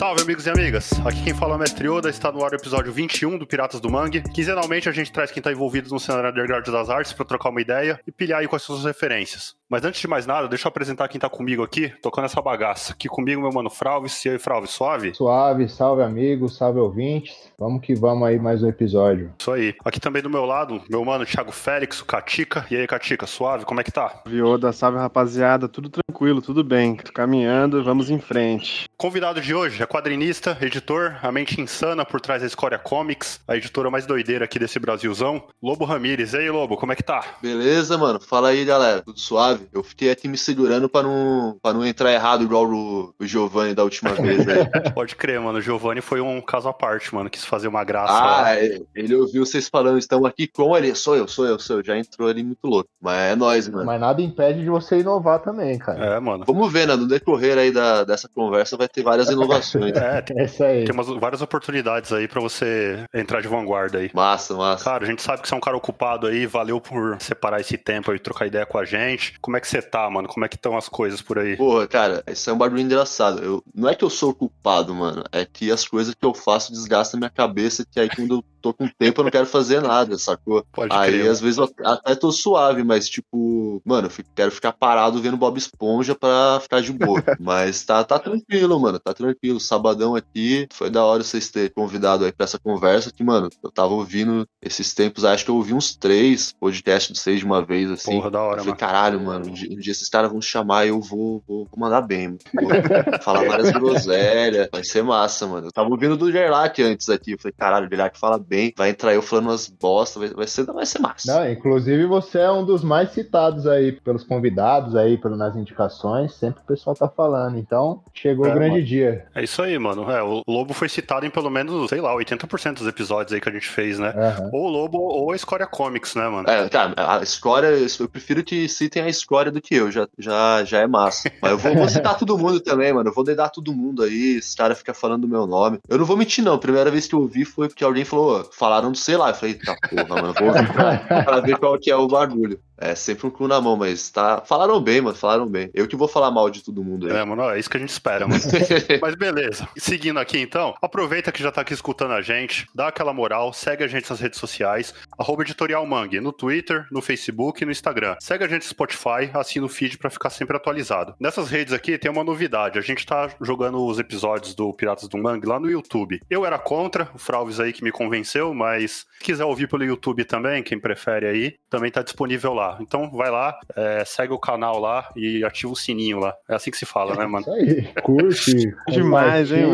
Salve, amigos e amigas! Aqui quem fala é o Mestre Oda, está no ar o episódio 21 do Piratas do Mangue. Quinzenalmente a gente traz quem está envolvido no cenário underground das artes para trocar uma ideia e pilhar aí são as referências. Mas antes de mais nada, deixa eu apresentar quem tá comigo aqui, tocando essa bagaça. Aqui comigo, meu mano Fralves. E aí, Fralves, suave? Suave, salve amigos, salve ouvintes. Vamos que vamos aí mais um episódio. Isso aí. Aqui também do meu lado, meu mano Thiago Félix, o Catica. E aí, Catica, suave, como é que tá? Vioda, salve rapaziada, tudo tranquilo, tudo bem. Tô caminhando, vamos em frente. Convidado de hoje é quadrinista, editor, a mente insana por trás da Escória Comics, a editora mais doideira aqui desse Brasilzão, Lobo Ramires. E aí, Lobo, como é que tá? Beleza, mano. Fala aí, galera. Tudo suave? Suave. Eu fiquei aqui me segurando pra não, pra não entrar errado igual o, o Giovanni da última vez, né? Pode crer, mano. O Giovanni foi um caso à parte, mano. Quis fazer uma graça. Ah, ele ouviu vocês falando, estamos aqui com ele. Sou eu, sou eu, sou eu. Já entrou ali muito louco. Mas é nóis, mano. Mas nada impede de você inovar também, cara. É, mano. Vamos ver, né? No decorrer aí da, dessa conversa vai ter várias inovações. é, tem, é aí. tem umas, várias oportunidades aí pra você entrar de vanguarda aí. Massa, massa. Cara, a gente sabe que você é um cara ocupado aí. Valeu por separar esse tempo aí, trocar ideia com a gente. Como é que você tá, mano? Como é que estão as coisas por aí? Porra, cara, isso é um bagulho engraçado. Eu, não é que eu sou culpado, mano. É que as coisas que eu faço desgastam minha cabeça, que aí quando eu tô com tempo eu não quero fazer nada, sacou? Pode aí crer, às vezes eu até tô suave, mas tipo, mano, eu quero ficar parado vendo Bob Esponja pra ficar de boa. mas tá, tá tranquilo, mano, tá tranquilo. Sabadão aqui, foi da hora vocês terem convidado aí pra essa conversa, que, mano, eu tava ouvindo esses tempos, acho que eu ouvi uns três podcasts de vocês de uma vez, assim. Porra, da hora, eu falei, mano. caralho, mano, um dia, um dia esses caras vão chamar e eu vou, vou, vou mandar bem, mano. Vou falar várias groselhas, vai ser massa, mano. Eu tava ouvindo do Gerlach antes aqui, eu falei, caralho, o Gerlach fala bem, vai entrar eu falando umas bosta, vai, vai, ser, vai ser massa. Não, inclusive você é um dos mais citados aí pelos convidados aí, pelas nas indicações, sempre o pessoal tá falando, então chegou É, o grande mano. dia. É isso aí, mano. É, o Lobo foi citado em pelo menos, sei lá, 80% dos episódios aí que a gente fez, né? Aham. Ou o Lobo ou a Escória Comics, né, mano? É, cara, a escória, eu prefiro que citem a escória do que eu, já, já, já é massa. Mas eu vou, vou citar todo mundo também, mano. Eu vou dedar todo mundo aí, esse cara fica falando do meu nome. Eu não vou mentir, não. A primeira vez que eu ouvi foi porque alguém falou, "Ô, falaram do sei lá. Eu falei, tá porra, mano, vou pra ver qual que é o bagulho. É sempre um cu na mão, mas tá. Falaram bem, mano, falaram bem. Eu que vou falar mal de todo mundo aí. É, mano, é isso que a gente espera, mano. Mas beleza. Seguindo aqui então, aproveita que já tá aqui escutando a gente, dá aquela moral, segue a gente nas redes sociais, arroba editorial Mangue, no Twitter, no Facebook e no Instagram. Segue a gente no Spotify, assina o feed pra ficar sempre atualizado. Nessas redes aqui tem uma novidade, a gente tá jogando os episódios do Piratas do Mangue lá no YouTube. Eu era contra, o Fralves aí que me convenceu, mas se quiser ouvir pelo YouTube também, quem prefere aí, também tá disponível lá. Então vai lá, é, segue o canal lá e ativa o sininho lá. É assim que se fala, né, mano? Isso aí, curte, Demais, hein,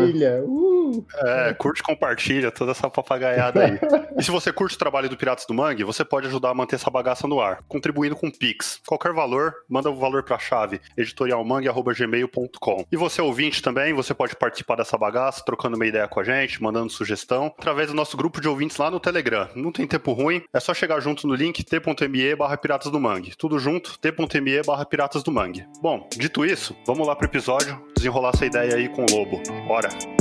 uh. É, curte, compartilha toda essa papagaiada aí. e se você curte o trabalho do Piratas do Mangue, você pode ajudar a manter essa bagaça no ar, contribuindo com Pix. Qualquer valor, manda o valor pra chave editorialmangue.gmail.com. E você ouvinte também, você pode participar dessa bagaça, trocando uma ideia com a gente, mandando sugestão, através do nosso grupo de ouvintes lá no Telegram. Não tem tempo ruim, é só chegar junto no link t.me barra Piratas do Mangue. Tudo junto, t.me barra Piratas do Mangue. Bom, dito isso, vamos lá pro episódio, desenrolar essa ideia aí com o Lobo. Bora!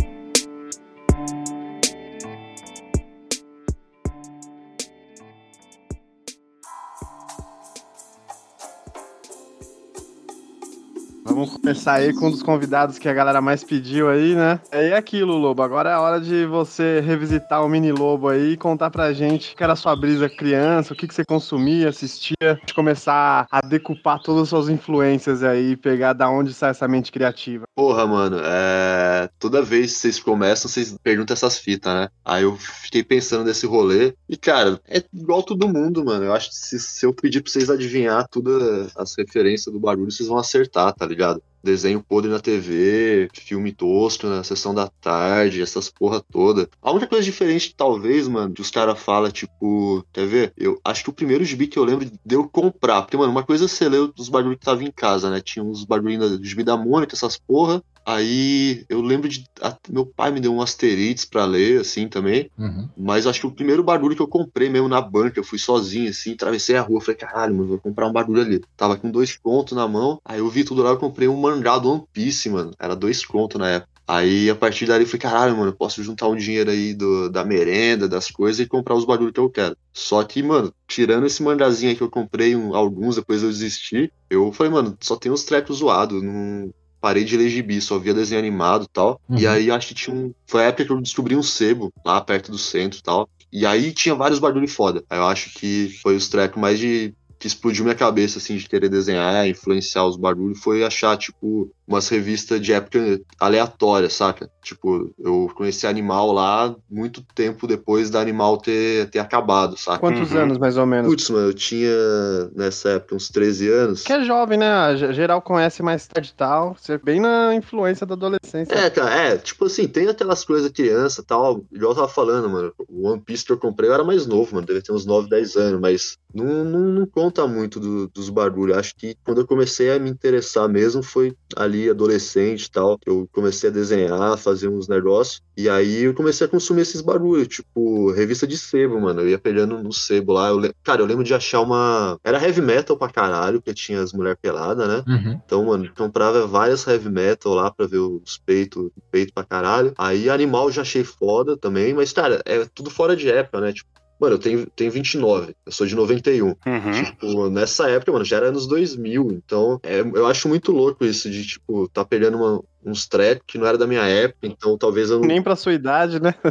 Aí com um dos convidados que a galera mais pediu aí, né? É aquilo, Lobo. Agora é a hora de você revisitar o mini Lobo aí e contar pra gente o que era a sua brisa criança, o que, que você consumia, assistia, de começar a decupar todas as suas influências aí e pegar da onde sai essa mente criativa. Porra, mano, é... toda vez que vocês começam, vocês perguntam essas fitas, né? Aí eu fiquei pensando nesse rolê. E, cara, é igual todo mundo, mano. Eu acho que se, se eu pedir pra vocês adivinhar todas as referências do barulho, vocês vão acertar, tá ligado? Desenho podre na TV, filme tosco na sessão da tarde, essas porra toda. A única coisa diferente, talvez, mano, que os caras falam, tipo, quer ver? Eu acho que o primeiro gibi que eu lembro de eu comprar. Porque, mano, uma coisa é você leu os barulhos que tava em casa, né? Tinha uns barulhinhos do gibi da Mônica, essas porra. Aí eu lembro de. a- meu pai me deu um Asterix pra ler, assim, também. Uhum. Mas acho que o primeiro barulho que eu comprei mesmo na banca, eu fui sozinho, assim, atravessei a rua, falei, caralho, mano, vou comprar um barulho ali. Tava com dois contos na mão, aí eu vi tudo lá, eu comprei um mangá do One Piece, mano. Era dois contos na época. Aí a partir dali eu falei, caralho, mano, eu posso juntar um dinheiro aí do, da merenda, das coisas e comprar os barulhos que eu quero. Só que, mano, tirando esse mangazinho aí que eu comprei, um- alguns, depois eu desisti, eu falei, mano, só tem uns trecos zoados, não. Parei de ler gibi, só via desenho animado e tal. Uhum. E aí acho que tinha um. Foi a época que eu descobri um sebo lá perto do centro e tal. E aí tinha vários barulhos foda. Aí eu acho que foi os trecos mais de. Que explodiu minha cabeça, assim, de querer desenhar, influenciar os barulhos, foi achar, tipo, umas revistas de época aleatória, saca? Tipo, eu conheci Animal lá muito tempo depois da Animal ter, ter acabado, saca? Quantos Uhum. anos, mais ou menos? Putz, mano, eu tinha nessa época uns 13 anos. Que é jovem, né? Geral conhece mais tarde e tal. Você é bem na influência da adolescência. É, cara, é, tipo assim, tem aquelas coisas criança e tal, igual eu tava falando, mano. O One Piece que eu comprei eu era mais novo, mano, devia ter uns 9, 10 anos, mas não, não, não conta muito do- dos barulhos. Acho que quando eu comecei a me interessar mesmo foi ali adolescente e tal, eu comecei a desenhar, fazer uns negócios, e aí eu comecei a consumir esses barulhos, tipo, revista de sebo, mano. Eu ia pegando no sebo lá, eu le- cara, eu lembro de achar uma. Era heavy metal pra caralho, porque tinha as mulheres peladas, né? Uhum. Então, mano, comprava várias heavy metal lá pra ver os peitos, peito pra caralho. Aí Animal eu já achei foda também, mas, cara, é tudo fora de época, né? Tipo, mano, eu tenho, tenho 29, eu sou de 91. Uhum. Tipo, nessa época, mano, já era anos 2000, então é, eu acho muito louco isso de, tipo, tá pegando uma- uns tracks que não era da minha época, então talvez eu não. Nem pra sua idade, né?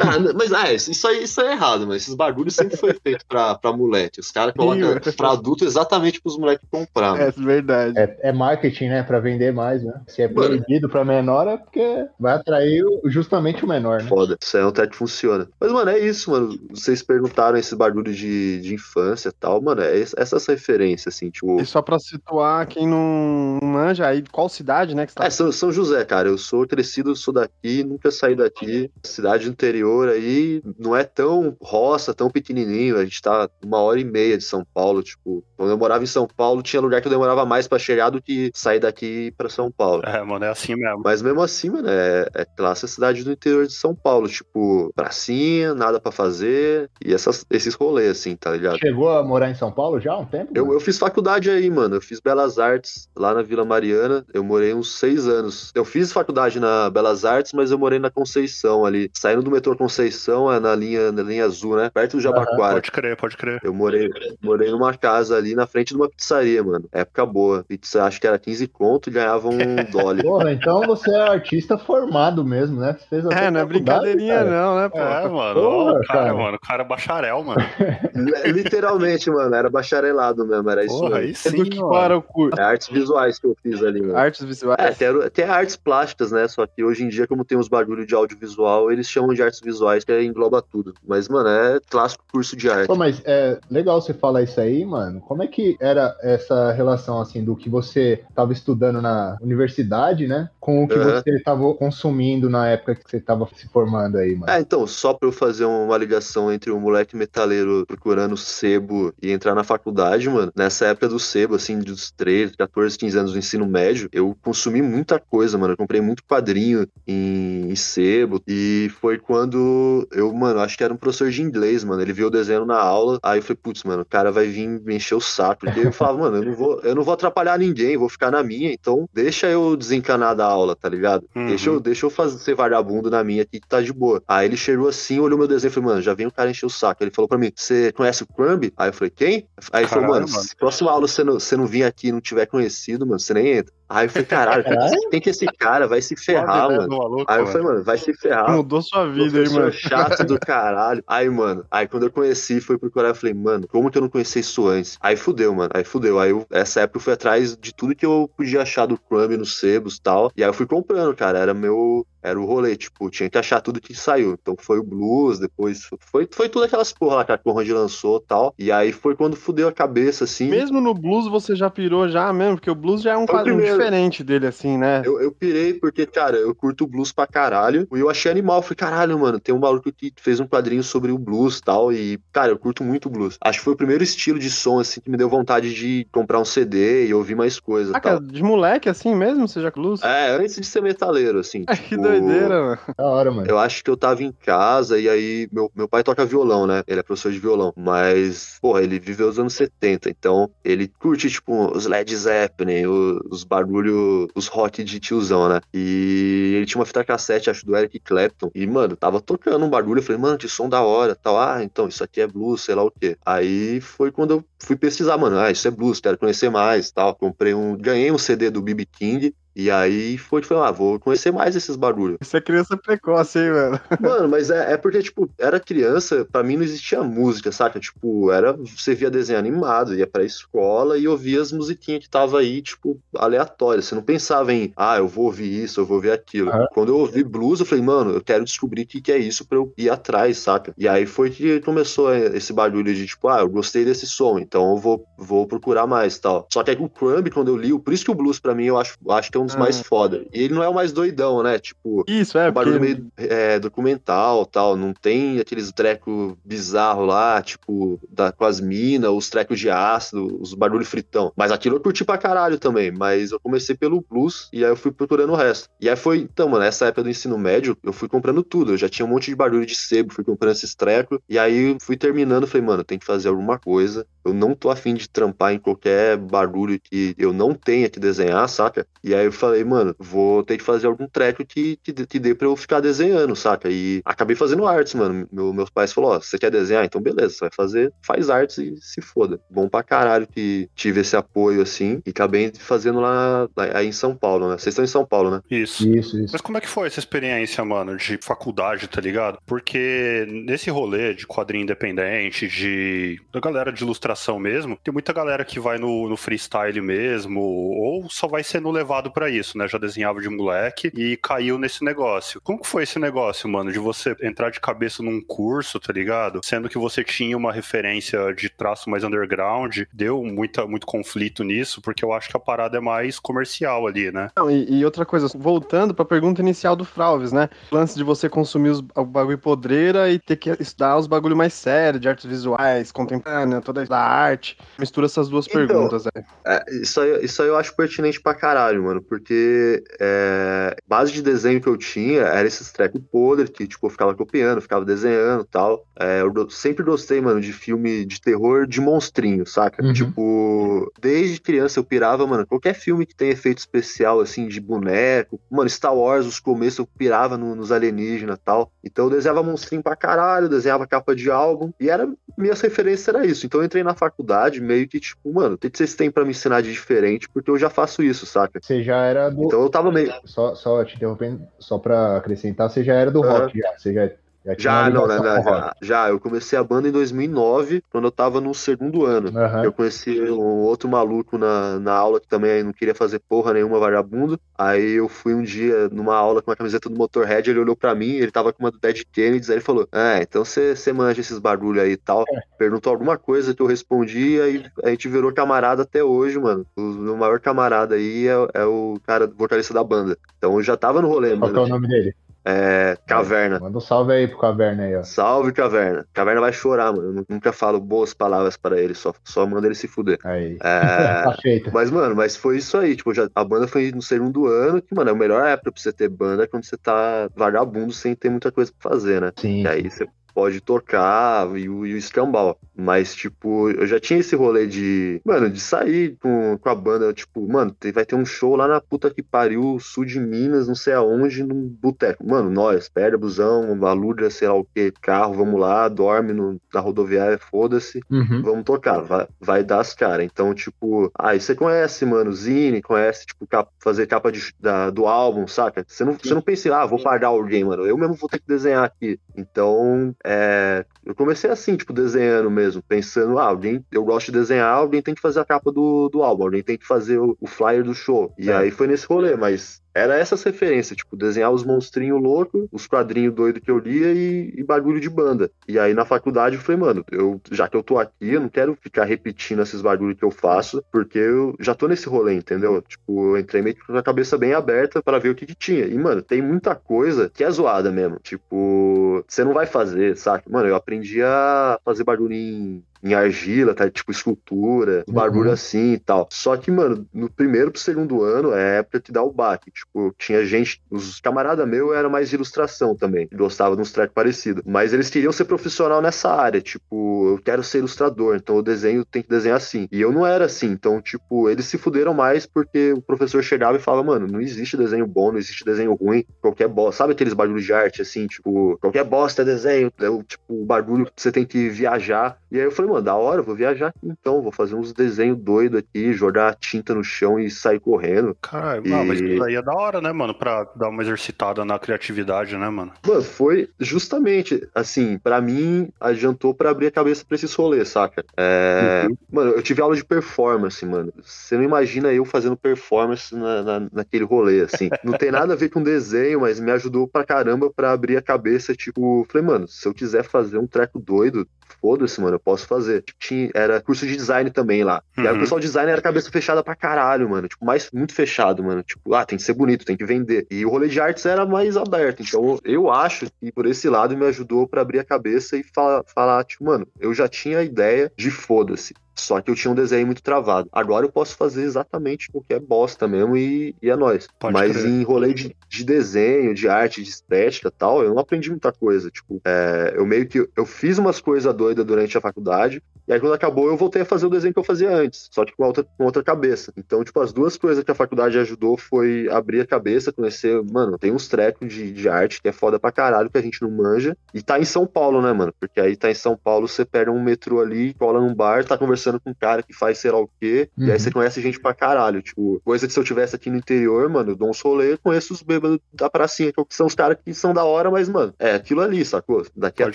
Ah, mas ah, isso, aí, isso aí é errado, mas esses bagulhos sempre foi feito pra, pra moleque. Os caras colocam Ih, pra adulto exatamente pros moleques comprar. mano. É verdade. É, é marketing, né? Pra vender mais, né? Se é Mano. proibido pra menor, é porque vai atrair justamente o menor, né? Foda, isso aí é um track que funciona. Mas, mano, é isso, mano. Vocês perguntaram esse bagulho de, de infância e tal, mano, é es- essas referências, assim, tipo. E só pra situar quem não manja aí, qual cidade, né? Que você tá... É, São, São José, cara. Eu sou crescido, sou daqui, nunca saí daqui. Cidade do interior aí não é tão roça, tão pequenininho. A gente tá uma hora e meia de São Paulo. Tipo, quando eu morava em São Paulo, tinha lugar que eu demorava mais pra chegar do que sair daqui pra São Paulo. É, mano, é assim mesmo. Mas mesmo assim, mano, é, é classe cidade do interior de São Paulo. Tipo, pracinha, nada pra fazer. E essas, esses rolês, assim, tá ligado? Chegou a morar em São Paulo já há um tempo? Eu, mano? eu fiz faculdade aí, mano. Eu fiz Belas Artes lá na Vila Mariana. Eu morei uns seis anos. Eu fiz faculdade na Belas Artes, mas eu morei na Conceição ali. Saindo do metrô Conceição, é na linha, na linha azul, né? Perto do Jabaquara. Pode crer, pode crer. Eu morei, morei numa casa ali na frente de uma pizzaria, mano. Época boa. Pizza, acho que era 15 conto e ganhava um dólar. Porra, então você é artista formado mesmo, né? Você fez até É, não é brincadeirinha, cara. não, né, pô? É, mano. Porra, cara, cara. mano. O cara é bacharel, mano. Literalmente, mano. Era bacharelado mesmo. Era isso Porra, aí É sim, do que mano. para o curso? É artes visuais que eu fiz ali, mano. Artes visuais. É, tem, tem artes plásticas, né? Só que hoje em dia, como tem os bagulho de audiovisual, eles chamam de artes visuais, que engloba tudo. Mas, mano, é clássico curso de arte. Pô, mas é legal você falar isso aí, mano. Como é que era essa relação, assim, do que você tava estudando na universidade, né? Com o que Aham. você tava consumindo na época que você tava se formando aí, mano? É, então, só pra eu fazer uma ligação entre o moleque metaleiro procurando sebo e entrar na faculdade, mano, nessa época do sebo, assim, dos 13, 14, 15 anos do ensino médio, eu consumi muita coisa, mano. Eu comprei muito quadrinho em, em sebo e foi quando eu, mano, acho que era um professor de inglês, mano. Ele viu o desenho na aula, aí eu falei, putz, mano, o cara vai vir me encher o saco. Porque eu falava, mano, eu não vou, eu não vou atrapalhar ninguém, vou ficar na minha, então deixa eu desencanar da aula, tá ligado? Uhum. Deixa eu, deixa eu fazer, ser vagabundo na minha aqui que tá de boa. Aí ele chegou assim, olhou meu desenho e falou, mano, já vem o cara encher o saco. Ele falou pra mim, você conhece o Crumb? Aí eu falei, quem? Aí ele falou, Caralho, mano, mano. se próxima aula você não, você não vir aqui e não tiver conhecido, mano, você nem entra. Aí eu falei, caralho, Caralho. tem que esse cara, vai se ferrar, né, mano. do maluco, Aí eu mano. falei, mano, vai se ferrar. Mudou sua vida aí, mano. chato do caralho. Aí, mano, aí quando eu conheci, fui procurar, eu falei, mano, como que eu não conheci isso antes? Aí fudeu, mano, aí fudeu. Aí, eu, essa época eu fui atrás de tudo que eu podia achar do Crumb nos sebos e tal. E aí eu fui comprando, cara, era meu... Era o rolê, tipo, tinha que achar tudo que saiu. Então foi o blues, depois foi, foi tudo aquelas porra lá que a Conrad lançou e tal. E aí foi quando fudeu a cabeça, assim. Mesmo no blues você já pirou já mesmo, porque o blues já é um Foi o quadrinho primeiro. diferente dele, assim, né? Eu, eu pirei porque, cara, eu curto blues pra caralho. E eu achei animal. Falei, caralho, mano, tem um maluco que fez um quadrinho sobre o blues e tal. E, cara, eu curto muito blues. Acho que foi o primeiro estilo de som, assim, que me deu vontade de comprar um CD e ouvir mais coisa Ah, cara, de moleque assim mesmo, você já blues? É, antes de ser metaleiro, assim. Ai, que tipo, doideira, mano. Da hora, mano. Eu acho que eu tava em casa e aí meu, meu pai toca violão, né? Ele é professor de violão. Mas, porra, ele viveu os anos 70, então ele curte, tipo, os Led Zeppelin, os, os barulho, os rock de tiozão, né? E ele tinha uma fita cassete, acho, do Eric Clapton. E, mano, tava tocando um barulho. Eu falei, mano, que som da hora, tal. Ah, então, isso aqui é blues, sei lá o quê. Aí foi quando eu fui pesquisar, mano. Ah, isso é blues, quero conhecer mais, tal. Comprei um, ganhei um CD do BB King. E aí foi, foi ah, vou conhecer mais esses barulhos. Você é criança precoce, hein, mano? Mano, mas é, é porque, tipo, era criança, pra mim não existia música, saca? Tipo, era, você via desenho animado, ia pra escola e ouvia as musiquinhas que tava aí, tipo, aleatórias. Você não pensava em, ah, eu vou ouvir isso, eu vou ouvir aquilo. Quando eu ouvi blues, eu falei, mano, eu quero descobrir o que, que é isso pra eu ir atrás, saca? E aí foi que começou esse barulho de, tipo, ah, eu gostei desse som, então eu vou, vou procurar mais tal. Só que aí o Crumb, quando eu li, por isso que o blues pra mim eu acho, acho que é um dos uhum. mais foda. E ele não é o mais doidão, né? Tipo, isso, é, um barulho porque... meio é, documental tal, não tem aqueles trecos bizarros lá, tipo, da, com as minas, os trecos de ácido, os barulhos fritão. Mas aquilo eu curti pra caralho também, mas eu comecei pelo blues e aí eu fui procurando o resto. E aí foi, então, mano, nessa época do ensino médio, eu fui comprando tudo, eu já tinha um monte de barulho de sebo, fui comprando esses trecos, e aí fui terminando, falei, mano, tem que fazer alguma coisa, eu não tô afim de trampar em qualquer barulho que eu não tenha que desenhar, saca? E aí eu falei, mano, vou ter que fazer algum treco que, que, que dê pra eu ficar desenhando, saca? E acabei fazendo artes, mano. Meu, meus pais falaram, ó, você quer desenhar? Então beleza, você vai fazer, faz artes e se foda. Bom pra caralho que tive esse apoio, assim, e acabei fazendo lá, lá aí em São Paulo, né? Vocês estão em São Paulo, né? Isso. Isso, isso. Mas como é que foi essa experiência, mano, de faculdade, tá ligado? Porque nesse rolê de quadrinho independente, de da galera de ilustração mesmo, tem muita galera que vai no, no freestyle mesmo, ou só vai sendo levado para isso, né? Já desenhava de moleque e caiu nesse negócio. Como que foi esse negócio, mano, de você entrar de cabeça num curso, tá ligado? Sendo que você tinha uma referência de traço mais underground, deu muita, muito conflito nisso, porque eu acho que a parada é mais comercial ali, né? Não, e, e outra coisa, voltando pra pergunta inicial do Fralves, né? O lance de você consumir os, o bagulho podreira e ter que estudar os bagulho mais sério, de artes visuais, contemporânea, toda a arte. Mistura essas duas então, perguntas aí. É, isso aí. Isso aí eu acho pertinente pra caralho, mano, porque é, base de desenho que eu tinha era esses trap podre, que, tipo, eu ficava copiando, ficava desenhando e tal. É, eu sempre gostei, mano, de filme de terror de monstrinho, saca? Uhum. Tipo, desde criança eu pirava, mano, qualquer filme que tem efeito especial, assim, de boneco. Mano, Star Wars, os começos eu pirava no, nos alienígenas e tal. Então eu desenhava monstrinho pra caralho, desenhava capa de álbum. E era, minhas referências era isso. Então eu entrei na faculdade meio que, tipo, mano, o que vocês têm pra me ensinar de diferente? Porque eu já faço isso, saca? Você já era do. Então eu tava meio. Só, só te interrompendo, só pra acrescentar, você já era do rock, já. Você já já, não, né, né, já, já, eu comecei a banda em 2009, quando eu tava no segundo ano. Uhum. Eu conheci um outro maluco na, na aula que também não queria fazer porra nenhuma, vagabundo. Aí eu fui um dia numa aula com uma camiseta do Motorhead, ele olhou pra mim, ele tava com uma do Dead Kennedys, aí ele falou: Ah, então você manja esses barulhos aí e tal. É. Perguntou alguma coisa que eu respondi, aí a gente virou camarada até hoje, mano. O meu maior camarada aí é, é o cara vocalista da banda. Então eu já tava no rolê, Qual mano. Qual é o nome dele? É, Caverna. Manda um salve aí pro Caverna aí, ó. Salve, Caverna. Caverna vai chorar, mano. Eu nunca falo boas palavras para ele, só, só manda ele se fuder. Aí. É... tá feito. Mas, mano, mas foi isso aí. Tipo, já, a banda foi no segundo ano, que, mano, é a melhor época pra você ter banda é quando você tá vagabundo sem ter muita coisa pra fazer, né? Sim. E aí você pode tocar e o, e o escambau. Mas, tipo, eu já tinha esse rolê de, mano, de sair com, com a banda, tipo, mano, vai ter um show lá na puta que pariu, sul de Minas, não sei aonde, num boteco. Mano, nós, pega busão, aluga, sei lá o que, carro, vamos lá, dorme no, na rodoviária, foda-se, uhum. vamos tocar, vai, vai dar as caras. Então, tipo, aí você conhece, mano, Zine, conhece, tipo, capa, fazer capa de, da, do álbum, saca? Você não, você não pensa, ah, vou pagar alguém, mano, eu mesmo vou ter que desenhar aqui. Então, é, eu comecei assim, tipo, desenhando mesmo, pensando, ah, alguém, eu gosto de desenhar, alguém tem que fazer a capa do, do álbum, alguém tem que fazer o, o flyer do show. E é. aí foi nesse rolê, mas era essas referências, tipo, desenhar os monstrinhos loucos, os quadrinhos doidos que eu lia e, e, bagulho de banda. E aí na faculdade eu falei, mano, eu, já que eu tô aqui, eu não quero ficar repetindo esses bagulhos que eu faço, porque eu já tô nesse rolê, entendeu? Tipo, eu entrei meio com a cabeça bem aberta para ver o que, que tinha. E, mano, tem muita coisa que é zoada mesmo. Tipo, você não vai fazer, sabe? Mano, eu aprendi a fazer bagulho em em argila, tá? Tipo escultura, uhum. barulho assim e tal. Só que, mano, no primeiro pro segundo ano é época que dá o baque. Tipo, tinha gente, os camaradas meu era mais de ilustração também, gostava de uns tracks parecidos. Mas eles queriam ser profissional nessa área, tipo, eu quero ser ilustrador, então o desenho tem que desenhar assim. E eu não era assim, então, tipo, eles se fuderam mais porque o professor chegava e falava, mano, não existe desenho bom, não existe desenho ruim, qualquer bosta. Sabe aqueles barulhos de arte, assim, tipo, qualquer bosta é desenho, é o, tipo, o barulho que você tem que viajar. E aí eu falei, mano, mano, da hora, vou viajar aqui então, vou fazer uns desenhos doidos aqui, jogar tinta no chão e sair correndo. Caralho, e... não, mas isso aí é da hora, né, mano, pra dar uma exercitada na criatividade, né, mano? Mano, foi justamente, assim, para mim, adiantou para abrir a cabeça pra esses rolês, saca? É... Uhum. Mano, eu tive aula de performance, mano. Você não imagina eu fazendo performance na, na, naquele rolê, assim. Não tem nada a ver com desenho, mas me ajudou pra caramba pra abrir a cabeça, tipo, falei, mano, se eu quiser fazer um treco doido, foda-se, mano, eu posso fazer. Tipo, tinha, era curso de design também lá. Uhum. E aí o uhum. pessoal de design era cabeça fechada pra caralho, mano. Tipo, mais muito fechado, mano. Tipo, ah, tem que ser bonito, tem que vender. E o rolê de artes era mais aberto. Então, eu acho que por esse lado me ajudou para abrir a cabeça e falar, falar, tipo, mano, eu já tinha a ideia de foda-se. Só que eu tinha um desenho muito travado. Agora eu posso fazer exatamente o que é bosta mesmo e, e é nóis. Pode Mas crer. em rolê de, de, desenho, de arte, de estética tal, eu não aprendi muita coisa. Tipo, é, eu meio que. Eu fiz umas coisas doidas durante a faculdade, e aí quando acabou eu voltei a fazer o desenho que eu fazia antes, só que com outra, com outra cabeça. Então, tipo, as duas coisas que a faculdade ajudou foi abrir a cabeça, conhecer. Mano, tem uns trecos de, de arte que é foda pra caralho que a gente não manja. E tá em São Paulo, né, mano? Porque aí tá em São Paulo, você pega um metrô ali, cola num bar, tá conversando conversando com um cara que faz sei lá o quê, uhum. e aí você uhum. conhece gente pra caralho. Tipo, coisa que se eu tivesse aqui no interior, mano, eu dou uns rolê, conheço os bêbados da pracinha, que são os caras que são da hora, mas, mano, é aquilo ali, sacou? Daqui Pode a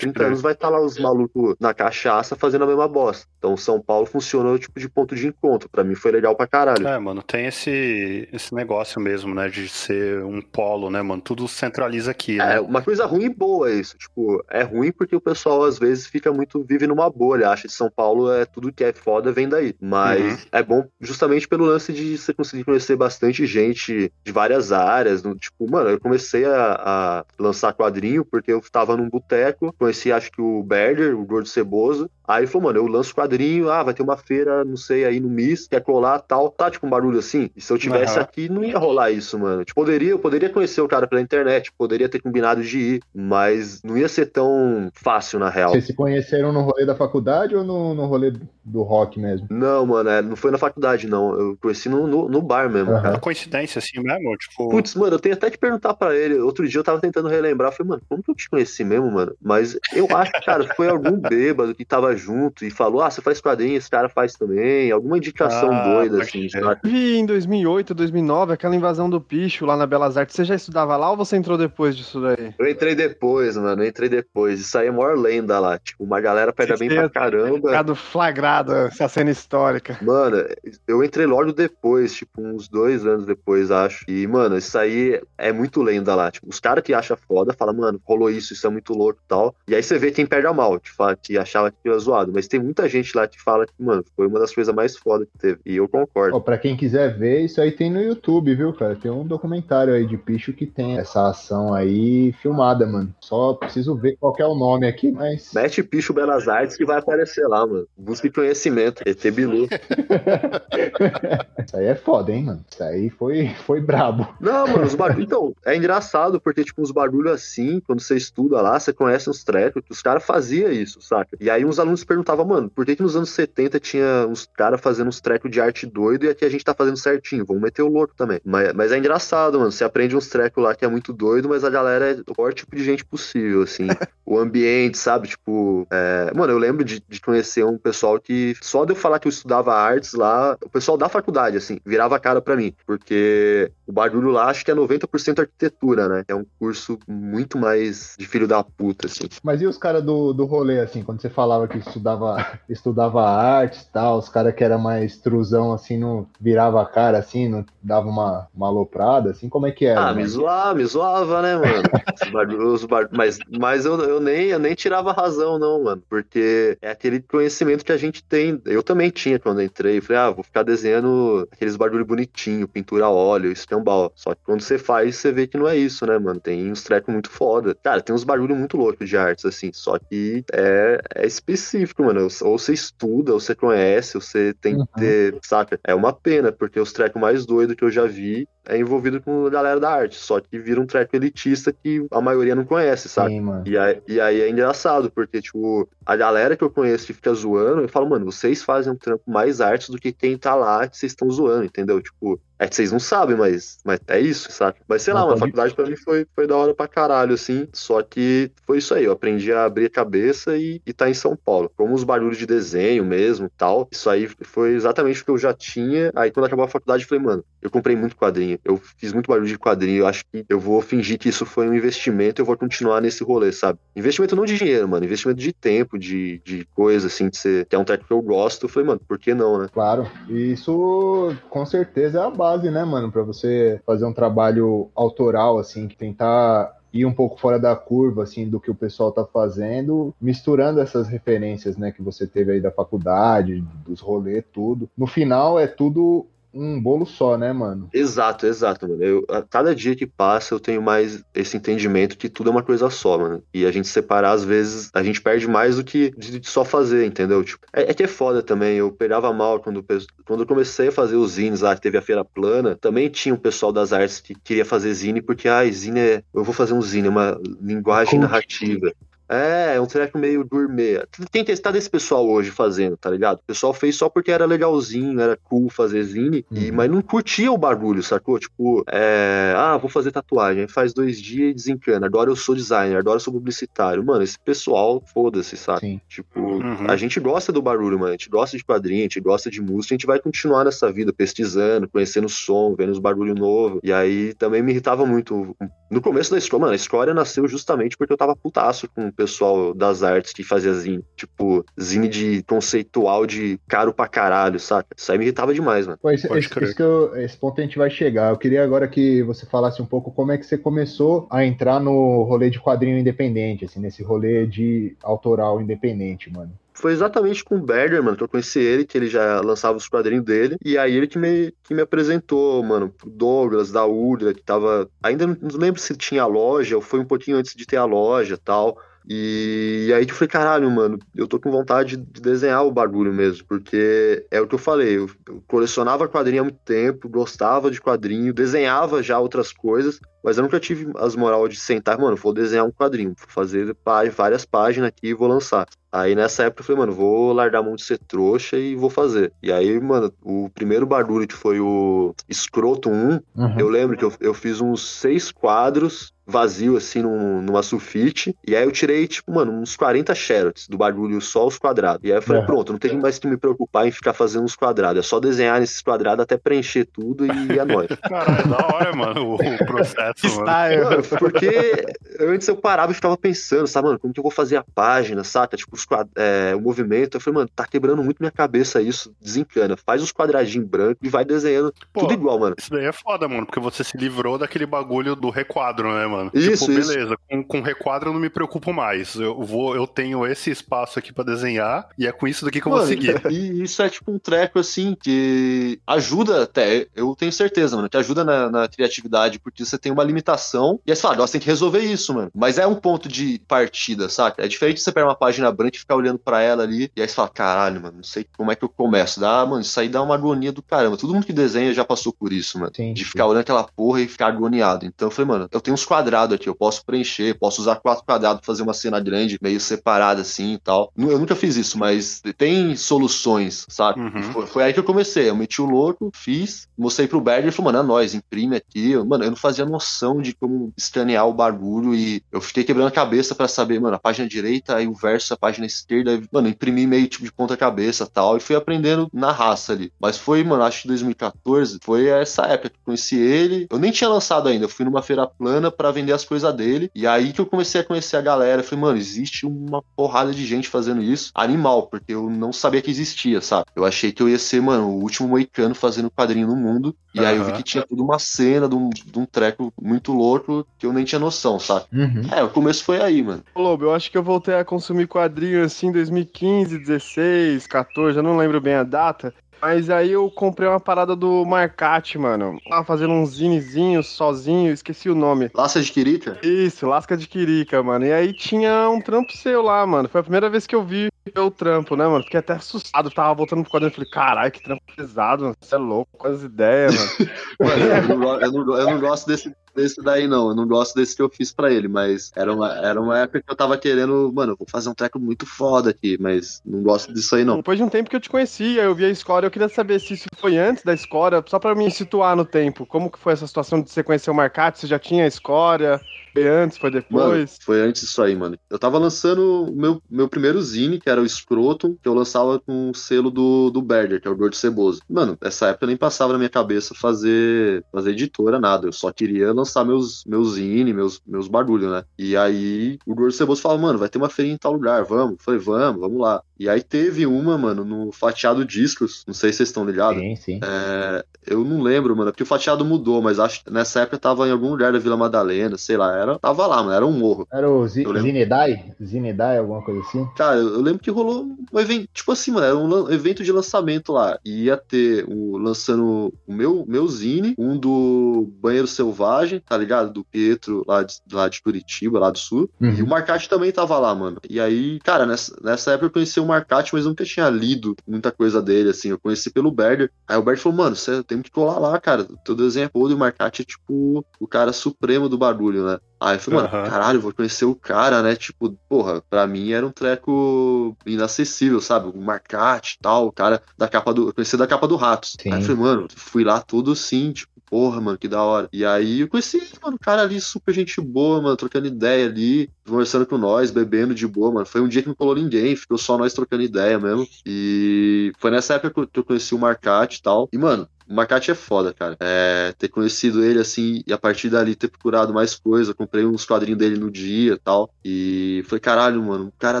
30 crer. anos vai estar tá lá os malucos na cachaça fazendo a mesma bosta. Então, São Paulo funcionou, tipo, de ponto de encontro. Pra mim foi legal pra caralho. É, mano, tem esse, esse negócio mesmo, né, de ser um polo, né, mano? Tudo centraliza aqui, né? É, uma coisa ruim e boa isso. Tipo, é ruim porque o pessoal, às vezes, fica muito, vive numa bolha, acha que São Paulo é tudo que é foda, vem daí. Mas uhum. é bom justamente pelo lance de você conseguir conhecer bastante gente de várias áreas. No, tipo, mano, eu comecei a, a, lançar quadrinho porque eu tava num boteco, conheci acho que o Berger, o Gordo Ceboso. Aí falou, mano, eu lanço quadrinho, ah, vai ter uma feira, não sei, aí no MIS, quer colar tal. Tá, tipo, um barulho assim. E se eu tivesse uhum. aqui, não ia rolar isso, mano. Tipo, poderia, eu poderia conhecer o cara pela internet, poderia ter combinado de ir, mas não ia ser tão fácil, na real. Vocês se conheceram no rolê da faculdade ou no, no rolê do rock mesmo? Não, mano, é, não foi na faculdade, não. Eu conheci no, no, no bar mesmo, uhum. cara. Coincidência, assim mesmo? Tipo... Putz, mano, eu tenho até que perguntar pra ele. Outro dia eu tava tentando relembrar. Eu falei, mano, como que eu te conheci mesmo, mano? Mas eu acho, cara, foi algum bêbado que tava junto e falou: ah, você faz quadrinho, esse cara faz também. Alguma indicação ah, doida, assim, sabe? Vi em 2008, 2009, aquela invasão do Picho lá na Belas Artes. Você já estudava lá ou você entrou depois disso daí? Eu entrei depois, mano. Eu entrei depois. Isso aí é maior lenda lá. Tipo, uma galera pega bem pra caramba. Ficado flagrado essa cena histórica. Mano, eu entrei logo depois, tipo, uns dois anos depois, acho. E, mano, isso aí é muito lenda lá. Tipo, os caras que acham foda falam, mano, rolou isso, isso é muito louco e tal. E aí você vê quem perde a mal, que, fala, que achava que era zoado. Mas tem muita gente lá que fala que, mano, foi uma das coisas mais fodas que teve. E eu concordo. Ó, pra quem quiser ver, isso aí tem no YouTube, viu, cara? Tem um documentário aí de Picho que tem essa ação aí filmada, mano. Só preciso ver qual é o nome aqui, mas. Mete Picho Belas Artes que vai aparecer lá, mano. Busque conhecimento. ET Bilu. Isso aí é foda, hein, mano? Isso aí foi, foi brabo. Não, mano, os barulhos. Então, é engraçado porque, tipo, uns barulhos assim, quando você estuda lá, você conhece uns trecos, os caras faziam isso, saca? E aí uns alunos perguntavam, mano, por que, que nos anos 70 tinha uns caras fazendo uns trecos de arte doido e aqui a gente tá fazendo certinho? Vamos meter o louco também. Mas, mas é engraçado, mano. Você aprende uns trecos lá que é muito doido, mas a galera é o pior tipo de gente possível, assim. o ambiente, sabe? Tipo, é... mano, eu lembro de, de conhecer um pessoal que só de eu falar que eu estudava artes lá, o pessoal da faculdade, assim, virava a cara para mim, porque o barulho lá acho que é 90% arquitetura, né? É um curso muito mais de filho da puta, assim. Mas e os caras do, do rolê, assim, quando você falava que estudava, estudava artes e tal, os caras que era mais truzão, assim, não virava a cara, assim, não dava uma, uma aloprada, assim, como é que era? Ah, me zoava, me zoava, né, mano? os barulhos, os bar... Mas, mas eu, eu, nem, eu nem tirava razão, não, mano, porque é aquele conhecimento que a gente tem, eu também tinha quando entrei, falei, ah, vou ficar desenhando aqueles barulhos bonitinhos, pintura a óleo, escambau. Só que quando você faz, você vê que não é isso, né, mano? Tem uns trecos muito foda. Cara, tem uns barulhos muito loucos de artes, assim. Só que é, é específico, mano. Ou você estuda, ou você conhece, ou você tem que uhum. ter, saca? É uma pena, porque os trecos mais doidos que eu já vi é envolvido com a galera da arte, só que vira um treco elitista que a maioria não conhece, sabe? Sim. E aí, e aí é engraçado, porque, tipo, a galera que eu conheço que fica zoando, eu falo, mano, vocês fazem um trampo mais arte do que quem tá lá que vocês estão zoando, entendeu? Tipo, é que vocês não sabem, mas, mas é isso, sabe? Mas sei lá, uma faculdade pra mim foi, foi da hora pra caralho, assim. Só que foi isso aí, eu aprendi a abrir a cabeça e, e tá em São Paulo. Como os barulhos de desenho mesmo tal. Isso aí foi exatamente o que eu já tinha. Aí quando acabou a faculdade, eu falei, mano, eu comprei muito quadrinho. Eu fiz muito barulho de quadrinho. Eu acho que eu vou fingir que isso foi um investimento eu vou continuar nesse rolê, sabe? Investimento não de dinheiro, mano. Investimento de tempo, de, de coisa, assim, de ser. Que é um técnico que eu gosto. Eu falei, mano, por que não, né? Claro. E isso com certeza é a base né, mano, para você fazer um trabalho autoral, assim, que tentar ir um pouco fora da curva, assim, do que o pessoal tá fazendo, misturando essas referências, né, que você teve aí da faculdade, dos rolês, tudo. No final é tudo um bolo só, né, mano? Exato, exato, mano. Eu, a cada dia que passa, eu tenho mais esse entendimento que tudo é uma coisa só, mano. E a gente separar, às vezes, a gente perde mais do que de só fazer, entendeu? Tipo, é, é que é foda também. Eu pegava mal quando, quando eu comecei a fazer os zines lá, que teve a feira plana, também tinha um pessoal das artes que queria fazer zine, porque, ah, zine é. Eu vou fazer um zine, é uma linguagem narrativa. É, é um treco meio gourmet. Tem testado esse pessoal hoje fazendo, tá ligado? O pessoal fez só porque era legalzinho, era cool fazer zine, uhum. e, mas não curtia o barulho, sacou? Tipo, é, ah, vou fazer tatuagem, faz dois dias e desencana. Agora eu sou designer, agora eu sou publicitário. Mano, esse pessoal, foda-se, sabe? Sim. Tipo, uhum. a gente gosta do barulho, mano. A gente gosta de quadrinho, a gente gosta de música, a gente vai continuar nessa vida pesquisando, conhecendo o som, vendo os barulhos novos. E aí também me irritava muito. No começo da escola, mano, a história nasceu justamente porque eu tava putaço com o pessoal das artes que fazia zine, tipo, zine de conceitual de caro pra caralho, saca? Isso aí me irritava demais, mano. Pô, esse, esse, esse, eu, esse, ponto a gente vai chegar. Eu queria agora que você falasse um pouco como é que você começou a entrar no rolê de quadrinho independente, assim, nesse rolê de autoral independente, mano foi exatamente com o Berger, mano, que eu conheci ele, que ele já lançava os quadrinhos dele, e aí ele que me, que me apresentou, mano, pro Douglas, da Ultra, que tava. Ainda não, não lembro se tinha a loja, ou foi um pouquinho antes de ter a loja tal. E, e aí eu falei, caralho, mano, eu tô com vontade de desenhar o bagulho mesmo, porque é o que eu falei, eu, eu colecionava quadrinho há muito tempo, gostava de quadrinho, desenhava já outras coisas, mas eu nunca tive as moral de sentar, mano, vou desenhar um quadrinho, vou fazer várias páginas aqui e vou lançar. Aí nessa época eu falei, mano, vou largar a mão de ser trouxa e vou fazer. E aí, mano, o primeiro barulho que foi o Escroto 1, uhum. eu lembro que eu, eu fiz uns seis quadros vazio, assim, num, numa sulfite. E aí eu tirei, tipo, mano, uns 40 xerox do bagulho só os quadrados. E aí eu falei, é. pronto, não tem mais que me preocupar em ficar fazendo uns quadrados. É só desenhar nesses quadrados até preencher tudo e é nóis. Caralho, é da hora, mano, o, o processo, mano. mano. Porque antes eu parava e ficava pensando, sabe, mano, como que eu vou fazer a página, saca? Tipo, os quad... É, o movimento. Eu falei, mano, tá quebrando muito minha cabeça isso, desencana. Faz os quadradinhos brancos e vai desenhando Pô, tudo igual, mano. Isso daí é foda, mano, porque você se livrou daquele bagulho do requadro, né, mano? Isso, tipo, isso. beleza, com, com requadro eu não me preocupo mais. Eu vou, eu tenho esse espaço aqui para desenhar e é com isso daqui que eu mano, vou seguir. E isso é tipo um treco assim que ajuda até, eu tenho certeza, mano, que ajuda na, na criatividade, porque você tem uma limitação e aí você fala, nossa, tem que resolver isso, mano. Mas é um ponto de partida, saca? É diferente de você pegar uma página branca e ficar olhando para ela ali e aí você fala, caralho, mano, não sei como é que eu começo. Dá, mano, isso aí dá uma agonia do caramba. Todo mundo que desenha já passou por isso, mano. Sim, de ficar olhando aquela porra e ficar agoniado. Então eu falei, mano, eu tenho uns quadrados aqui, eu posso preencher, posso usar quatro quadrados pra fazer uma cena grande, meio separada assim e tal. Eu nunca fiz isso, mas tem soluções, sabe? Uhum. Foi, foi, aí que eu comecei. Eu meti o louco, fiz, mostrei pro Berger e falou, mano, é nóis, imprime aqui. Mano, eu não fazia noção de como escanear o bagulho e eu fiquei quebrando a cabeça para saber, mano, a página direita, aí o verso, a página esquerda. Mano, imprimi meio tipo de ponta cabeça tal, e fui aprendendo na raça ali. Mas foi, mano, acho que 2014, foi essa época que eu conheci ele. Eu nem tinha lançado ainda, eu fui numa feira plana para vender as coisas dele, e aí que eu comecei a conhecer a galera. Eu falei, mano, existe uma porrada de gente fazendo isso. Animal, porque eu não sabia que existia, sabe? Eu achei que eu ia ser, mano, o último moicano fazendo quadrinho no mundo. E uhum. aí eu vi que tinha toda uma cena de um, de um treco muito louco que eu nem tinha noção, sabe? Uhum. É, o começo foi aí, mano. Lobo, eu acho que eu voltei a consumir quadrinho assim em 2015, 16, 14, eu não lembro bem a data. Mas aí eu comprei uma parada do Marcate, mano. Tava fazendo um zinezinho sozinho, esqueci o nome. Lasca de Quirica? Isso, Lasca de Quirica, mano. E aí tinha um trampo seu lá, mano. Foi a primeira vez que eu vi o trampo, né, mano? Fiquei até assustado, tava voltando pro quadrinho e falei, caralho, que trampo pesado, mano. Você é louco com as ideias, mano. mano eu, não, eu, não, eu não gosto desse, desse daí, não. Eu não gosto desse que eu fiz pra ele, mas era uma, era uma época que eu tava querendo, mano, vou fazer um treco muito foda aqui, mas não gosto disso aí, não. Depois de um tempo que eu te conhecia, eu vi a escola, eu queria saber se isso foi antes da escola, só pra me situar no tempo. Como que foi essa situação de você conhecer o Marcati? Você já tinha a escória? Foi antes, foi depois? Mano, foi antes isso aí, mano. Eu tava lançando o meu, meu primeiro zine, que era o Scrotum, que eu lançava com o selo do, do Berger, que é o Gordo Ceboso. Mano, essa época nem passava na minha cabeça fazer, fazer editora, nada. Eu só queria lançar meus, meus zine, meus, meus bagulho, né? E aí o Gordo Ceboso falou, mano, vai ter uma feira em tal lugar, vamos. Eu falei, vamos, vamos lá. E aí teve uma, mano, no Fatiado Discos, não sei se vocês estão ligados. Sim, sim. É, eu não lembro, mano, porque o Fatiado mudou, mas acho que nessa época tava em algum lugar da Vila Madalena, sei lá, era, tava lá, mano, era um morro. Era o Z Zinedai? Zinedai, alguma coisa assim? Cara, eu, lembro que rolou um evento, tipo assim, mano, era um evento de lançamento lá. E ia ter um, lançando o meu, meu zine, um do Banheiro Selvagem, tá ligado? Do Pietro, lá de, lá de Curitiba, lá do sul. Uhum. E o Marcati também tava lá, mano. E aí, cara, nessa, nessa época eu conheci o Marcati, mas nunca tinha lido muita coisa dele, assim. Eu conheci pelo Berger. Aí o Berger falou, mano, você tem que colar lá, cara. O teu desenho é podre e o Marcati é, tipo, o cara supremo do barulho, né? Aí eu falei, mano, uhum. caralho, vou conhecer o cara, né? Tipo, porra, pra mim era um treco inacessível, sabe? O Marcate e tal, o cara da capa do. Eu conheci da capa do Ratos. Sim. Aí eu falei, mano, fui lá tudo assim, tipo, porra, mano, que da hora. E aí eu conheci, mano, o cara ali, super gente boa, mano, trocando ideia ali, conversando com nós, bebendo de boa, mano. Foi um dia que não colou ninguém, ficou só nós trocando ideia mesmo. E foi nessa época que eu conheci o Marcate e tal. E, mano, o é foda, cara. É, ter conhecido ele assim e a partir dali ter procurado mais coisa. Comprei uns quadrinhos dele no dia e tal. E falei, caralho, mano, um cara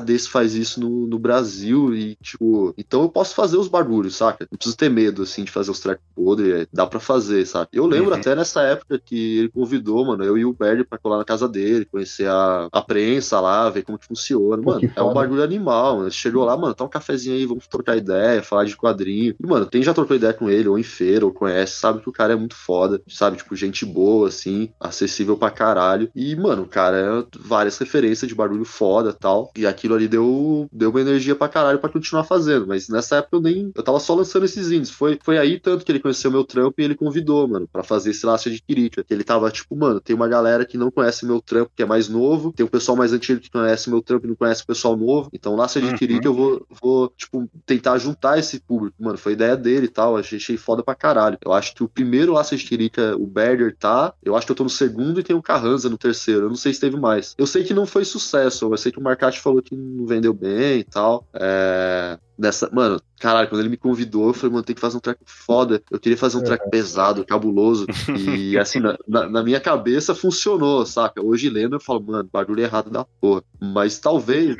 desse faz isso no, no Brasil e, tipo, então eu posso fazer os barulhos, saca? Não preciso ter medo, assim, de fazer os tracks podres. É, dá pra fazer, saca? Eu lembro uhum. até nessa época que ele convidou, mano, eu e o Bernie pra colar na casa dele, conhecer a, a prensa lá, ver como que funciona. Mano, que é um bagulho animal, mano. Chegou lá, mano, tá um cafezinho aí, vamos trocar ideia, falar de quadrinho. E, mano, tem já trocou ideia com ele, ou em feira ou conhece, sabe que o cara é muito foda, sabe? Tipo, gente boa, assim, acessível pra caralho. E, mano, o cara é várias referências de barulho foda tal. E aquilo ali deu, deu uma energia pra caralho pra continuar fazendo. Mas nessa época eu nem. Eu tava só lançando esses índios. Foi, foi aí tanto que ele conheceu meu trampo e ele convidou, mano, pra fazer esse laço de Kirika. Que ele tava, tipo, mano, tem uma galera que não conhece meu trampo, que é mais novo. Tem um pessoal mais antigo que conhece meu trampo e não conhece o pessoal novo. Então, laço de uhum. eu vou, vou, tipo, tentar juntar esse público. Mano, foi ideia dele e tal. Achei foda pra caralho. Eu acho que o primeiro Laço de Tirica, o Berger tá. Eu acho que eu tô no segundo e tem o Carranza no terceiro. Eu não sei se teve mais. Eu sei que não foi sucesso. Eu sei que o Marcati falou que não vendeu bem e tal. É... Nessa, mano, caralho, quando ele me convidou, eu falei, mano, tem que fazer um track foda. Eu queria fazer um track pesado, cabuloso. E assim, na, na, na, minha cabeça funcionou, saca? Hoje lendo, eu falo, mano, bagulho errado da porra. Mas talvez,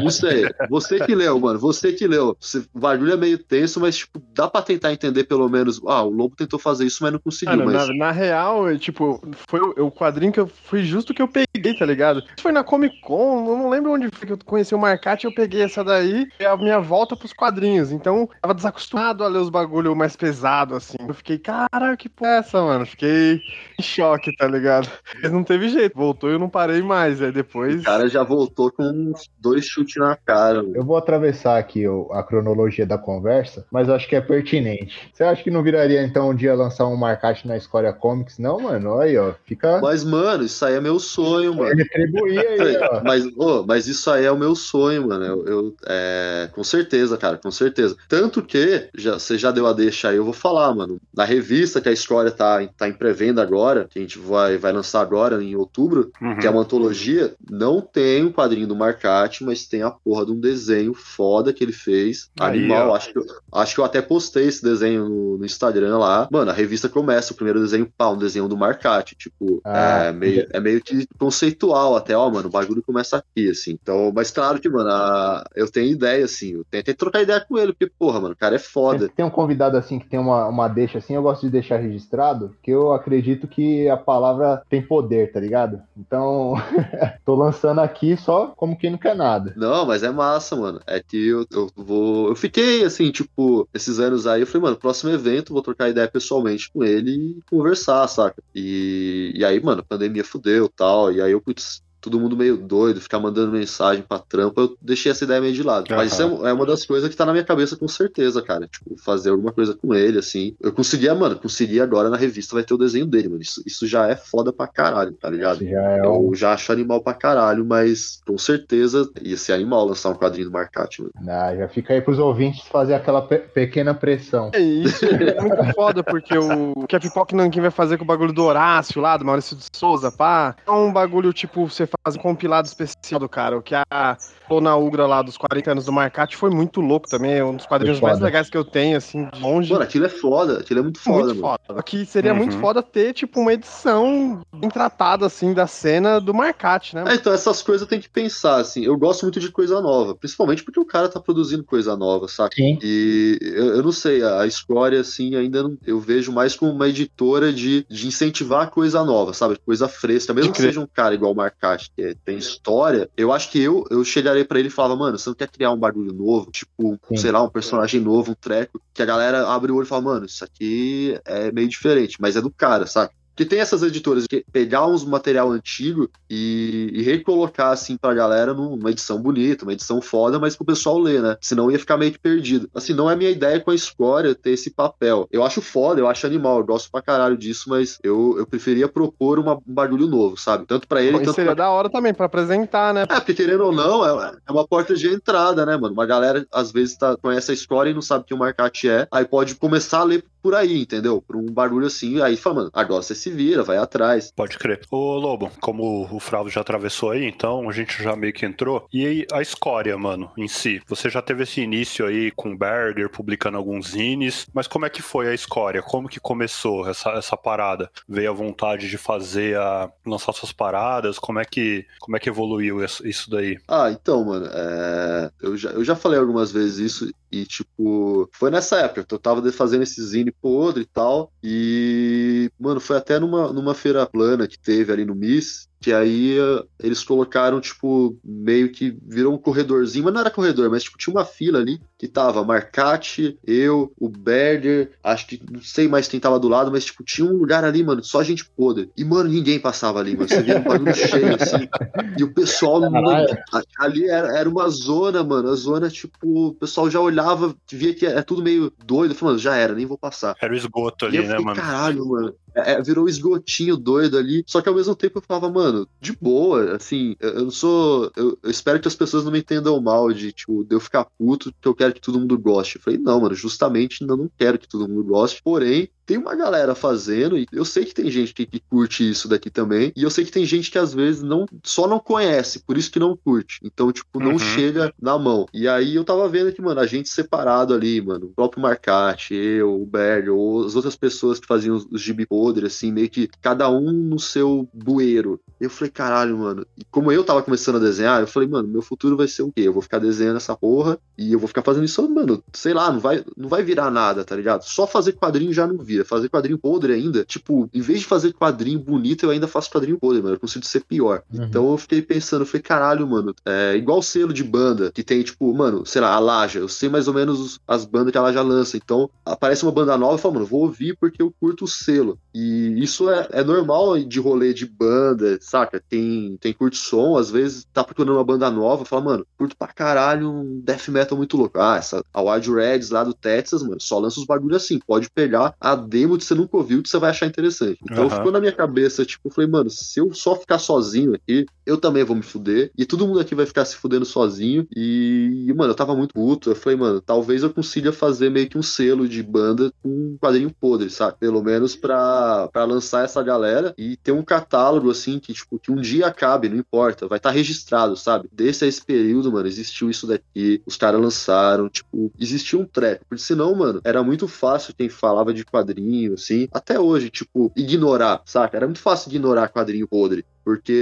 não sei, você que leu, mano, você que leu. Você, o bagulho é meio tenso, mas, tipo, dá pra tentar entender pelo menos. Ah, o Lobo tentou fazer isso, mas não conseguiu. Cara, mas... na, na, real, eu, tipo, foi o, o quadrinho que eu fui justo que eu peguei, tá ligado? Foi na Comic Con, eu não lembro onde foi que eu conheci o Marcate, eu peguei essa daí, e a minha volta pro pros quadrinhos. Então, tava desacostumado a ler os bagulho mais pesado, assim. Eu fiquei, caralho, que porra é essa, mano? Fiquei em choque, tá ligado? Mas não teve jeito. Voltou e eu não parei mais. Aí depois. O cara já voltou com uns dois chutes na cara. Mano. Eu vou atravessar aqui a cronologia da conversa, mas acho que é pertinente. Você acha que não viraria, então, um dia lançar um Marcate na Escória Comics? Não, mano? Aí, ó. Fica. Mas, mano, isso aí é meu sonho, mano. Retribuir aí, ó. Mas, oh, mas isso aí é o meu sonho, mano. Eu, eu é... com certeza certeza, cara, com certeza. Tanto que, já, você já deu a deixa aí, eu vou falar, mano. Na revista que a história tá, tá em pré-venda agora, que a gente vai, vai lançar agora em outubro, uhum. que é uma antologia, não tem o um quadrinho do Marcati, mas tem a porra de um desenho foda que ele fez. Aí, animal. Acho que, eu, acho que eu até postei esse desenho no, no, Instagram lá. Mano, a revista começa, o primeiro desenho, pá, um desenho do Marcati. Tipo, ah, é, meio, é meio que conceitual até, ó, mano, o bagulho começa aqui, assim. Então, mas claro que, mano, a, eu tenho ideia, assim, eu tenho até trocar ideia com ele, porque, porra, mano, o cara é foda. Tem um convidado assim que tem uma, uma deixa assim, eu gosto de deixar registrado, que eu acredito que a palavra tem poder, tá ligado? Então, tô lançando aqui só como quem não quer nada. Não, mas é massa, mano. É que eu, eu vou. Eu fiquei assim, tipo, esses anos aí, eu falei, mano, próximo evento, vou trocar ideia pessoalmente com ele e conversar, saca? E, e aí, mano, a pandemia fudeu tal. E aí eu, putz, todo mundo meio doido, ficar mandando mensagem pra trampa, eu deixei essa ideia meio de lado. Uhum. Mas isso é, é, uma das coisas que tá na minha cabeça com certeza, cara. Tipo, fazer alguma coisa com ele, assim. Eu conseguia, mano, consegui agora na revista vai ter o desenho dele, mano. Isso, isso já é foda pra caralho, tá ligado? Já é eu já acho animal pra caralho, mas com certeza ia ser animal lançar um quadrinho do Marcati, mano. Ah, já fica aí pros ouvintes fazer aquela pe pequena pressão. É isso, é muito foda, porque o que a Pipoca Nankin vai fazer com o bagulho do Horácio lá, do Maurício de Souza, pá, é um bagulho tipo, você faz um compilado especial do cara, o que a Lona Ugra lá dos 40 anos do Marcati foi muito louco também, é um dos quadrinhos mais legais que eu tenho, assim, longe. Mano, aquilo é foda, aquilo é muito foda, Muito mano. foda. Aqui seria uhum. muito foda ter, tipo, uma edição bem tratada, assim, da cena do Marcati, né? É, então essas coisas tem que pensar, assim, eu gosto muito de coisa nova, principalmente porque o cara tá produzindo coisa nova, saca? Sim. E eu, eu não sei, a Escória, assim, ainda não, eu vejo mais como uma editora de, de incentivar coisa nova, sabe? Coisa fresca, mesmo que seja um cara igual o Marcati, que tem história, eu acho que eu, eu chegaria para ele e falava, mano, você não quer criar um bagulho novo, tipo, Sim. sei lá, um personagem novo, um treco, que a galera abre o olho e fala, mano, isso aqui é meio diferente, mas é do cara, sabe? Que tem essas editoras que pegar uns material antigo e, e recolocar assim pra galera numa edição bonita, uma edição foda, mas pro pessoal ler, né? Senão ia ficar meio que perdido. Assim, não é minha ideia com a escória ter esse papel. Eu acho foda, eu acho animal, eu gosto pra caralho disso, mas eu, eu preferia propor uma, um bagulho novo, sabe? Tanto pra ele, Bom, tanto seria pra... da hora também, pra apresentar, né? É, porque querendo ou não, é, é uma porta de entrada, né, mano? Uma galera, às vezes, tá, conhece a história e não sabe que o Marcate é, aí pode começar a ler por aí, entendeu? Por um barulho assim, aí fala, mano, agora você se vira, vai atrás. Pode crer. Ô, Lobo, como o Fravo já atravessou aí, então a gente já meio que entrou. E aí, a escória, mano, em si? Você já teve esse início aí com o Berger, publicando alguns zines, mas como é que foi a escória? Como que começou essa, essa parada? Veio a vontade de fazer, a lançar suas paradas? Como é que, como é que evoluiu isso daí? Ah, então, mano, é... eu, já, eu já falei algumas vezes isso e, tipo, foi nessa época que eu tava fazendo esse zine podre e tal. E, mano, foi até numa, numa feira plana que teve ali no Miss que aí eles colocaram, tipo, meio que virou um corredorzinho, mas não era corredor, mas tipo, tinha uma fila ali que tava Marcati, eu, o Berger, acho que não sei mais quem tava do lado, mas tipo, tinha um lugar ali, mano, só gente podre. E, mano, ninguém passava ali, mano. Você via um barulho cheio, assim. E o pessoal, mano, ali era, era uma zona, mano. A zona, tipo, o pessoal já olhava, via que é tudo meio doido. Falando, já era, nem vou passar. Era o esgoto ali, né, mano? Caralho, mano. É, é, virou um esgotinho doido ali. Só que ao mesmo tempo eu falava, mano, de boa, assim, eu não sou. Eu, eu, espero que as pessoas não me entendam mal de, tipo, de eu ficar puto que eu quero que todo mundo goste. Eu falei, não, mano, justamente eu não quero que todo mundo goste. Porém, tem uma galera fazendo, e eu sei que tem gente que, que, curte isso daqui também, e eu sei que tem gente que às vezes não só não conhece, por isso que não curte. Então, tipo, não uhum. chega na mão. E aí eu tava vendo que, mano, a gente separado ali, mano, o próprio Marcate, eu, o ou as outras pessoas que faziam os, os gibi podres, assim, meio que cada um no seu bueiro. Eu falei, caralho, mano. E como eu tava começando a desenhar, eu falei, mano, meu futuro vai ser o quê? Eu vou ficar desenhando essa porra e eu vou ficar fazendo isso, mano, sei lá, não vai, não vai virar nada, tá ligado? Só fazer quadrinho já não vira fazer quadrinho podre ainda, tipo, em vez de fazer quadrinho bonito, eu ainda faço quadrinho podre, mano. Eu consigo ser pior. Uhum. Então eu fiquei pensando, eu falei, caralho, mano, é igual selo de banda, que tem, tipo, mano, sei lá, a Laja. Eu sei mais ou menos as bandas que a Laja lança. Então, aparece uma banda nova e falo, mano, vou ouvir porque eu curto o selo. E isso é, é normal de rolê de banda, saca? Tem, tem curto som, às vezes tá procurando uma banda nova, fala, mano, curto pra caralho um death metal muito louco. Ah, essa, a Wild Reds lá do Texas, mano, só lança os bagulhos assim. Pode pegar a demo que você nunca ouviu que você vai achar interessante. Então uhum. ficou na minha cabeça, tipo, eu falei, mano, se eu só ficar sozinho aqui, eu também vou me fuder. E todo mundo aqui vai ficar se fudendo sozinho. E, mano, eu tava muito puto. Eu falei, mano, talvez eu consiga fazer meio que um selo de banda com um quadrinho podre, sabe? Pelo menos pra, pra lançar essa galera e ter um catálogo, assim, que, tipo, que um dia acabe, não importa. Vai estar tá registrado, sabe? Desse esse período, mano, existiu isso daqui. Os caras lançaram, tipo, existiu um treco. Porque senão, mano, era muito fácil quem falava de quadrinho, assim, até hoje, tipo, ignorar, saca? Era muito fácil ignorar quadrinho podre. Porque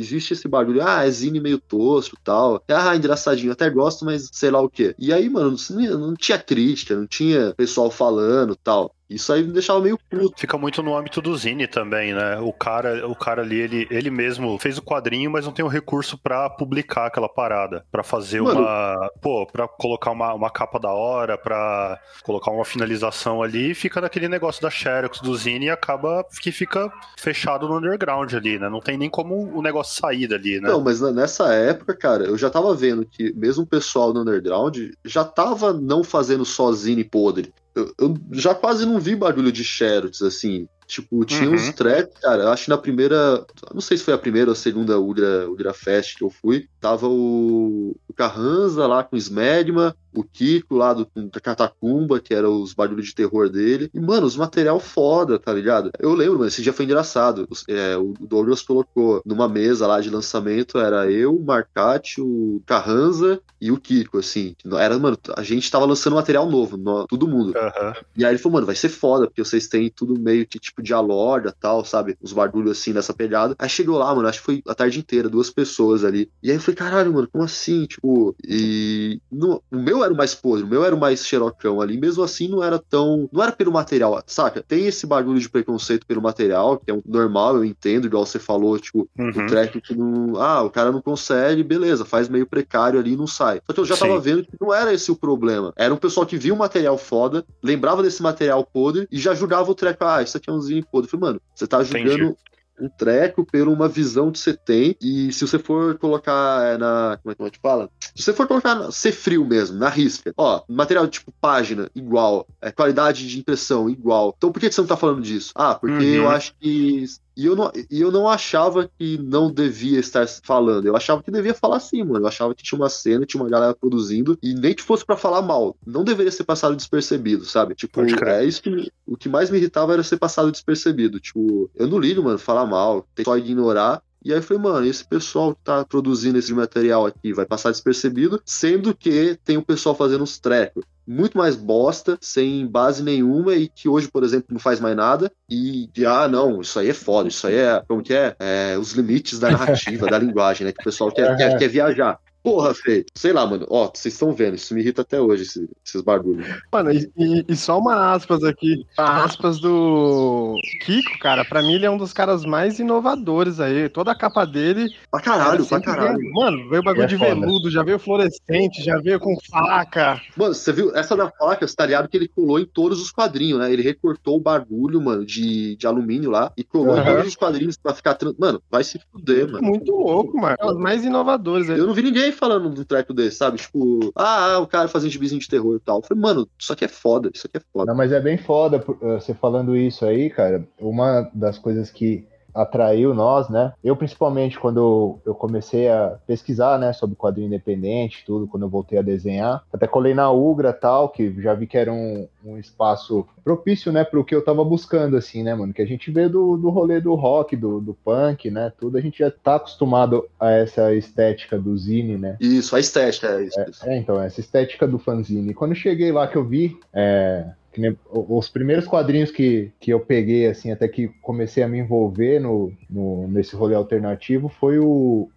existe esse bagulho, ah, é zine meio tosco tal. Ah, engraçadinho, até gosto, mas sei lá o quê. E aí, mano, não, não tinha crítica, não tinha pessoal falando tal. Isso aí me deixava meio puto. Fica muito no âmbito do Zine também, né? O cara, o cara ali, ele, ele mesmo fez o quadrinho, mas não tem o recurso para publicar aquela parada. para fazer Mano, uma. Pô, pra colocar uma, uma capa da hora, para colocar uma finalização ali, e fica naquele negócio da Xerox, do Zine, e acaba que fica fechado no underground ali, né? Não tem nem como o negócio sair dali, né? Não, mas nessa época, cara, eu já tava vendo que mesmo o pessoal do underground já tava não fazendo só Zine podre. Eu, eu, já quase não vi barulho de Xerox, assim. Tipo, tinha uhum. uns tracks, cara, acho que na primeira. Não sei se foi a primeira ou a segunda Ultra, Ultra Fest que eu fui. Tava o, o Carranza lá com o Smegma, o Kiko lá do, da Catacumba, que era os barulhos de terror dele. E, mano, os material foda, tá ligado? Eu lembro, mano, esse dia foi engraçado. É, o Douglas colocou numa mesa lá de lançamento, era eu, o Marcati, o Carranza e o Kiko, assim. Era, mano, a gente tava lançando material novo, no, todo mundo. Uhum. E aí ele falou, mano, vai ser foda, porque vocês têm tudo meio que tipo de alorda tal, sabe? Os barulhos assim nessa pegada. Aí chegou lá, mano, acho que foi a tarde inteira, duas pessoas ali. E aí eu falei, caralho, mano, como assim? Tipo, e. No, o meu era o mais podre, o meu era o mais xerocão ali. Mesmo assim, não era tão. Não era pelo material, saca? Tem esse barulho de preconceito pelo material, que é um normal, eu entendo, igual você falou, tipo, uhum. o track que não. Ah, o cara não consegue, beleza, faz meio precário ali e não sai. Só que eu já Sim. tava vendo que não era esse o problema. Era um pessoal que via o material foda, lembrava desse material podre e já julgava o track. Ah, isso aqui é um zinho podre. Eu falei, mano, você tá julgando um treco pela uma visão que você tem. E se você for colocar é, na. Como é que a gente fala? Se você for colocar ser frio mesmo, na risca, ó, material tipo página igual, é, qualidade de impressão igual. Então por que você não tá falando disso? Ah, porque uhum. eu acho que e eu, não, e eu não achava que não devia estar falando. Eu achava que devia falar sim, mano. Eu achava que tinha uma cena, tinha uma galera produzindo, e nem que fosse para falar mal. Não deveria ser passado despercebido, sabe? Tipo, é isso que o que mais me irritava era ser passado despercebido. Tipo, eu não ligo, mano, falar mal, tem só ignorar. E aí eu falei, mano, esse pessoal que tá produzindo esse material aqui vai passar despercebido, sendo que tem o pessoal fazendo uns trecos muito mais bosta, sem base nenhuma, e que hoje, por exemplo, não faz mais nada, e de, ah, não, isso aí é foda, isso aí é, como que é? é os limites da narrativa, da linguagem, né? Que o pessoal quer, quer, quer viajar. Porra, Fê, sei lá, mano. Ó, vocês estão vendo, isso me irrita até hoje, esse, esses barulhos. Mano, e, e, só uma aspas aqui. Aspas do Kiko, cara. Pra mim, ele é um dos caras mais inovadores aí. Toda a capa dele. Pra caralho, pra caralho. Veio, mano, veio bagulho é de foda. veludo, já veio fluorescente, já veio com faca. Mano, você viu? Essa da faca, você tá ligado que ele colou em todos os quadrinhos, né? Ele recortou o bagulho, mano, de, de alumínio lá e colou uhum. em todos os quadrinhos pra ficar. Mano, vai se fuder, mano. Muito louco, mano. É os mais inovadores aí. Eu não vi ninguém falando do treco desse, sabe? Tipo, ah, o cara fazendo gibizinho de terror e tal. Eu falei, mano, isso aqui é foda, isso aqui é foda. Não, mas é bem foda eh, você falando isso aí, cara. Uma das coisas que atraiu nós, né? Eu principalmente quando eu comecei a pesquisar, né, sobre quadrinho independente, tudo, quando eu voltei a desenhar, até colei na Ugra tal, que já vi que era um, um espaço propício, né, para o que eu tava buscando, assim, né, mano? Que a gente vê do, do rolê do rock, do, do punk, né? Tudo a gente já tá acostumado a essa estética do zine, né? Isso, a estética, é isso. É, é então, essa estética do fanzine. Quando eu cheguei lá que eu vi, é, nem, os primeiros quadrinhos que, que eu peguei, assim, até que comecei a me envolver no, no nesse rolê alternativo, foi o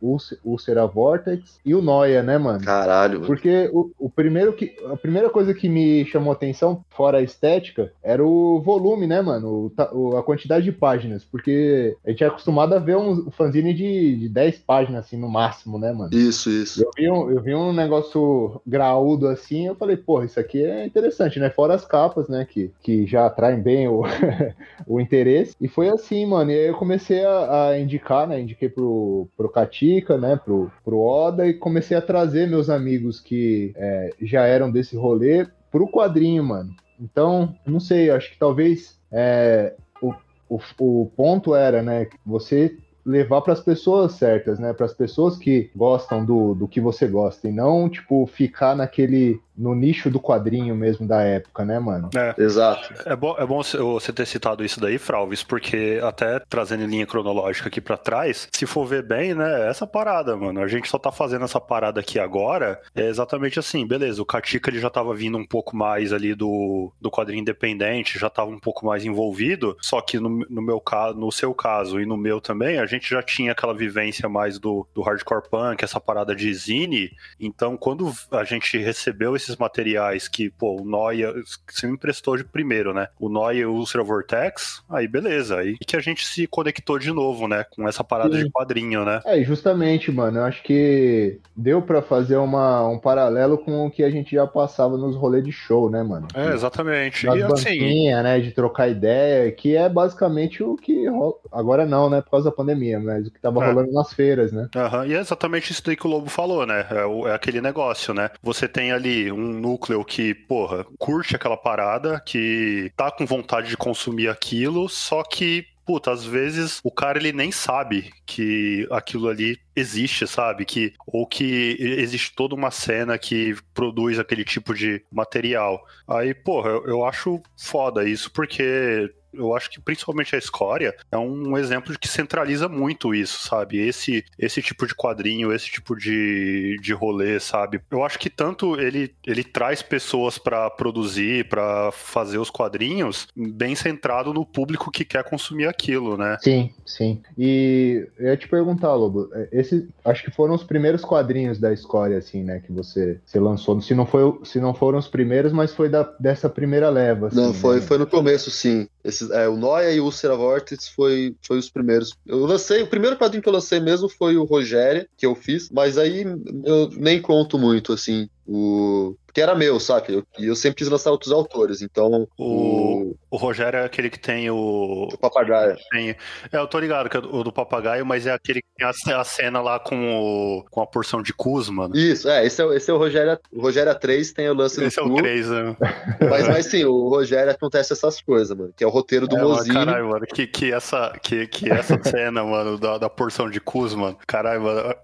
Ulcera Vortex e o Noia, né, mano? Caralho. Porque o, o primeiro que, a primeira coisa que me chamou atenção, fora a estética, era o volume, né, mano? O, a quantidade de páginas. Porque a gente é acostumado a ver um fanzine de, de 10 páginas, assim, no máximo, né, mano? Isso, isso. Eu vi um, eu vi um negócio graúdo assim, eu falei, porra, isso aqui é interessante, né? Fora as capas, né? Que, que já atraem bem o, o interesse. E foi assim, mano. E aí eu comecei a, a indicar, né? Indiquei pro, pro Katika, né? Pro, pro Oda e comecei a trazer meus amigos que é, já eram desse rolê pro quadrinho, mano. Então, não sei, acho que talvez é, o, o, o ponto era, né? Você levar para as pessoas certas, né? Para as pessoas que gostam do, do que você gosta e não tipo ficar naquele no nicho do quadrinho mesmo da época, né, mano? É. Exato. É bom, é bom você ter citado isso daí, Fralves, porque até trazendo linha cronológica aqui para trás, se for ver bem, né, é essa parada, mano. A gente só tá fazendo essa parada aqui agora, é exatamente assim, beleza, o Katika ele já tava vindo um pouco mais ali do, do quadrinho independente, já tava um pouco mais envolvido, só que no, no meu caso, no seu caso e no meu também, a gente gente já tinha aquela vivência mais do, do hardcore punk, essa parada de zine, então quando a gente recebeu esses materiais que, pô, o Noia, você me emprestou de primeiro, né? O Noia e o Ultra Vortex, aí beleza, aí que a gente se conectou de novo, né? Com essa parada Sim. de quadrinho, né? É, justamente, mano, eu acho que deu para fazer uma, um paralelo com o que a gente já passava nos rolês de show, né, mano? É, exatamente. Das e assim... né, de trocar ideia, que é basicamente o que agora não, né, por causa da pandemia, mas o que tava é. rolando nas feiras, né? Uhum. E é exatamente isso daí que o Lobo falou, né? É, é, aquele negócio, né? Você tem ali um núcleo que, porra, curte aquela parada, que tá com vontade de consumir aquilo, só que puta, às vezes o cara ele nem sabe que aquilo ali existe, sabe? Que ou que existe toda uma cena que produz aquele tipo de material. Aí, porra, eu, eu acho foda isso porque eu acho que principalmente a Escória é um exemplo de que centraliza muito isso, sabe? Esse, esse tipo de quadrinho, esse tipo de, de rolê, sabe? Eu acho que tanto ele, ele traz pessoas para produzir, para fazer os quadrinhos, bem centrado no público que quer consumir aquilo, né? Sim, sim. E eu ia te perguntar, Lobo, é, esse, acho que foram os primeiros quadrinhos da Escória, assim, né, que você, você lançou. Se não, foi, se não foram os primeiros, mas foi da, dessa primeira leva. Assim, não, foi, né? foi no começo, sim. Esses, é, o Noia e o Ulcera Vortex foi, foi os primeiros. Eu lancei, o primeiro quadrinho que eu lancei mesmo foi o Rogério, que eu fiz, mas aí eu nem conto muito, assim. O que era meu, sabe? Eu, eu sempre quis lançar outros autores, então. O, o... o Rogério é aquele que tem o. O papagaio. Tem... É, eu tô ligado que é o do papagaio, mas é aquele que tem a, a cena lá com, o, com a porção de cus, mano. Isso, é, esse é, esse é o Rogério. O Rogério 3 tem o lance esse do Esse é o 3, né? Mas, mas sim, o Rogério acontece essas coisas, mano. Que é o roteiro do é, Mozinho. Caralho, mano, que, que, essa, que, que essa cena, mano, da, da porção de cus, mano. Caralho, mano.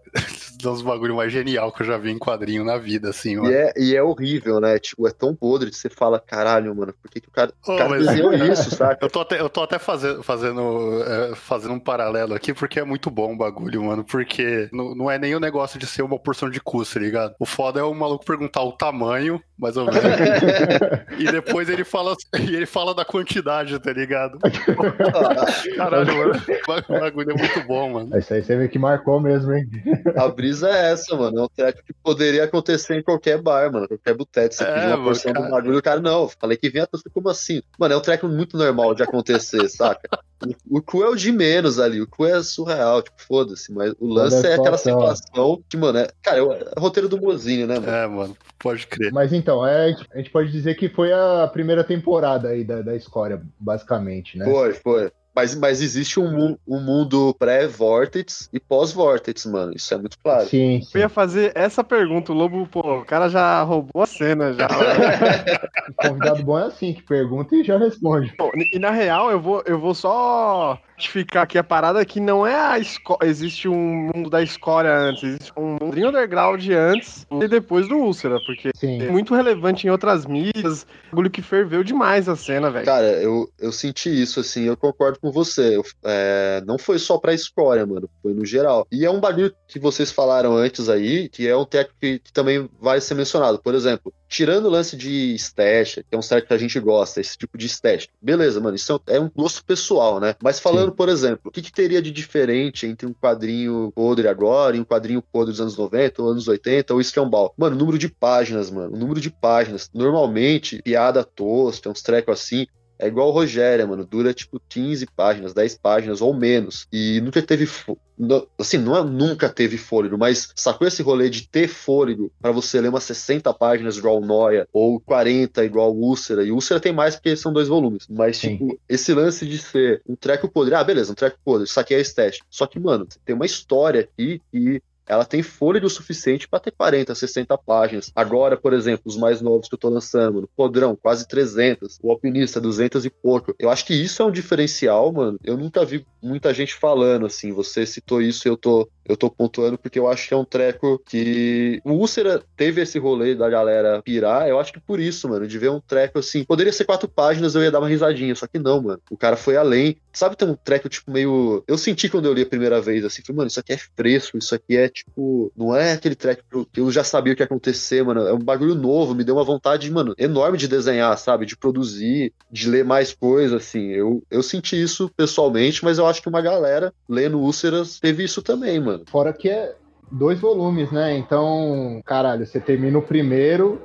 É um dos bagulho mais genial que eu já vi em quadrinho na vida, assim, mano. E é, e é horrível, né? Tipo, é tão podre que você fala, caralho, mano, por que, que o cara, oh, cara mas... desenhou isso, saca? Eu tô até, eu tô até fazendo, fazendo, é, fazendo um paralelo aqui, porque é muito bom o bagulho, mano. Porque não, não é nem o negócio de ser uma porção de custo, tá ligado? O foda é o maluco perguntar o tamanho, mais ou menos. e depois ele fala, ele fala da quantidade, tá ligado? Caralho, mano. O bagulho é muito bom, mano. Isso aí você vê que marcou mesmo, hein? A brisa é essa, mano. É um treco que poderia acontecer em qualquer bar, mano. Qualquer boteco. Você é, pedir uma porção cara... do bagulho, o cara, não. Falei que vinha, como assim? Mano, é um treco muito normal de acontecer, saca? O, o cu é o de menos ali. O cu é surreal, tipo, foda-se. Mas o lance é aquela situação que, mano, é. Cara, é o roteiro do Mozinho, né, mano? É, mano. Pode crer. Mas então, é, a gente pode dizer que foi a primeira temporada aí da, da Escória, basicamente, né? Foi, foi. Mas, mas existe um, um mundo pré-Vortex e pós-Vortex, mano. Isso é muito claro. Sim, sim, Eu ia fazer essa pergunta. O Lobo, pô, o cara já roubou a cena já. o convidado bom é assim, que pergunta e já responde. Pô, e na real, eu vou, eu vou só justificar aqui a parada que não é a esco... existe um mundo da escória antes, existe um mundo underground antes e depois do Úlcera, porque Sim. é muito relevante em outras mídias, bagulho que ferveu demais a cena, velho. Cara, eu, eu senti isso, assim, eu concordo com você. Eu, é, não foi só pra escória, mano, foi no geral. E é um bagulho que vocês falaram antes aí, que é um técnico que, que também vai ser mencionado. Por exemplo, tirando o lance de stash, que é um certo que a gente gosta, esse tipo de stash. Beleza, mano, isso é um gosto pessoal, né? Mas falando, Sim. por exemplo, o que, que, teria de diferente entre um quadrinho podre agora e um quadrinho podre dos anos 90, ou anos 80, ou escambau? Mano, número de páginas, mano. O número de páginas. Normalmente, piada tosca, uns trecos assim, é igual o Rogério, mano. Dura tipo 15 páginas, 10 páginas ou menos. E nunca teve. Assim, não é, nunca teve fôlego, mas sacou esse rolê de ter fôlego para você ler umas 60 páginas igual Noia, ou 40 igual Úlcera. E Úlcera tem mais porque são dois volumes. Mas, Sim. tipo, esse lance de ser um treco podre. Ah, beleza, um treco podre. Isso aqui é estético. Só que, mano, tem uma história aqui e ela tem fôlego suficiente para ter 40, 60 páginas. Agora, por exemplo, os mais novos que eu tô lançando, mano, Podrão, quase 300, o Alpinista, 200 e pouco. Eu acho que isso é um diferencial, mano. Eu nunca vi muita gente falando assim, você citou isso eu tô Eu tô pontuando porque eu acho que é um treco que. O Úlcera teve esse rolê da galera pirar. Eu acho que por isso, mano, de ver um treco assim. Poderia ser quatro páginas, eu ia dar uma risadinha. Só que não, mano. O cara foi além. Sabe, tem um treco, tipo, meio. Eu senti quando eu li a primeira vez, assim. Falei, mano, isso aqui é fresco. Isso aqui é, tipo. Não é aquele treco que eu já sabia o que ia acontecer, mano. É um bagulho novo. Me deu uma vontade, mano, enorme de desenhar, sabe? De produzir, de ler mais coisas, assim. Eu, eu senti isso pessoalmente, mas eu acho que uma galera lendo Úlceras teve isso também, mano mano. Fora que é dois volumes, né? Então, caralho, você termina o primeiro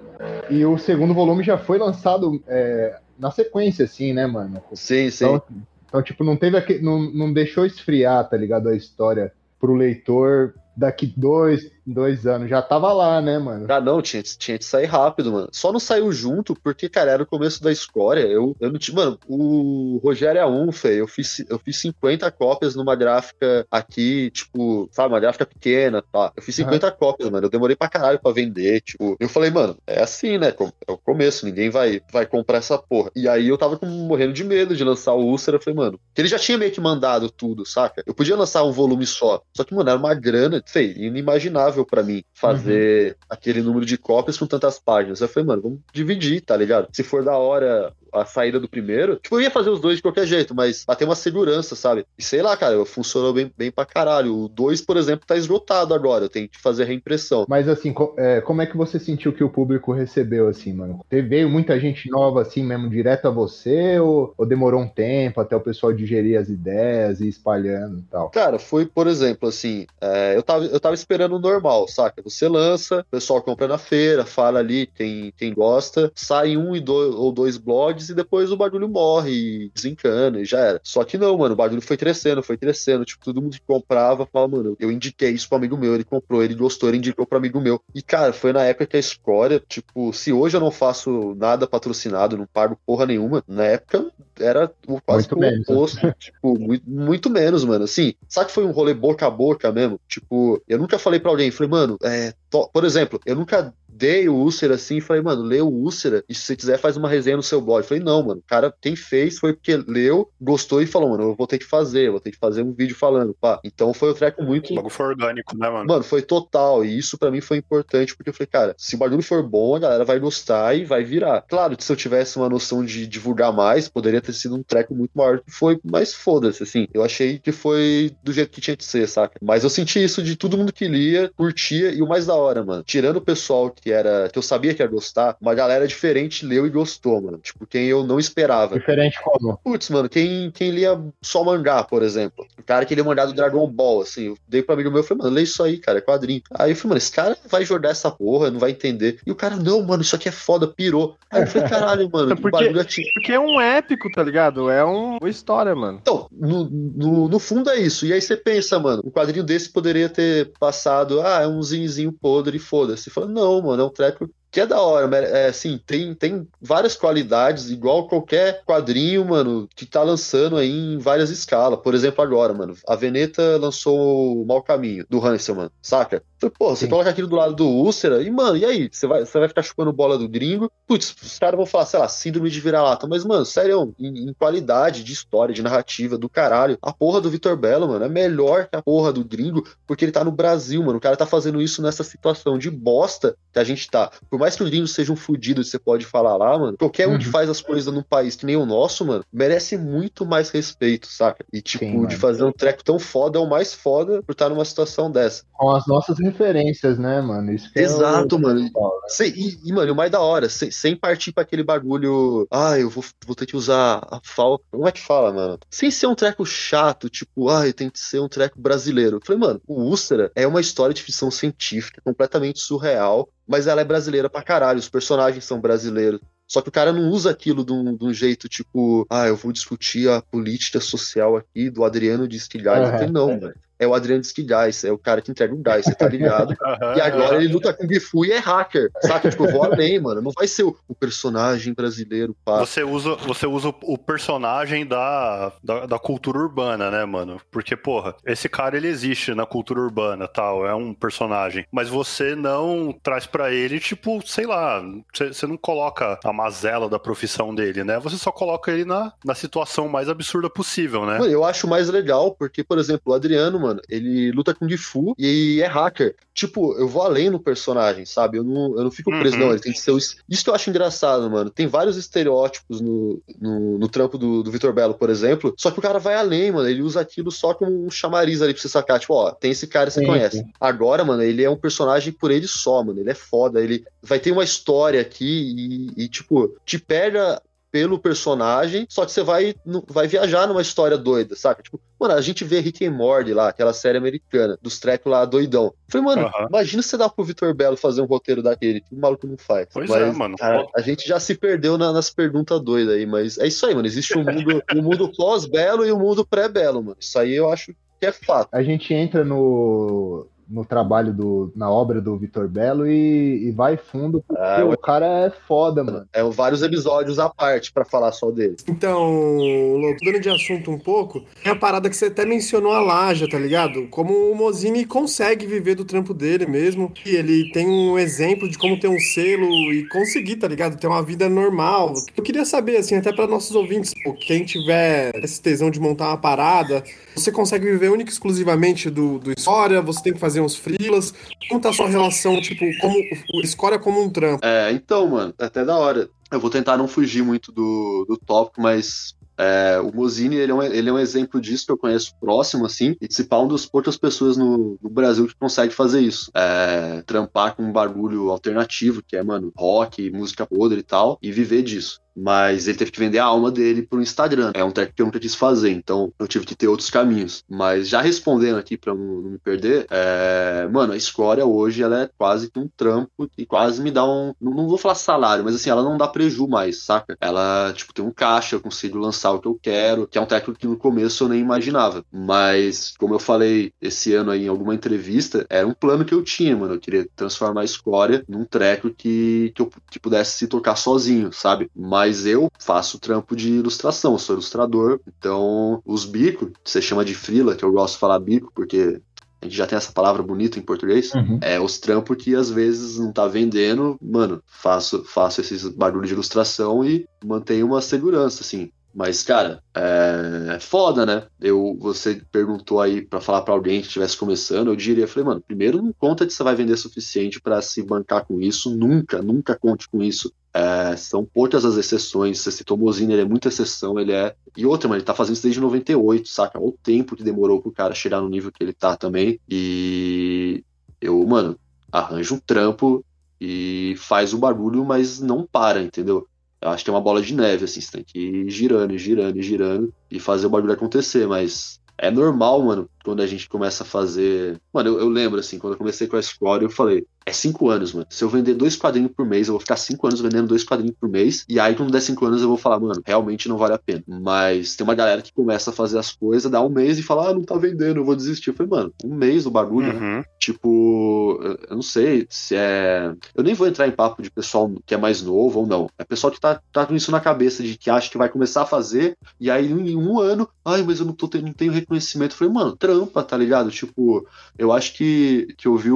e o segundo volume já foi lançado é, na sequência, assim, né, mano? Sim, sim. Então, então tipo, não teve aquele, não, não deixou esfriar, tá ligado? A história pro leitor daqui dois, dois anos. Já tava lá, né, mano? Ah, não, tinha, tinha que sair rápido, mano. Só não saiu junto porque, cara, era o começo da escória. Eu, eu não tinha. Mano, o Rogério Aunfe, eu fiz, eu fiz 50 cópias numa gráfica aqui, tipo, sabe, uma gráfica pequena, tá? Eu fiz 50 uhum. cópias, mano. Eu demorei pra caralho pra vender. Tipo, eu falei, mano, é assim, né? É o começo, ninguém vai, vai comprar essa porra. E aí eu tava com, morrendo de medo de lançar o Úlcera. Eu falei, mano, que ele já tinha meio que mandado tudo, saca? Eu podia lançar um volume só. Só que, mano, era uma grana, sei, inimaginável viável para mim fazer uhum. aquele número de cópias com tantas páginas. Eu falei, mano, vamos dividir, tá ligado? Se for da hora a saída do primeiro, tipo, eu ia fazer os dois de qualquer jeito, mas pra ter uma segurança, sabe? E sei lá, cara, funcionou bem, bem pra caralho. O 2, por exemplo, tá esgotado agora, eu tenho que fazer reimpressão. Mas assim, é, como é que você sentiu que o público recebeu, assim, mano? Veio muita gente nova, assim, mesmo, direto a você, ou, ou demorou um tempo até o pessoal digerir as ideias e espalhando e tal? Cara, foi, por exemplo, assim, é, eu, tava, eu tava esperando o normal, saca? Você lança, o pessoal compra na feira, fala ali quem, quem gosta, sai um e dois, ou dois blogs e depois o bagulho morre desencana e já era. Só que não, mano, o bagulho foi crescendo, foi crescendo. Tipo, todo mundo que comprava falava, mano, eu indiquei isso pro amigo meu, ele comprou, ele gostou, ele indicou pro amigo meu. E, cara, foi na época que a escória, tipo, se hoje eu não faço nada patrocinado, não pago porra nenhuma, na época era quase muito o oposto. Menos. tipo, muito, muito menos, mano. Assim, sabe que foi um rolê boca a boca mesmo? Tipo, eu nunca falei pra alguém, falei, mano, é, por exemplo, eu nunca dei o Úlcera assim e falei, mano, lê o Úlcera e se você quiser faz uma resenha no seu blog. Eu falei, não, mano, o cara quem fez foi porque leu, gostou e falou, mano, eu vou ter que fazer, vou ter que fazer um vídeo falando, pá. Então foi o treco muito. O bagulho foi orgânico, né, mano? Mano, foi total. E isso para mim foi importante, porque eu falei, cara, se o bagulho for bom, a galera vai gostar e vai virar. Claro que se eu tivesse uma noção de divulgar mais, poderia ter sido um treco muito maior que foi, mas foda-se, assim. Eu achei que foi do jeito que tinha que ser, saca? Mas eu senti isso de todo mundo que lia, curtia, e o mais da hora, mano. Tirando o pessoal que era. que eu sabia que ia gostar, uma galera diferente leu e gostou, mano. Tipo, quem eu não esperava. Diferente como? Putz, mano, quem, quem lia só mangá, por exemplo. O cara que lia mangá do Dragon Ball, assim, eu dei pro amigo meu e falei, mano, lê isso aí, cara, é quadrinho. Aí eu falei, mano, esse cara vai jogar essa porra, não vai entender. E o cara, não, mano, isso aqui é foda, pirou. Aí eu falei, caralho, mano, porque, bagulho é Porque é um épico, tá ligado? É um, uma história, mano. Então, no, no, no fundo é isso. E aí você pensa, mano, um quadrinho desse poderia ter passado, ah, é um zinzinho podre e foda-se. Fala, não, mano, é um treco que é da hora, é, assim, tem, tem várias qualidades, igual qualquer quadrinho, mano, que tá lançando aí em várias escalas. Por exemplo, agora, mano, a Veneta lançou o Mal Caminho, do Hansel, mano, saca? Falei, pô, você Sim. coloca aquilo do lado do Úlcera e, mano, e aí? Você vai, você vai ficar chupando bola do gringo? Putz, os caras vão falar, sei lá, síndrome de vira-lata. Mas, mano, sério, em, em, qualidade de história, de narrativa, do caralho, a porra do Vitor Belo, mano, é melhor que a porra do gringo, porque ele tá no Brasil, mano. O cara tá fazendo isso nessa situação de bosta que a gente tá. Por mais que os gringos sejam fodidos, você pode falar lá, mano, qualquer um uhum. que faz as coisas num país que nem o nosso, mano, merece muito mais respeito, saca? E, tipo, Sim, de fazer um treco tão foda é o mais foda por estar numa situação dessa. Com as nossas referências, né, mano? Isso Exato, é o... mano. Sem, e, e, mano, o mais da hora, sem, sem partir pra aquele bagulho, ah, eu vou, vou ter que usar a falta. Como é que fala, mano? Sem ser um treco chato, tipo, ah, tem que ser um treco brasileiro. Eu falei, mano, o Úlcera é uma história de ficção científica completamente surreal, mas ela é brasileira pra caralho, os personagens são brasileiros. Só que o cara não usa aquilo de um, de um, jeito tipo, ah, eu vou discutir a política social aqui do Adriano de Estilhares. Uhum. Não, velho é o Adriano Skigais, é o cara que entrega o gás, você tá ligado? e agora ele luta com o Fu e é hacker, saca? Tipo, eu vou além, mano. Não vai ser o, o personagem brasileiro, pá. Você usa, você usa o personagem da, da, da, cultura urbana, né, mano? Porque, porra, esse cara ele existe na cultura urbana, tal, é um personagem. Mas você não traz para ele, tipo, sei lá, você, você não coloca a mazela da profissão dele, né? Você só coloca ele na, na situação mais absurda possível, né? Eu acho mais legal, porque, por exemplo, o Adriano, mano, mano, ele luta com Gifu e é hacker. Tipo, eu vou além no personagem, sabe? Eu não, eu não fico preso, uhum. não. Ele tem que ser o... Isso que eu acho engraçado, mano. Tem vários estereótipos no, no, no trampo do, do Vitor Belo, por exemplo. Só que o cara vai além, mano. Ele usa aquilo só como um chamariz ali pra você sacar. Tipo, ó, tem esse cara que você sim, conhece. Sim. Agora, mano, ele é um personagem por ele só, mano. Ele é foda. Ele vai ter uma história aqui e, e tipo, te pega pelo personagem, só que você vai, vai viajar numa história doida, saca? Tipo, mano, a gente vê Rick and Morty lá, aquela série americana, dos trecos lá doidão. Falei, mano, uhum. imagina você dar pro Vitor Belo fazer um roteiro daquele, que o maluco não faz. Pois é, mas, é, mano. A, a, gente já se perdeu na, nas perguntas doidas aí, mas é isso aí, mano. Existe um mundo, um mundo pós-belo e um mundo pré-belo, mano. Isso aí eu acho que é fato. A gente entra no no trabalho do, na obra do Vitor Belo e, e, vai fundo, porque ah, o cara é foda, mano. É vários episódios à parte para falar só dele. Então, mudando de assunto um pouco, é a parada que você até mencionou a Laja, tá ligado? Como o Mozini consegue viver do trampo dele mesmo, e ele tem um exemplo de como ter um selo e conseguir, tá ligado? Ter uma vida normal. Eu queria saber, assim, até para nossos ouvintes, pô, quem tiver esse tesão de montar uma parada, você consegue viver única e exclusivamente do, do história, você tem que fazer fazer uns freelas? Como tá a sua relação, tipo, como o Score como um trampo? É, então, mano, é até da hora. Eu vou tentar não fugir muito do, do tópico, mas é, o Mozini, ele é, um, ele é um exemplo disso que eu conheço próximo, assim, e se pá, uma das poucas pessoas no, no, Brasil que consegue fazer isso. É, trampar com um barulho alternativo, que é, mano, rock, música podre e tal, e viver disso mas ele teve que vender a alma dele pro Instagram. É um teste que eu nunca quis fazer, então eu tive que ter outros caminhos. Mas já respondendo aqui para não, não, me perder, é... mano, a escória hoje ela é quase que um trampo e quase me dá um. Não, não, vou falar salário, mas assim, ela não dá preju mais, saca? Ela, tipo, tem um caixa, eu consigo lançar o que eu quero, que é um técnico que no começo eu nem imaginava. Mas, como eu falei esse ano aí em alguma entrevista, era um plano que eu tinha, mano. Eu queria transformar a escória num treco que, que eu que pudesse se tocar sozinho, sabe? Mas mas eu faço trampo de ilustração, sou ilustrador, então os bicos, você chama de frila, que eu gosto de falar bico, porque a gente já tem essa palavra bonita em português, uhum. é os trampos que às vezes não tá vendendo, mano, faço, faço esses barulhos de ilustração e mantenho uma segurança, assim. Mas, cara, é, é foda, né? Eu, você perguntou aí para falar para alguém que estivesse começando, eu diria, falei, mano, primeiro não conta que você vai vender suficiente para se bancar com isso, nunca, nunca conte com isso. É, são poucas as exceções. Você citou ele é muita exceção, ele é. E outra, mano, ele tá fazendo isso desde 98, saca? O tempo que demorou pro cara chegar no nível que ele tá também. E eu, mano, arranjo um trampo e faz o barulho, mas não para, entendeu? Eu acho que é uma bola de neve, assim, você tem que ir girando, girando, girando e fazer o barulho acontecer, mas é normal, mano, quando a gente começa a fazer. Mano, eu, eu lembro, assim, quando eu comecei com a Score, eu falei, é cinco anos, mano. Se eu vender dois quadrinhos por mês, eu vou ficar cinco anos vendendo dois quadrinhos por mês. E aí, quando der cinco anos, eu vou falar, mano, realmente não vale a pena. Mas tem uma galera que começa a fazer as coisas, dá um mês e fala, ah, não tá vendendo, eu vou desistir. Eu falei, mano, um mês o bagulho, né? uhum. né? Tipo, eu não sei se é. Eu nem vou entrar em papo de pessoal que é mais novo ou não. É pessoal que tá, tá com isso na cabeça, de que acha que vai começar a fazer, e aí em um ano, ai, mas eu não, tô, não tenho reconhecimento. Eu falei, mano, trampa, tá ligado? Tipo, eu acho que, que eu vi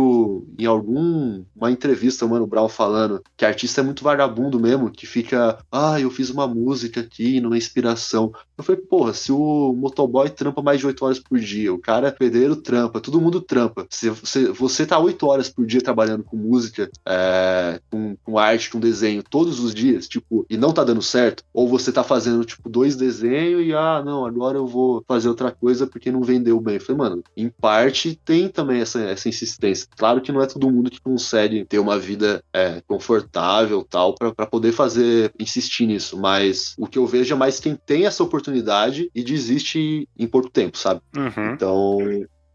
em algum uma entrevista o Mano Brown falando que artista é muito vagabundo mesmo, que fica, ah, eu fiz uma música aqui, numa inspiração. Eu falei, porra, se o motoboy trampa mais de 8 horas por dia, o cara é pedreiro trampa, todo mundo trampa. Se você, você tá 8 horas por dia trabalhando com música, é, com, com arte, com desenho, todos os dias, tipo, e não tá dando certo, ou você tá fazendo, tipo, dois desenhos e, ah, não, agora eu vou fazer outra coisa porque não vendeu bem. Eu falei, mano, em parte tem também essa, essa insistência. Claro que não é todo mundo que consegue ter uma vida é, confortável tal para poder fazer, insistir nisso, mas o que eu vejo é mais quem tem essa oportunidade e desiste em pouco tempo, sabe? Uhum. Então,